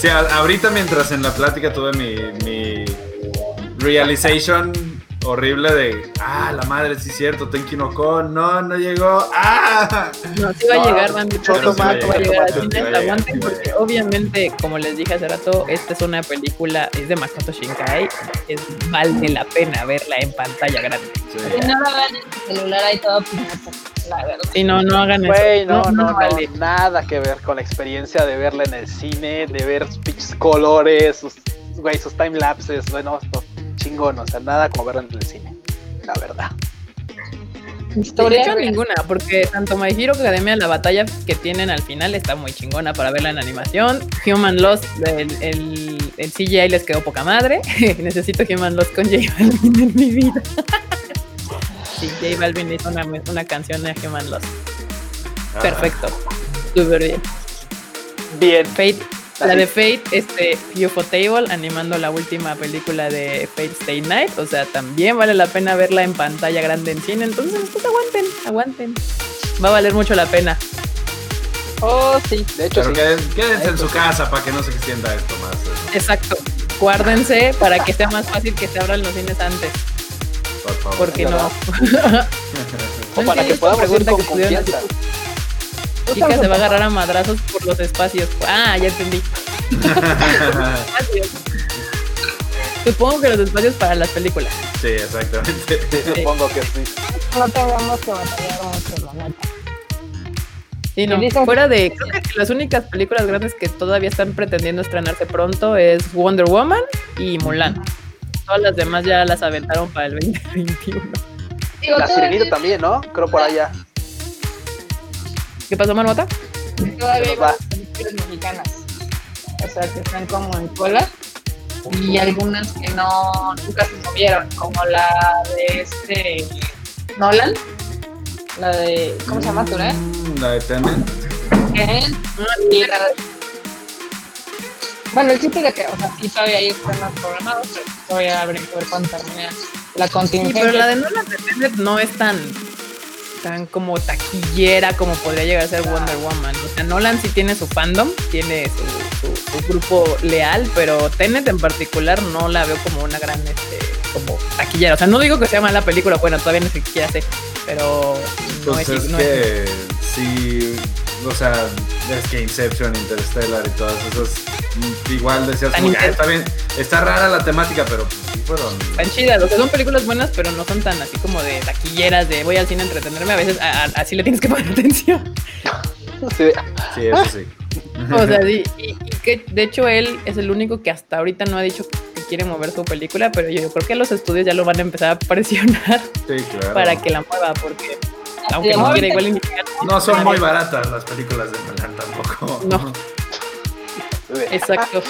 C: Sí, ahorita mientras en la plática tuve mi, mi realization horrible de ah, la madre, sí es cierto, Tenki no Kon, no, no llegó. ¡Ah!
B: No, sí va
D: No,
B: a llegar, pero va a llegar aguanten, porque obviamente, como les dije hace rato, esta es una película, es de Makoto Shinkai, es, vale la pena verla en pantalla grande.
C: Sí.
E: Si no lo hagan en el celular ahí todo pirata, la verdad.
B: Si no, no hagan eso.
D: no, no, no,
B: vale.
D: nada que ver con la experiencia de verla en el cine, de ver sus pinches colores, sus, güey, sus time lapses, bueno, chingón, o sea, nada como verla en el cine, la verdad.
B: De
E: Historia,
B: hecho, ninguna, porque tanto My Hero Academia, la batalla que tienen al final está muy chingona para verla en animación. Human Lost, el, el, el CGI les quedó poca madre. Necesito Human Lost con J Balvin en mi vida. sí, J Balvin hizo una, una canción de Human Lost.
C: Ah.
B: Perfecto. Súper bien.
D: Bien,
B: Fate, la de Fate, este, UFO Table, animando la última película de Fate Stay Night. O sea, también vale la pena verla en pantalla grande en cine. Entonces, pues aguanten, aguanten. Va a valer mucho la pena.
E: Oh, sí.
D: de hecho
C: Pero
D: sí.
C: queden- quédense en su casa para que no se extienda esto más. eso,
B: Exacto. Guárdense para que sea más fácil que se abran los cines antes.
C: por favor.
B: Porque no.
D: O para que podamos ir
B: pregunta
D: con confianza.
B: Chica se va a agarrar a madrazos por los espacios. Ah, ya entendí. Espacios. Supongo que los espacios para las películas.
C: sí, exactamente.
D: Sí, supongo que sí.
E: No tengamos que batallar mucho, la neta.
B: Sí, no. Fuera de. Creo que las únicas películas grandes que todavía están pretendiendo estrenarse pronto es Wonder Woman y Mulan. Todas las demás ya las aventaron para el 2021.
E: Digo,
D: La sirenita también, ¿no? Creo por allá.
B: ¿Qué pasó, Marmota?
E: Todavía hay mexicanas. O sea, que están como en cola. Y algunas que no, nunca se movieron, como la de este Nolan. La de, ¿cómo se llama? ¿Ture?
C: Mm, La de Tenet.
E: Bueno, el chiste de que, o sea, sí todavía hay estrenos programados, pero todavía habrá que ver cuándo termina la
B: Sí,
E: contingencia.
B: pero la de Nolan de Tenet no es tan tan como taquillera como podría llegar a ser Wonder Woman. O sea, Nolan sí tiene su fandom, tiene su, su- su grupo leal, pero Tenet en particular no la veo como una gran este como taquillera. O sea, no digo que sea mala película, bueno, todavía ni siquiera sé, pero no
C: Pues
B: es,
C: es
B: no es-
C: que sí, o sea, es que Inception, Interstellar y todas esas, mm, igual decías, como ah, está bien, está rara la temática, pero pues sí fueron...
B: tan chidas. O sea, son películas buenas, pero no son tan así como de taquilleras, de voy al cine a entretenerme. A veces a- a- así le tienes que poner atención.
D: Sí,
C: Sí, eso sí.
B: O sea, sí, y, y que de hecho él es el único que hasta ahorita no ha dicho que quiere mover su película, pero yo creo que los estudios ya lo van a empezar a presionar
C: Sí, claro.
B: para que la mueva, porque aunque no igual
C: No son muy baratas las películas de Nolan tampoco.
B: No. Exacto.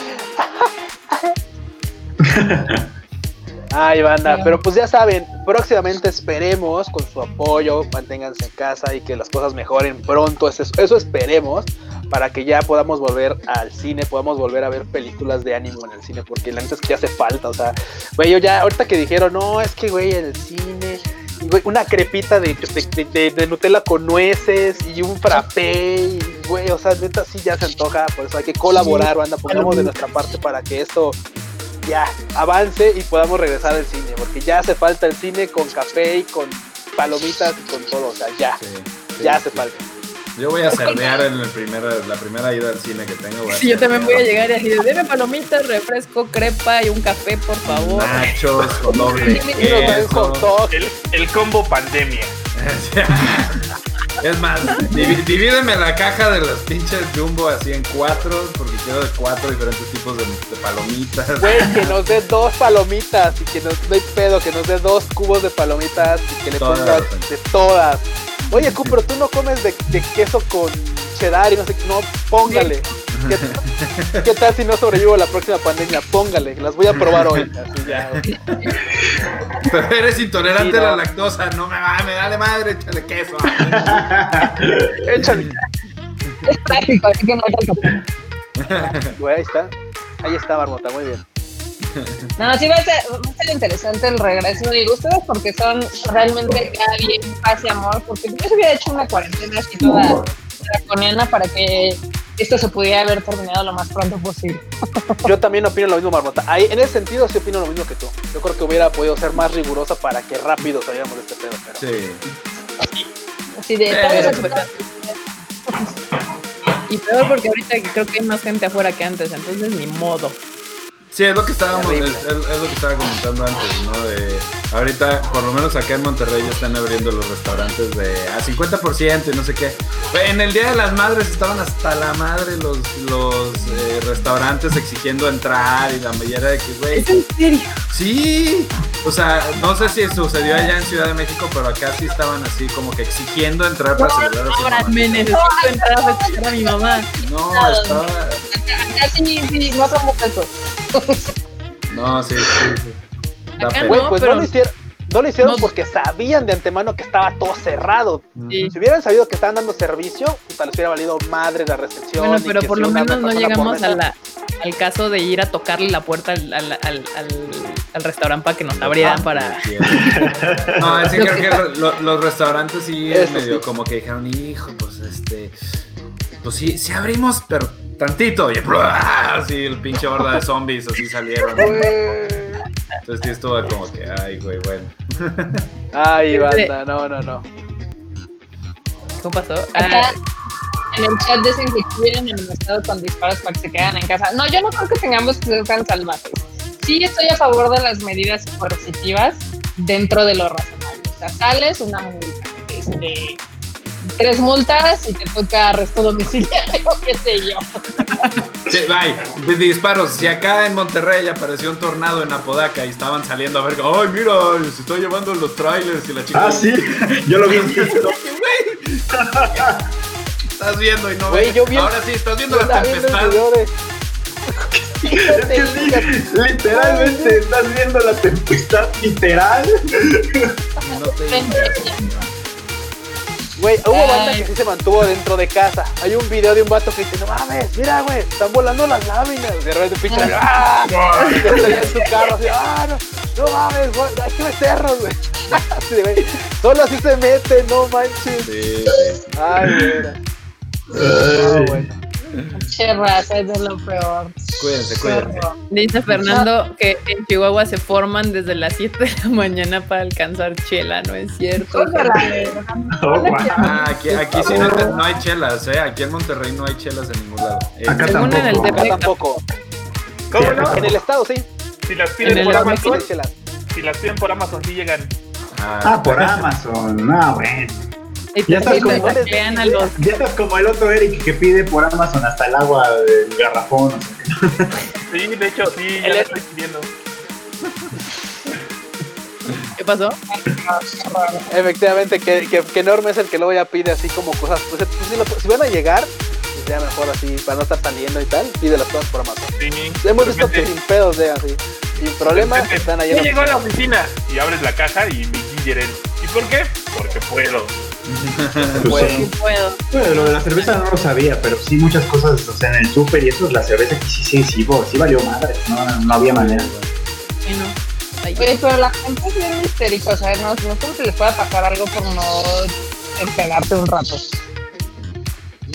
D: Ay, banda, pero pues ya saben, próximamente esperemos con su apoyo, manténganse en casa y que las cosas mejoren pronto, eso, eso esperemos, para que ya podamos volver al cine, podamos volver a ver películas de ánimo en el cine, porque la neta es que ya hace falta, o sea, güey, yo ya, ahorita que dijeron, no, es que, güey, el cine, una crepita de, de, de- de Nutella con nueces y un frappé, y, güey, o sea, neta sí ya se antoja, por eso hay que colaborar, banda, pongamos de nuestra parte para que esto ya avance y podamos regresar al cine, porque ya hace falta el cine con café y con palomitas y con todo, o sea, ya,
C: Sí, sí,
D: ya hace
C: sí.
D: falta.
C: Yo voy a cerdear en el primer, la primera ida al cine que tengo.
B: Sí, yo también voy a llegar y así, de, deme palomitas, refresco, crepa y un café, por favor.
C: Nachos con doble queso.
A: El, el combo pandemia.
C: Es más, divídeme la caja de las pinches jumbo así en cuatro, porque quiero de cuatro diferentes tipos de, de palomitas.
D: Güey, que nos dé dos palomitas y que nos no hay pedo, que nos dé dos cubos de palomitas y que le
C: Todas,
D: pongas de todas. Oye, Q, pero tú no comes de, de queso con cheddar y no sé qué. No, póngale. ¿Qué, qué tal si no sobrevivo a la próxima pandemia? Póngale, las voy a probar hoy. Así ya.
C: Pero eres intolerante
D: Sí,
C: a la lactosa, no me va, me dale madre, échale queso.
D: Échale.
E: Es práctico, así que no hay tanto problema.
D: Güey, ahí está. Ahí está, Barbota, muy bien.
E: No, sí va a, ser, va a ser interesante el regreso. Digo, ustedes porque son realmente cada bien paz y amor, porque yo se hubiera hecho una cuarentena así toda draconiana para que esto se pudiera haber terminado lo más pronto posible.
D: Yo también opino lo mismo, Marmota. Ahí, en ese sentido, sí opino lo mismo que tú. Yo creo que hubiera podido ser más rigurosa para que rápido saliéramos de este pedo. Pero...
C: Sí.
E: Así de
C: Eh,
B: Y peor porque ahorita creo que hay más gente afuera que antes, entonces ni modo.
C: Sí, es lo que estábamos, es,
D: Terrible.
C: es- es lo que estaba comentando antes, ¿no? De, ahorita, por lo menos acá en Monterrey, ya están abriendo los restaurantes de a 50% y no sé qué. En el Día de las Madres estaban hasta la madre los, los eh, restaurantes exigiendo entrar y la mayoría de que, güey,
B: ¿Es en serio?
C: sí. O sea, no sé si sucedió allá en Ciudad de México, pero acá sí estaban así como que exigiendo entrar para celebrar a su mamá.
B: Ábranme, necesito entrar a festejar a mi mamá.
C: No, estaba...
E: Casi sí, no somos eso.
C: No, sí, sí, sí.
B: Acá.
D: Güey,
B: No,
D: pues
B: pero-
D: no lo hicieron. No lo hicieron
B: No.
D: porque sabían de antemano que estaba todo cerrado.
B: Sí.
D: Si hubieran sabido que estaban dando servicio, puta, les hubiera valido madre la recepción.
B: Bueno,
D: y
B: pero
D: que
B: por
D: si
B: lo menos no llegamos a
D: mesa-
B: la, al caso de ir a tocarle la puerta al, al, al, al- al restaurante para que nos abrieran
C: Ah,
B: para...
C: sí, No, es que creo que lo- lo- los restaurantes sí
D: Eso
C: medio
D: sí.
C: como que dijeron, hijo, pues este. Pues sí, sí abrimos, pero tantito. Y así el pinche horda de zombies así salieron. Entonces sí estuvo como que, ay, güey, bueno.
D: Ay, banda, no, no, no.
B: ¿Cómo pasó?
E: Acá
B: Ah,
E: en el chat dicen que quieren amenazado con disparos para que se quedan en casa. No, yo no creo que tengamos que ser tan salvajes. Sí estoy a favor de las medidas coercitivas dentro de lo razonable. O sea, sales una multa, este, tres multas y te toca arresto domiciliario, qué sé yo.
C: Sí, bye. Disparos. Si acá en Monterrey apareció un tornado en Apodaca y estaban saliendo a ver, ay, mira, se está llevando los trailers y la chica.
F: Ah, sí, yo lo vi.
C: Estás viendo y no
D: Güey,
C: ves.
D: vi-
C: Ahora sí, estás viendo
D: Yo
C: la
D: estaba viendo el
C: tempestad.
D: video de-
F: Es que sí, literalmente estás viendo la tempestad literal.
C: y no te
D: Güey, hubo
E: Ay.
D: banda que sí se mantuvo dentro de casa. Hay un video de un vato que dice, no mames, mira, güey, están volando las láminas. De repente, pinche, ¡ah! Y ya está en su carro, así, ¡ah, no! No mames, güey, hay que meternos, güey. Así de, güey, Solo así se mete, no manches.
C: Sí, sí.
D: Ay, güey. No, bueno.
E: Che raza, es de lo peor.
C: Cuídense, cuídense.
B: dice Fernando que en Chihuahua se forman desde las 7 de la mañana para alcanzar chela, ¿no es cierto?
F: Oh.
C: Ah, aquí, aquí sí no, te- no hay chelas, ¿eh? Aquí en Monterrey no hay chelas en ningún lado. Eh,
F: Acá
B: Según en el
F: tampoco.
D: Acá tampoco.
A: ¿Cómo no?
D: En el estado, sí.
A: Si las
B: En
A: piden por
B: Amazon.
A: Si las piden por Amazon, sí llegan.
F: Ah, por Amazon. No, bueno.
B: Y
F: Ya estás como-
B: taclean a los...
F: Ya estás como el otro Eric que pide por Amazon hasta el agua del garrafón.
A: Sí, de hecho, sí, ya
D: El-
A: la estoy pidiendo.
B: ¿Qué pasó?
D: Efectivamente, que, que, que enorme es el que luego ya pide así como cosas. Pues, pues, si, lo- si van a llegar, pues ya mejor así, para no estar saliendo y tal, pide las cosas por Amazon.
A: Sí,
D: Hemos visto que sin pedos de así. Sin problema,
A: de repente,
D: están ahí
A: "Ya
D: en la
A: llegó a la
D: oficina.
A: y abres la caja y mi Guillerel. ¿Y por qué? Porque puedo.
F: Pues
B: Sí
F: sí.
B: puedo.
F: Bueno, lo de la cerveza no lo sabía, pero sí muchas cosas, o sea, en el súper y eso, la cerveza que sí, sí, sí, bo- sí valió madre, no, no, había manera.
B: Sí, no. Ay,
E: Oye, pero la gente es bien histérica, o sea, no, no creo que les pueda pasar algo por no pegarte un rato.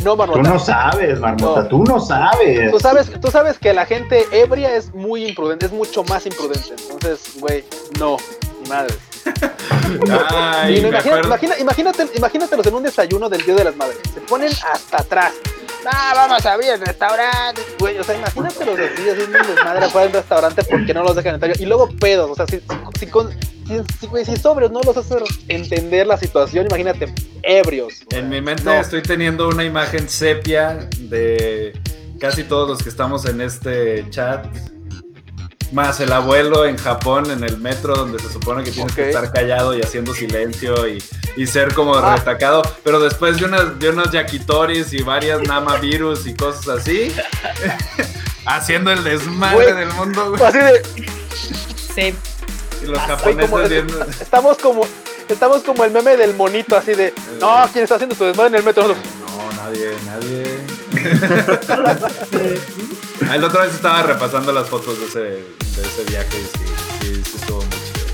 D: No,
F: Tú
D: Marmota.
F: no sabes, Marmota,
D: No.
F: tú no sabes.
D: Tú sabes, tú sabes que la gente ebria es muy imprudente, es mucho más imprudente. Entonces, güey, no, ni madre.
C: Ay,
D: no, imagina- imagina- imagínate, imagínatelos en un desayuno del Día de las Madres. Se ponen hasta atrás. Ah, vamos a abrir el restaurante. Güey, o sea, imagínatelos así, haciendo un desmadre afuera del restaurante porque no los dejan entrar. Y luego pedos, o sea, si, si, si con- si- si, güey, si sobrios no los haces entender la situación, imagínate, ebrios.
C: En mi mente
D: no.
C: estoy teniendo una imagen sepia de casi todos los que estamos en este chat. Más el abuelo en Japón, en el metro, donde se supone que tienes que estar callado y haciendo silencio y, y ser como
D: Ah.
C: retacado. Pero después de, unas, de unos yakitoris y varias namavirus y cosas así, haciendo el desmadre
D: Güey.
C: del mundo. güey.
D: Así de,
B: sí.
C: Y los japoneses
D: como-
C: viendo.
D: estamos como, estamos como el meme del monito, así de, no, ¿quién está haciendo su desmadre en el metro?
C: No, nadie, nadie. El otro vez estaba repasando las fotos de ese, de ese viaje y sí, sí, sí estuvo muy chido.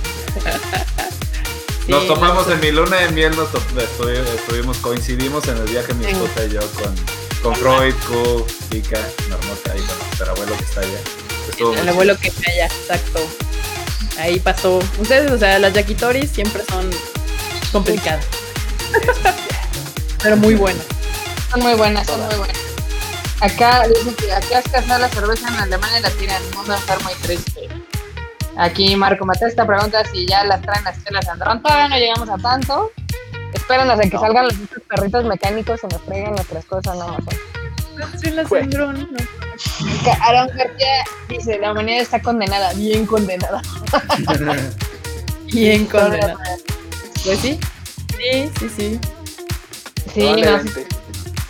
C: Nos
B: Sí,
C: topamos en mi luna de miel, nos estuvimos, coincidimos en el viaje mi esposa y yo con, con Freud, Q, Kika, Marmota y con nuestro abuelo que está allá. Estuvo
B: El
C: chido.
B: abuelo que me haya, exacto. Ahí pasó. Ustedes, o sea, las yakitoris siempre son complicadas. Pero muy buenas.
E: Son muy buenas, son muy buenas. Acá dicen que acá es casar la cerveza en Alemania y la tiran. El mundo enfermo y triste. Aquí Marco Matesta pregunta si ya las traen las chelas Andrón. Todavía no llegamos a tanto. Espéranos a que salgan los otros perritos mecánicos y nos traigan nuestras cosas Amazon.
B: Sí, las. Andrón, no.
E: Acá Aaron García dice, la humanidad está condenada, bien condenada.
B: Bien condenada. Pues sí. Sí, sí, sí.
E: Sí, no.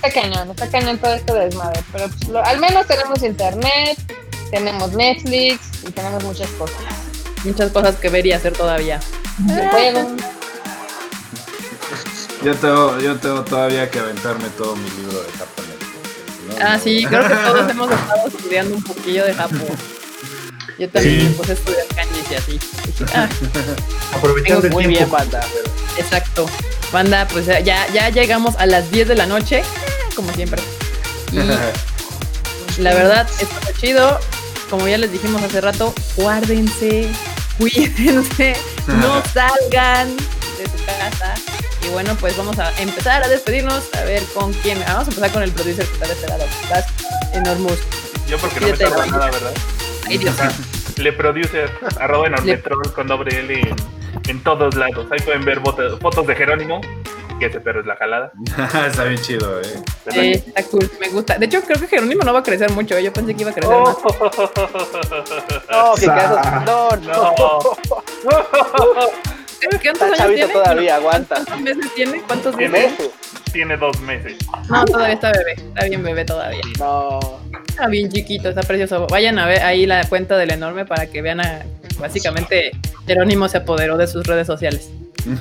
E: Está cañón, está cañón todo esto de desmadre. Pero pues, lo- al menos tenemos internet, tenemos Netflix y tenemos muchas cosas.
B: Muchas cosas que ver y hacer todavía.
C: Yo tengo, yo tengo todavía que aventarme todo mi libro de japonés. no,
B: Ah,
C: no-
B: sí, creo que todos hemos estado estudiando un poquillo de Japón. Yo también
F: Sí.
B: me puse a estudiar kanjis y así. Dije, ah,
F: Aprovechando el
D: Muy
F: tiempo.
D: bien, banda.
B: exacto. Banda, pues ya, ya llegamos a las 10 de la noche, como siempre. Y la verdad, está muy chido. Como ya les dijimos hace rato, guárdense, cuídense, no salgan de su casa. Y bueno, pues vamos a empezar a despedirnos, a ver con quién. Vamos a empezar con el producer que está de este lado. Vas, Enormous.
A: Yo porque no me
B: Fíjate,
A: tarda nada, ¿verdad?
B: Ay, Dios.
A: Le producer, arroba enormetrol con doble L en, en todos lados. Ahí pueden ver fotos, fotos de Jerónimo, que ese perro es la jalada.
C: Está bien chido, eh.
B: Sí, está cool, me gusta. De hecho, creo que Jerónimo no va a crecer mucho. Yo pensé que iba a crecer
A: Oh.
B: más.
D: No, que casos. No, no.
B: ¿Qué
D: Está
B: cuántos años tiene?
D: todavía, aguanta.
B: ¿Cuántos meses tiene? ¿Cuántos meses?
A: Tiene dos meses.
B: No, todavía está bebé. Está bien bebé todavía.
D: No.
B: Está bien chiquito, está precioso. Vayan a ver ahí la cuenta del enorme para que vean a. Básicamente, Jerónimo se apoderó de sus redes sociales.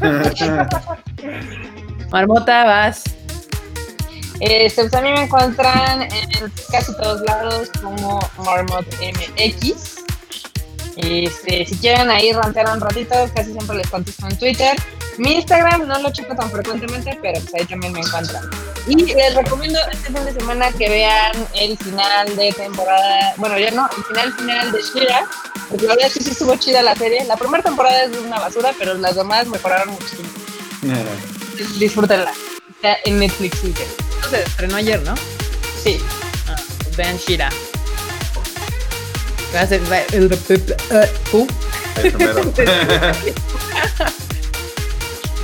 B: Marmota, vas.
E: Este, pues a mí me encuentran en casi todos lados como Marmot MX. Este, si quieren ahí rantear un ratito, casi siempre les contesto en Twitter. Mi Instagram no lo checo tan frecuentemente, pero pues ahí también me encuentran. Y les recomiendo este fin de semana que vean el final de temporada, bueno ya no, el final final de Shira, porque la verdad es que sí estuvo chida la serie. La primera temporada es una basura, pero las demás mejoraron muchísimo. Disfrútenla. Está en Netflix.
B: se estrenó ayer, ¿no?
E: Sí.
B: Ah, vean Shira. Va- el- Uh,
C: Eso mero.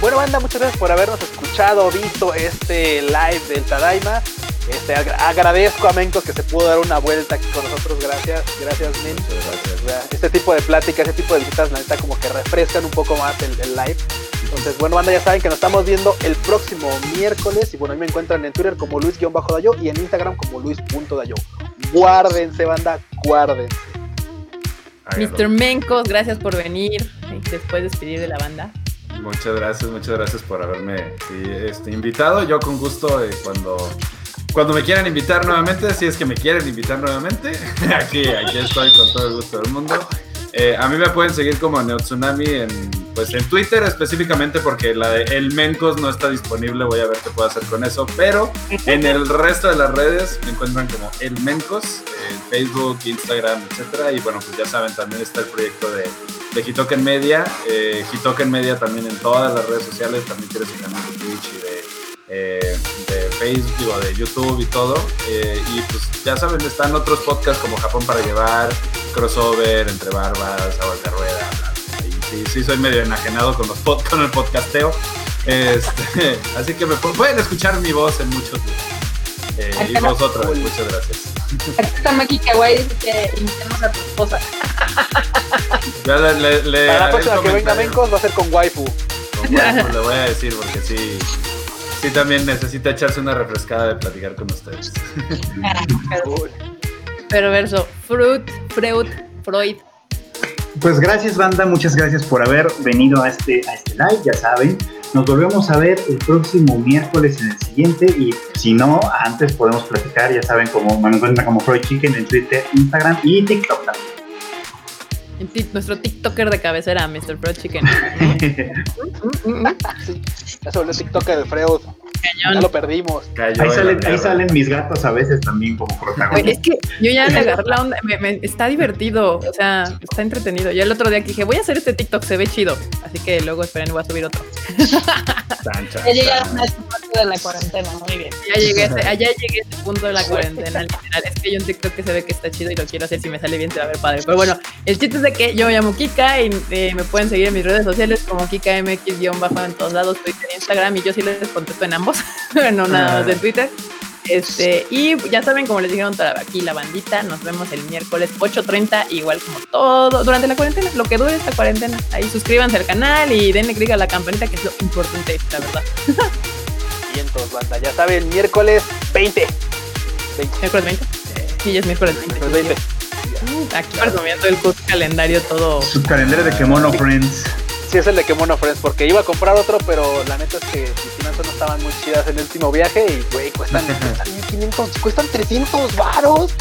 D: Bueno, banda, muchas gracias por habernos escuchado, visto este live del Tadaima. Este, agra- agradezco a Mencos que se pudo dar una vuelta aquí con nosotros. Gracias, gracias, Men. O sea, Este tipo de pláticas, este tipo de visitas, la neta, como que refrescan un poco más el, el live. Entonces, bueno, banda, ya saben que nos estamos viendo el próximo miércoles. Y bueno, ahí me encuentran en Twitter como Luis-Dayo y en Instagram como Luis.dayo. Guárdense, banda, guárdense.
B: Mr. Mencos, gracias por venir. y Después despedir de la banda.
C: Muchas gracias, muchas gracias por haberme este, invitado. Yo con gusto eh, cuando, cuando me quieran invitar nuevamente, si es que me quieren invitar nuevamente, aquí, aquí estoy con todo el gusto del mundo. Eh, a mí me pueden seguir como Neotsunami en, pues en Twitter específicamente porque la de El Mencos no está disponible, voy a ver qué puedo hacer con eso, pero en el resto de las redes me encuentran como El Mencos, en Facebook, Instagram, etcétera, y bueno, pues ya saben, también está el proyecto de, de Hitoken Media, eh, Hitoken Media también en todas las redes sociales, también tiene su canal de Twitch y de, eh, de Facebook o de YouTube y todo, eh, y pues ya saben, están otros podcasts como Japón para llevar, crossover, entre barbas, agua de rueda, sí, sí soy medio enajenado con, los pod, con el podcasteo. Este, así que me pueden escuchar mi voz en muchos eh, y vosotros, muchas gracias.
E: Aquí está Maki Kawaii que invitemos a tu esposa.
C: Ya le, le, le
D: Para la próxima que venga. Mencos va a ser con waifu.
C: Con guapo, le voy a decir porque sí, sí también necesita echarse una refrescada de platicar con ustedes.
B: Perverso. Fruit, Freud, Freud.
F: Pues gracias, banda. Muchas gracias por haber venido a este, a este live. Ya saben, nos volvemos a ver el próximo miércoles en el siguiente. Y si no, antes podemos platicar. Ya saben, como me encuentran como Freud Chicken en Twitter, Instagram y TikTok también.
B: Nuestro TikToker de cabecera, Mr. Pro Chicken.
D: Se volvió TikToker de Freud. Ya lo
B: Cañón.
D: perdimos.
C: Cayó
F: Ahí
C: en
F: salen, ahí mis gatos a veces también como protagonistas.
B: Es que yo ya le agarré la onda. me- me- está divertido. O sea, está entretenido. Yo el otro día que dije, voy a hacer este TikTok, se ve chido. Así que luego esperen, voy a subir otro.
E: Ya llegaron
C: chan.
E: a esta parte de la cuarentena, muy bien.
B: Ya llegué, a ese- allá llegué a ese punto de la cuarentena, literal. Es que hay un TikTok que se ve que está chido y lo quiero hacer. Si me sale bien, se va a ver padre. Pero bueno, el chiste es de que yo me llamo Kika y eh, me pueden seguir en mis redes sociales como KikaMX-bajo en todos lados, Twitter e Instagram. Y yo sí les contesto en ambos, no nada más en Twitter. Este, y ya saben, como les dijeron aquí la bandita, nos vemos el miércoles 8.30, igual como todo, durante la cuarentena, lo que dure esta cuarentena. Ahí suscríbanse al canal y denle click a la campanita, que es lo importante, la verdad.
D: Y entonces, banda, ya saben, miércoles 20. 20.
B: ¿Miércoles 20? Sí, ya es miércoles 20.
D: Miércoles 20.
B: Aquí presumiendo el calendario todo.
F: Su calendario de Kemono Friends.
D: Sí, es el de Kemono Friends, porque iba a comprar otro, pero la neta es que mis finanzas no estaban muy chidas en el último viaje y, güey, cuestan, cuestan 1500, cuestan 300 varos.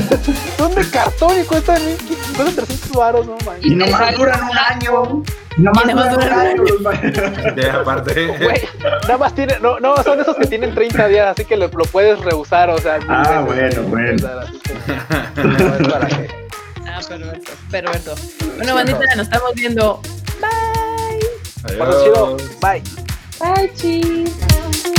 D: Son de cartón y cuestan, 1500, cuestan 300 varos, no manches.
F: Y nomás duran un año. Y nomás duran un año.
C: De aparte.
D: Güey, nada más tiene, no, no, son esos que tienen 30 días, así que lo, lo puedes reusar, o sea.
F: Ah, bueno, bueno.
D: Así que, no, es para que-
B: Ah, perverso, perverso. Bueno, bandita, nos estamos viendo. Bye.
C: Adiós.
D: bye.
E: Bye, chis.